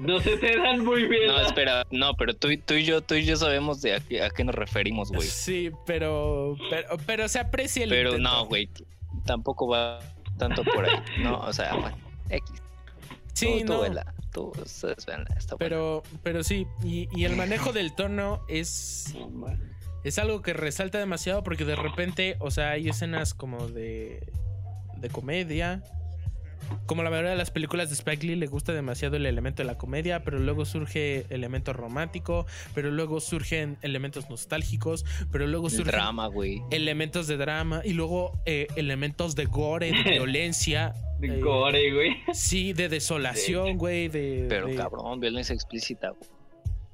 Speaker 3: No se te dan muy bien.
Speaker 2: No, espera, no, pero tú, y- tú y yo, tú y yo sabemos de a qué, a qué nos referimos, güey.
Speaker 1: Sí, pero, pero, pero se aprecia el
Speaker 2: Pero
Speaker 1: intento.
Speaker 2: no, güey, tampoco va tanto por ahí. No, o sea, bueno, X.
Speaker 1: Sí,
Speaker 2: tú, tú
Speaker 1: no.
Speaker 2: vela, tú, ustedes véanla, está buena.
Speaker 1: Pero, pero sí, y, y el manejo del tono es,
Speaker 3: No.
Speaker 1: Es algo que resalta demasiado porque de repente, o sea, hay escenas como de, de comedia. Como la mayoría de las películas de Spike Lee le gusta demasiado el elemento de la comedia, pero luego surge elemento romántico, pero luego surgen elementos nostálgicos, pero luego surgen
Speaker 2: drama, güey.
Speaker 1: elementos de drama y luego eh, elementos de gore, de violencia.
Speaker 3: De
Speaker 1: eh,
Speaker 3: gore, güey.
Speaker 1: Sí, de desolación, güey, de...
Speaker 2: Pero
Speaker 1: de-
Speaker 2: cabrón, violencia explícita, güey.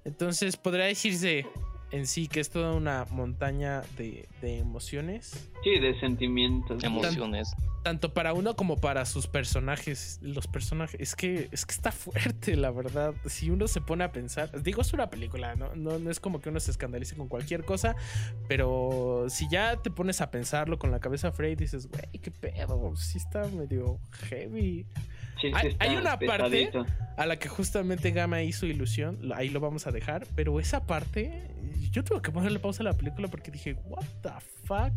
Speaker 1: Entonces, podría decirse en sí que es toda una montaña de, de emociones,
Speaker 3: Sí, de sentimientos.
Speaker 2: Emociones.
Speaker 1: tanto para uno como para sus personajes. Los personajes, es que, es que está fuerte, la verdad. Si uno se pone a pensar, digo, es una película, ¿no? No, no es como que uno se escandalice con cualquier cosa, pero si ya te pones a pensarlo con la cabeza fría y dices, güey, qué pedo, sí está medio heavy.
Speaker 3: Sí, sí
Speaker 1: Hay- una parte- a la que justamente Gama hizo ilusión, ahí lo vamos a dejar, pero esa parte, yo tuve que ponerle pausa a la película porque dije, what the fuck,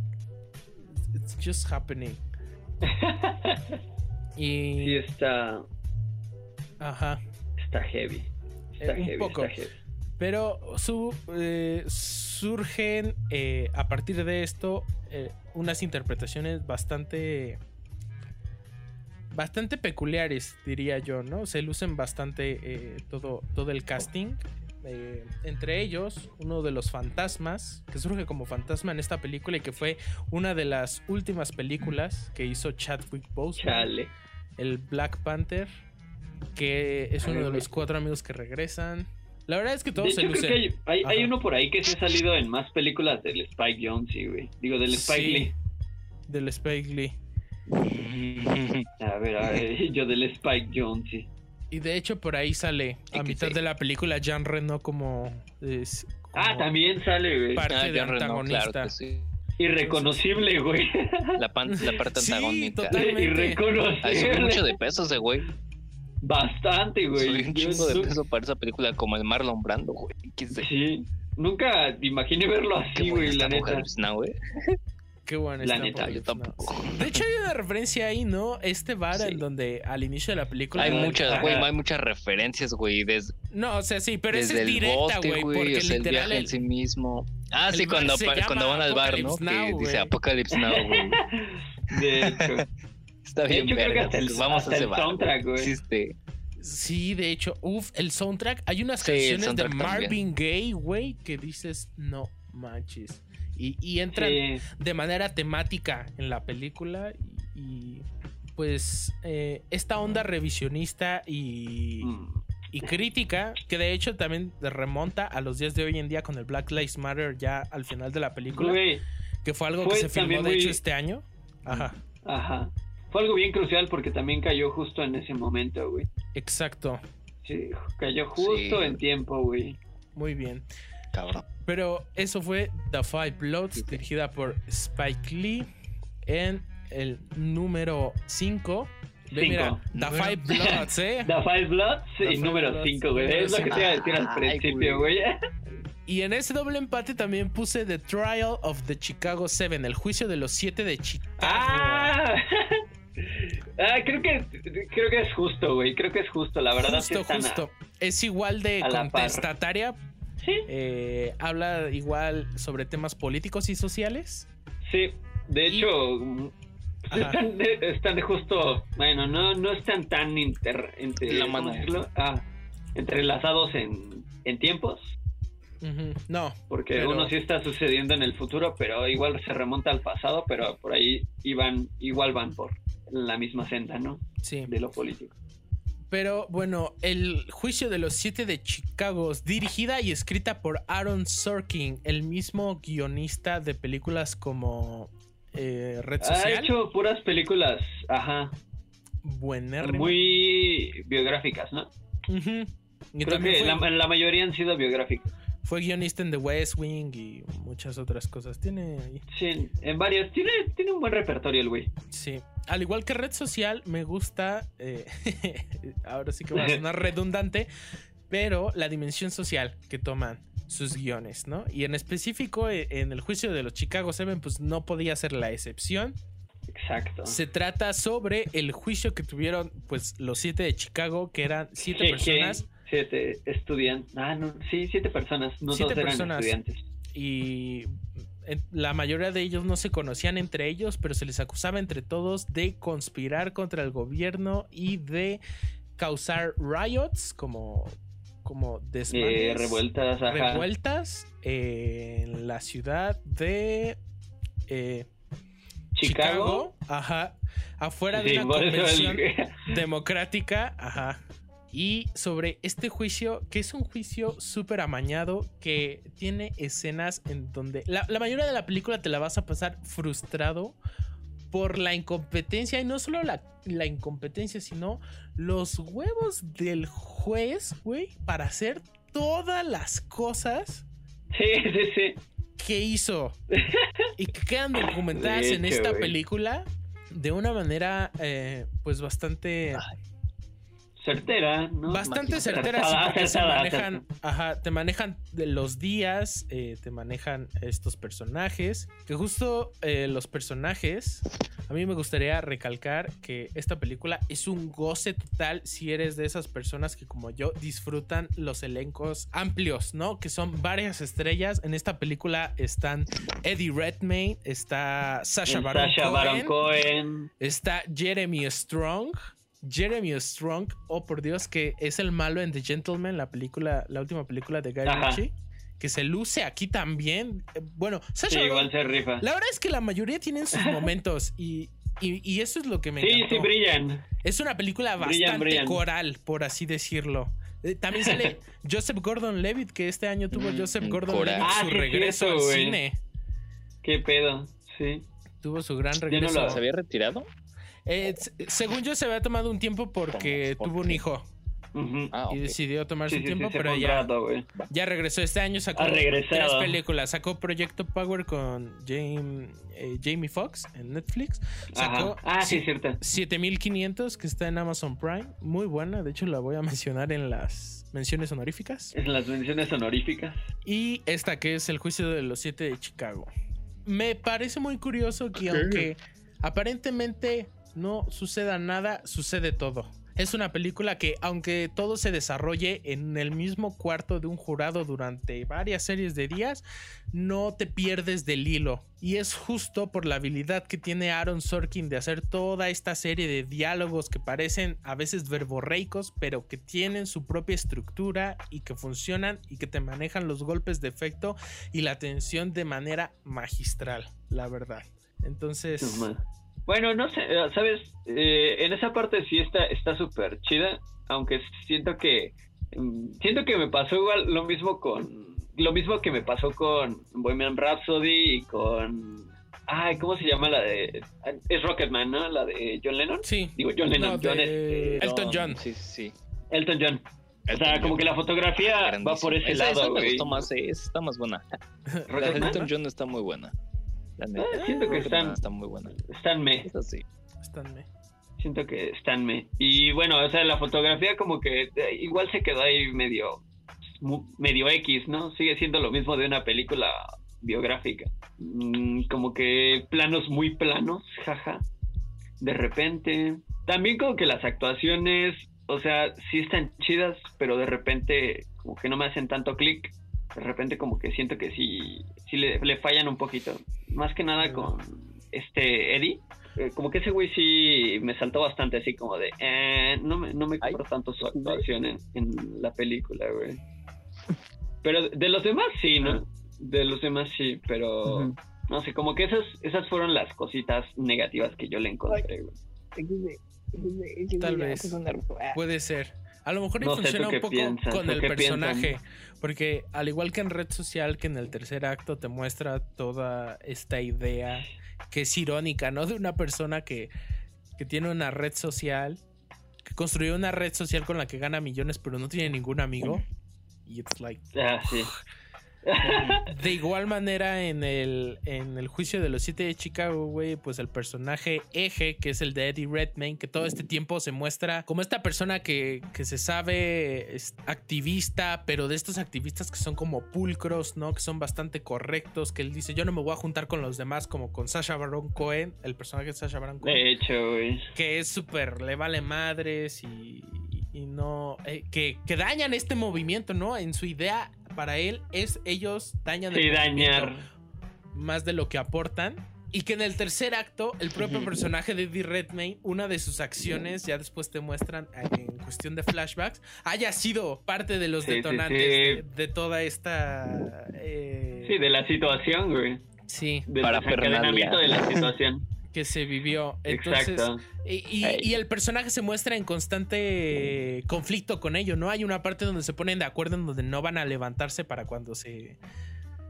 Speaker 1: it's just happening. Y,
Speaker 3: Sí, está,
Speaker 1: ajá,
Speaker 3: está heavy. Está
Speaker 1: Eh, un
Speaker 3: heavy,
Speaker 1: poco.
Speaker 3: está heavy.
Speaker 1: pero su, eh, surgen eh, a partir de esto unas interpretaciones bastante bastante peculiares diría yo no se lucen bastante eh, todo todo el casting eh, entre ellos uno de los fantasmas que surge como fantasma en esta película y que fue una de las últimas películas que hizo Chadwick Boseman
Speaker 3: Chale.
Speaker 1: el Black Panther, que es uno de los cuatro amigos que regresan. La verdad es que
Speaker 3: De
Speaker 1: todos
Speaker 3: hecho,
Speaker 1: se
Speaker 3: creo
Speaker 1: lucen.
Speaker 3: que hay, hay, hay uno por ahí que se ha salido en más películas del Spike Jonze, güey. Digo, del Spike
Speaker 1: Sí,
Speaker 3: Lee.
Speaker 1: Del Spike Lee.
Speaker 3: A ver, a ver, yo del Spike Jonze.
Speaker 1: Y de hecho por ahí sale a mitad de la película Jean Reno como, es,
Speaker 3: Ah, también sale, güey.
Speaker 1: parte
Speaker 2: Ah,
Speaker 1: de
Speaker 2: Jean Reno,
Speaker 1: antagonista.
Speaker 2: claro que sí.
Speaker 3: Irreconocible, güey.
Speaker 2: La, pan- la parte
Speaker 1: Sí,
Speaker 2: antagónica.
Speaker 1: totalmente.
Speaker 3: Irreconocible.
Speaker 2: Ay, subió mucho de peso ese güey.
Speaker 3: Bastante, güey.
Speaker 2: Subió un chingo de peso para esa película como el Marlon Brando, güey. ¿Qué sé?
Speaker 3: Sí. Nunca imaginé verlo así, güey, la neta.
Speaker 2: Mujer Now, güey.
Speaker 1: Qué bueno.
Speaker 3: La neta,
Speaker 2: yo tampoco.
Speaker 1: De hecho, hay una referencia ahí, ¿no? Este bar
Speaker 2: Sí.
Speaker 1: en donde al inicio de la película.
Speaker 2: Hay muchas, güey, hay muchas referencias, güey, desde,
Speaker 1: No, o sea, sí, pero esa
Speaker 2: desde
Speaker 1: es
Speaker 2: el
Speaker 1: directa,
Speaker 2: bote,
Speaker 1: güey. Porque
Speaker 2: o sea, el viaje en sí mismo. Ah, sí, cuando, cuando van al bar, ¿no? Que dice. Apocalypse Now, güey.
Speaker 3: De hecho,
Speaker 2: Está bien
Speaker 3: hecho creo que
Speaker 2: verga.
Speaker 3: hasta el,
Speaker 2: Vamos
Speaker 3: hasta
Speaker 2: a ese
Speaker 3: el
Speaker 2: bar.
Speaker 3: soundtrack, güey.
Speaker 2: Existe.
Speaker 1: Sí, de hecho, uff, el soundtrack. Hay unas
Speaker 2: Sí,
Speaker 1: canciones de Marvin Gaye, güey, que dices, no manches. Y, y entran
Speaker 3: Sí.
Speaker 1: de manera temática en la película. Y, y, pues eh, esta onda revisionista y,
Speaker 3: Mm.
Speaker 1: y crítica, que de hecho también remonta a los días de hoy en día con el Black Lives Matter ya al final de la película, que fue algo
Speaker 3: fue
Speaker 1: que se filmó de
Speaker 3: muy-
Speaker 1: hecho este año. Ajá,
Speaker 3: ajá. Fue algo bien crucial porque también cayó justo en ese momento, güey.
Speaker 1: exacto,
Speaker 3: Sí, cayó justo
Speaker 2: Sí.
Speaker 3: en tiempo, güey.
Speaker 1: muy bien.
Speaker 2: Cabrón.
Speaker 1: Pero eso fue The Five Bloods, dirigida por Spike Lee en el número 5. Ve,
Speaker 3: Cinco.
Speaker 1: mira, The
Speaker 2: Número-
Speaker 1: Five Bloods, ¿eh?
Speaker 3: The Five Bloods
Speaker 1: The
Speaker 3: y
Speaker 1: Five
Speaker 3: número
Speaker 1: Bloods,
Speaker 3: 5, güey. Es lo que te iba a decir al principio, güey.
Speaker 1: Y en ese doble empate también puse The Trial of the Chicago Seven, el juicio de los siete de Chicago.
Speaker 3: ¡Ah! Ah, creo que creo que es justo, güey. Creo que es justo, la verdad. sí
Speaker 1: justo, justo. Es igual de
Speaker 3: a la par. Sí,
Speaker 1: eh, habla igual sobre temas políticos y sociales.
Speaker 3: sí. De
Speaker 1: Y-
Speaker 3: hecho, están, de, están de justo. Bueno, no, no están tan inter, entre-
Speaker 2: La.
Speaker 3: Ah, entrelazados en, en tiempos.
Speaker 1: No,
Speaker 3: Porque
Speaker 1: Pero-
Speaker 3: uno sí está sucediendo en el futuro, pero igual se remonta al pasado, pero por ahí iban, igual van por la misma senda, ¿no?
Speaker 1: sí.
Speaker 3: De lo político.
Speaker 1: Pero bueno, el juicio de los siete de Chicago, dirigida y escrita por Aaron Sorkin, el mismo guionista de películas como eh, Red
Speaker 3: Ha
Speaker 1: Social.
Speaker 3: hecho puras películas, ajá,
Speaker 1: buenérrimo.
Speaker 3: muy biográficas, ¿no?
Speaker 1: Ujú. Y
Speaker 3: Creo
Speaker 1: también
Speaker 3: que
Speaker 1: fue,
Speaker 3: la, la mayoría han sido biográficas.
Speaker 1: Fue guionista en The West Wing y muchas otras cosas. Tiene ahí-
Speaker 3: Sí, en varias. Tiene, tiene un buen repertorio el güey.
Speaker 1: Sí. Al igual que Red Social, me gusta. eh, ahora sí que va a sonar redundante. Pero la dimensión social que toman sus guiones, ¿no? Y en específico, eh, en el juicio de los Chicago Seven, pues no podía ser la excepción.
Speaker 3: Exacto.
Speaker 1: Se trata sobre el juicio que tuvieron, pues, los siete de Chicago, que eran siete personas.
Speaker 3: Siete estudiantes. Ah, no, sí, siete personas. No
Speaker 1: Siete
Speaker 3: todos eran
Speaker 1: personas.
Speaker 3: estudiantes.
Speaker 1: y eh, la mayoría de ellos no se conocían entre ellos, pero se les acusaba entre todos de conspirar contra el gobierno y de causar riots como como
Speaker 3: Eh,
Speaker 1: desmanes,
Speaker 3: revueltas, ajá.
Speaker 1: revueltas en la ciudad de eh,
Speaker 3: Chicago.
Speaker 1: Chicago, ajá, afuera de
Speaker 3: Sí,
Speaker 1: una
Speaker 3: por eso
Speaker 1: convención
Speaker 3: el-
Speaker 1: democrática, ajá. Y sobre este juicio, que es un juicio súper amañado, que tiene escenas en donde la, la mayoría de la película te la vas a pasar frustrado por la incompetencia, y no solo la, la incompetencia, sino los huevos del juez, güey, para hacer todas las cosas
Speaker 3: Sí, sí, sí.
Speaker 1: que hizo. Y que quedan documentadas en esta película de una manera, eh, pues bastante...
Speaker 3: Certera, ¿no?
Speaker 1: Bastante certera, sí,
Speaker 3: Acertada, acertada,
Speaker 1: manejan, ajá, te manejan de los días, eh, te manejan estos personajes, que justo eh, los personajes, a mí me gustaría recalcar que esta película es un goce total si eres de esas personas que como yo disfrutan los elencos amplios, ¿no? Que son varias estrellas. En esta película están Eddie Redmayne, está Sasha Baron
Speaker 3: Sacha Baron Cohen.
Speaker 1: Está Jeremy Strong. Jeremy Strong, oh por Dios, que es el malo en The Gentleman, la película, la última película de Guy
Speaker 3: Ajá.
Speaker 1: Ritchie, que se luce aquí también. Eh, Bueno,
Speaker 3: Sí,
Speaker 1: Sasha
Speaker 3: igual se rifa.
Speaker 1: la verdad es que la mayoría tienen sus momentos y, y- y eso es lo que me
Speaker 3: Sí,
Speaker 1: encantó.
Speaker 3: sí, brillan.
Speaker 1: es una película bastante
Speaker 3: brillan.
Speaker 1: coral, por así decirlo. Eh, También sale Joseph Gordon-Levitt, que este año tuvo
Speaker 2: Mm,
Speaker 1: Joseph Gordon-Levitt
Speaker 3: coral. Ah,
Speaker 1: su
Speaker 3: sí, es
Speaker 1: regreso
Speaker 3: cierto,
Speaker 1: al cine.
Speaker 3: Qué pedo. Sí.
Speaker 1: Tuvo su gran
Speaker 3: no lo-
Speaker 1: regreso.
Speaker 2: ¿Se había retirado?
Speaker 1: Eh, según yo, se había tomado un tiempo porque
Speaker 2: ¿Cómo? ¿Por
Speaker 1: tuvo un hijo.
Speaker 2: Ah,
Speaker 1: y decidió tomarse
Speaker 3: Sí,
Speaker 1: un
Speaker 3: sí,
Speaker 1: tiempo,
Speaker 3: sí,
Speaker 1: pero ya,
Speaker 3: rato,
Speaker 1: ya regresó. Este año sacó tres películas. Sacó Proyecto Power con Jamie, eh, Jamie Foxx en Netflix. Sacó.
Speaker 3: Ah, sí,
Speaker 1: si-
Speaker 3: cierto.
Speaker 1: 7500 que está en Amazon Prime. Muy buena. De hecho, la voy a mencionar en las menciones honoríficas.
Speaker 3: En las menciones honoríficas.
Speaker 1: Y esta que es El Juicio de los Siete de Chicago. me parece muy curioso que aunque aparentemente no suceda nada, sucede todo. Es una película que, aunque todo se desarrolle en el mismo cuarto de un jurado durante varias series de días, no te pierdes del hilo. Y es justo por la habilidad que tiene Aaron Sorkin de hacer toda esta serie de diálogos que parecen a veces verborreicos, pero que tienen su propia estructura y que funcionan y que te manejan los golpes de efecto y la tensión de manera magistral, la verdad. Entonces...
Speaker 3: Bueno, no sé, eh, sabes, eh, en esa parte sí está está súper chida, aunque siento que mm, siento que me pasó igual lo mismo con lo mismo que me pasó con Bohemian Rhapsody y con ay, ¿cómo se llama la de es Rocketman, ¿no? La de John Lennon?
Speaker 1: Sí.
Speaker 3: Digo John Lennon, John
Speaker 1: este, Elton John.
Speaker 2: Sí, sí.
Speaker 3: Elton John. o sea, como que la fotografía va por ese lado,
Speaker 2: esa me gustó más, eh, está más buena. La de Elton John está muy buena.
Speaker 3: Ah, siento que están.
Speaker 2: Está muy buena.
Speaker 3: Están me.
Speaker 2: sí.
Speaker 1: Están me.
Speaker 3: Siento que están me. Y bueno, o sea, la fotografía como que eh, igual se quedó ahí medio. medio X, ¿no? Sigue siendo lo mismo de una película biográfica. Mm, como que planos muy planos, jaja. De repente. También como que las actuaciones, o sea, sí están chidas, pero de repente como que no me hacen tanto clic de repente como que siento que sí, sí le, fallan un poquito. Más que nada con este Eddie. Eh, como que ese güey sí me saltó bastante así como de... Eh, no me, no me compro tanto su actuación en, la película, güey. Pero de los demás sí, ¿no? De los demás sí, pero... No sé, como que esas, esas fueron las cositas negativas que yo le encontré, güey.
Speaker 1: Tal vez. Puede ser. A lo mejor funciona un poco con el personaje. Porque al igual que en Red Social, que en el tercer acto te muestra toda esta idea que es irónica, ¿no? De una persona que, que tiene una red social, que construyó una red social con la que gana millones, pero no tiene ningún amigo. Y it's like.
Speaker 3: Ah, sí.
Speaker 1: De igual manera, en el, en el juicio de los siete de Chicago, güey, pues el personaje eje, que es el de Eddie Redmayne, que todo este tiempo se muestra como esta persona que, que se sabe activista, pero de estos activistas que son como pulcros, ¿no? Que son bastante correctos, que él dice, yo no me voy a juntar con los demás, como con Sasha Baron Cohen, el personaje de Sasha Baron Cohen.
Speaker 3: De hecho, güey.
Speaker 1: Que es súper, le vale madres y, y no, eh, que, que dañan este movimiento, ¿no? En su idea para él es ellos dañan
Speaker 3: sí, dañar
Speaker 1: más de lo que aportan. Y que en el tercer acto, el propio personaje de Eddie Redmayne, una de sus acciones, ya después te muestran en cuestión de flashbacks, haya sido parte de los detonantes De, toda esta. Eh...
Speaker 3: Sí, de la situación, güey.
Speaker 1: Sí.
Speaker 3: Del Para desencadenamiento de la situación
Speaker 1: que se vivió. Exacto. Y, el personaje se muestra en constante conflicto con ello, ¿no? Hay una parte donde se ponen de acuerdo en donde no van a levantarse para cuando se,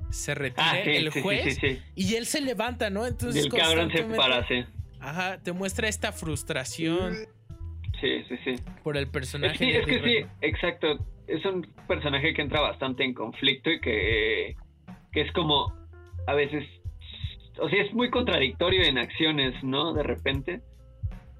Speaker 1: se retire ah, el juez. y él se levanta, ¿no? Entonces.
Speaker 3: el cabrón se para, sí.
Speaker 1: Ajá, te muestra esta frustración.
Speaker 3: Sí, sí, sí.
Speaker 1: Por el personaje.
Speaker 3: Sí, es que sí, exacto. Es un personaje que entra bastante en conflicto y que, que es como a veces o sea, es muy contradictorio en acciones, ¿no? De repente.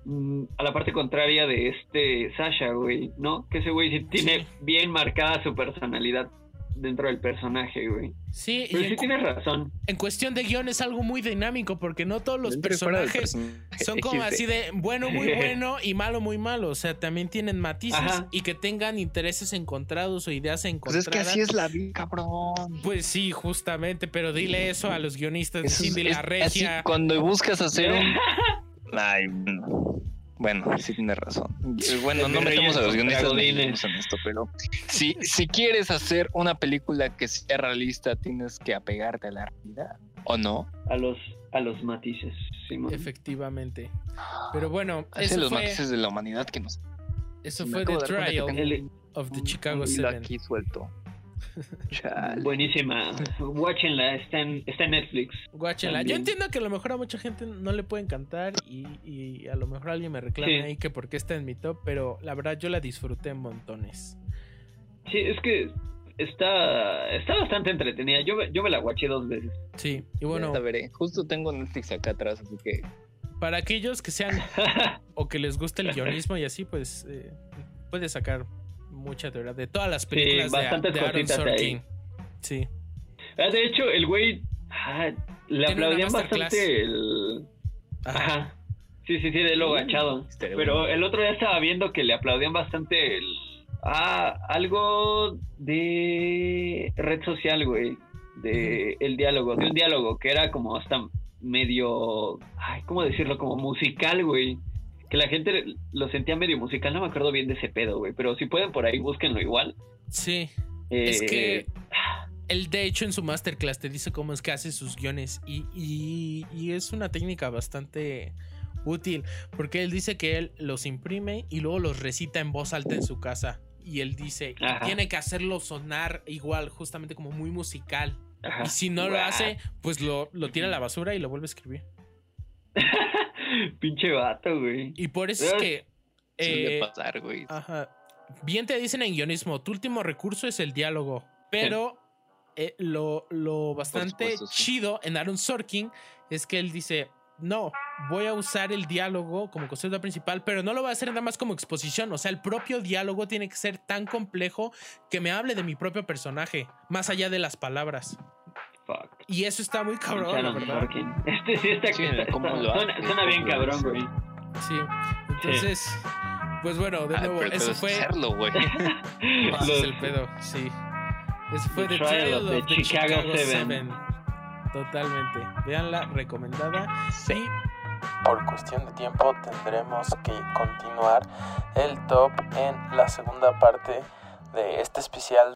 Speaker 3: Mm, a la parte contraria de este Sasha, güey, ¿no? Que ese güey sí tiene bien marcada su personalidad dentro del personaje, güey.
Speaker 1: Sí,
Speaker 3: pero sí tienes razón.
Speaker 1: En cuestión de guion es algo muy dinámico porque no todos los personajes son como así de bueno muy bueno y malo muy malo. O sea, también tienen matices y que tengan intereses encontrados o ideas encontradas.
Speaker 2: Pues es que así es la vida, cabrón.
Speaker 1: Pues sí, justamente, pero dile eso a los guionistas de Cindy La Regia.
Speaker 2: cuando buscas hacer un... Ay, bueno, sí tienes razón. Bueno, no metemos a los guionistas en esto, pero si, si quieres hacer una película que sea realista, tienes que apegarte a la realidad, ¿o no?
Speaker 3: A los, a los matices,
Speaker 1: Efectivamente. Pero bueno,
Speaker 2: es los matices de la humanidad que nos...
Speaker 1: Eso fue The Trial of the Chicago Seven.
Speaker 2: aquí suelto.
Speaker 3: Buenísima. Watchenla, está en, está en Netflix.
Speaker 1: Watchenla. Yo entiendo que a lo mejor a mucha gente no le puede encantar y, a lo mejor alguien me reclame ahí que porque está en mi top, pero la verdad yo la disfruté en montones.
Speaker 3: Sí, es que está, está bastante entretenida. Yo, yo me la watché dos veces.
Speaker 1: Sí, y bueno.
Speaker 2: veré. Justo tengo Netflix acá atrás, así que.
Speaker 1: Para aquellos que sean o que les guste el guionismo y así, pues eh, puede sacar mucha teoría de todas las películas de, de Aaron Sorkin. Sí.
Speaker 3: Ah, de hecho, el güey. Ah, le aplaudían bastante el. Ajá. Sí, sí, sí, de lo agachado. Pero el otro día estaba viendo que le aplaudían bastante el. Ah, algo de red social, güey. De el diálogo, de un diálogo que era como hasta medio. Ay, ¿cómo decirlo? Como musical, güey. Que la gente lo sentía medio musical, no me acuerdo bien de ese pedo, güey. Pero si pueden por ahí, búsquenlo igual.
Speaker 1: Sí. es que eh, él de hecho en su masterclass te dice cómo es que hace sus guiones y, y, es una técnica bastante útil porque él dice que él los imprime y luego los recita en voz alta en su casa y él dice que tiene que hacerlo sonar igual, justamente como muy musical. Y si no lo hace, pues lo, tira a la basura y lo vuelve a escribir.
Speaker 3: Pinche vato, güey.
Speaker 1: Y por eso es que...
Speaker 2: Eh, pasar, güey.
Speaker 1: Ajá. Bien te dicen en guionismo, tu último recurso es el diálogo, pero eh, lo, bastante chido en Aaron Sorkin es que él dice, no, voy a usar el diálogo como concepto principal, pero no lo voy a hacer nada más como exposición. O sea, el propio diálogo tiene que ser tan complejo que me hable de mi propio personaje, más allá de las palabras. Y eso está muy cabrón, la verdad.
Speaker 3: Este sí está, suena, bien cabrón, güey.
Speaker 1: Sí, entonces, pues bueno, de nuevo, eso fue.
Speaker 2: Hacerlo, güey.
Speaker 1: es el pedo, sí. Ese fue The, Trial, of the, Chicago, 7. Totalmente. Veanla, recomendada.
Speaker 4: Sí. Por cuestión de tiempo tendremos que continuar el top en la segunda parte de este especial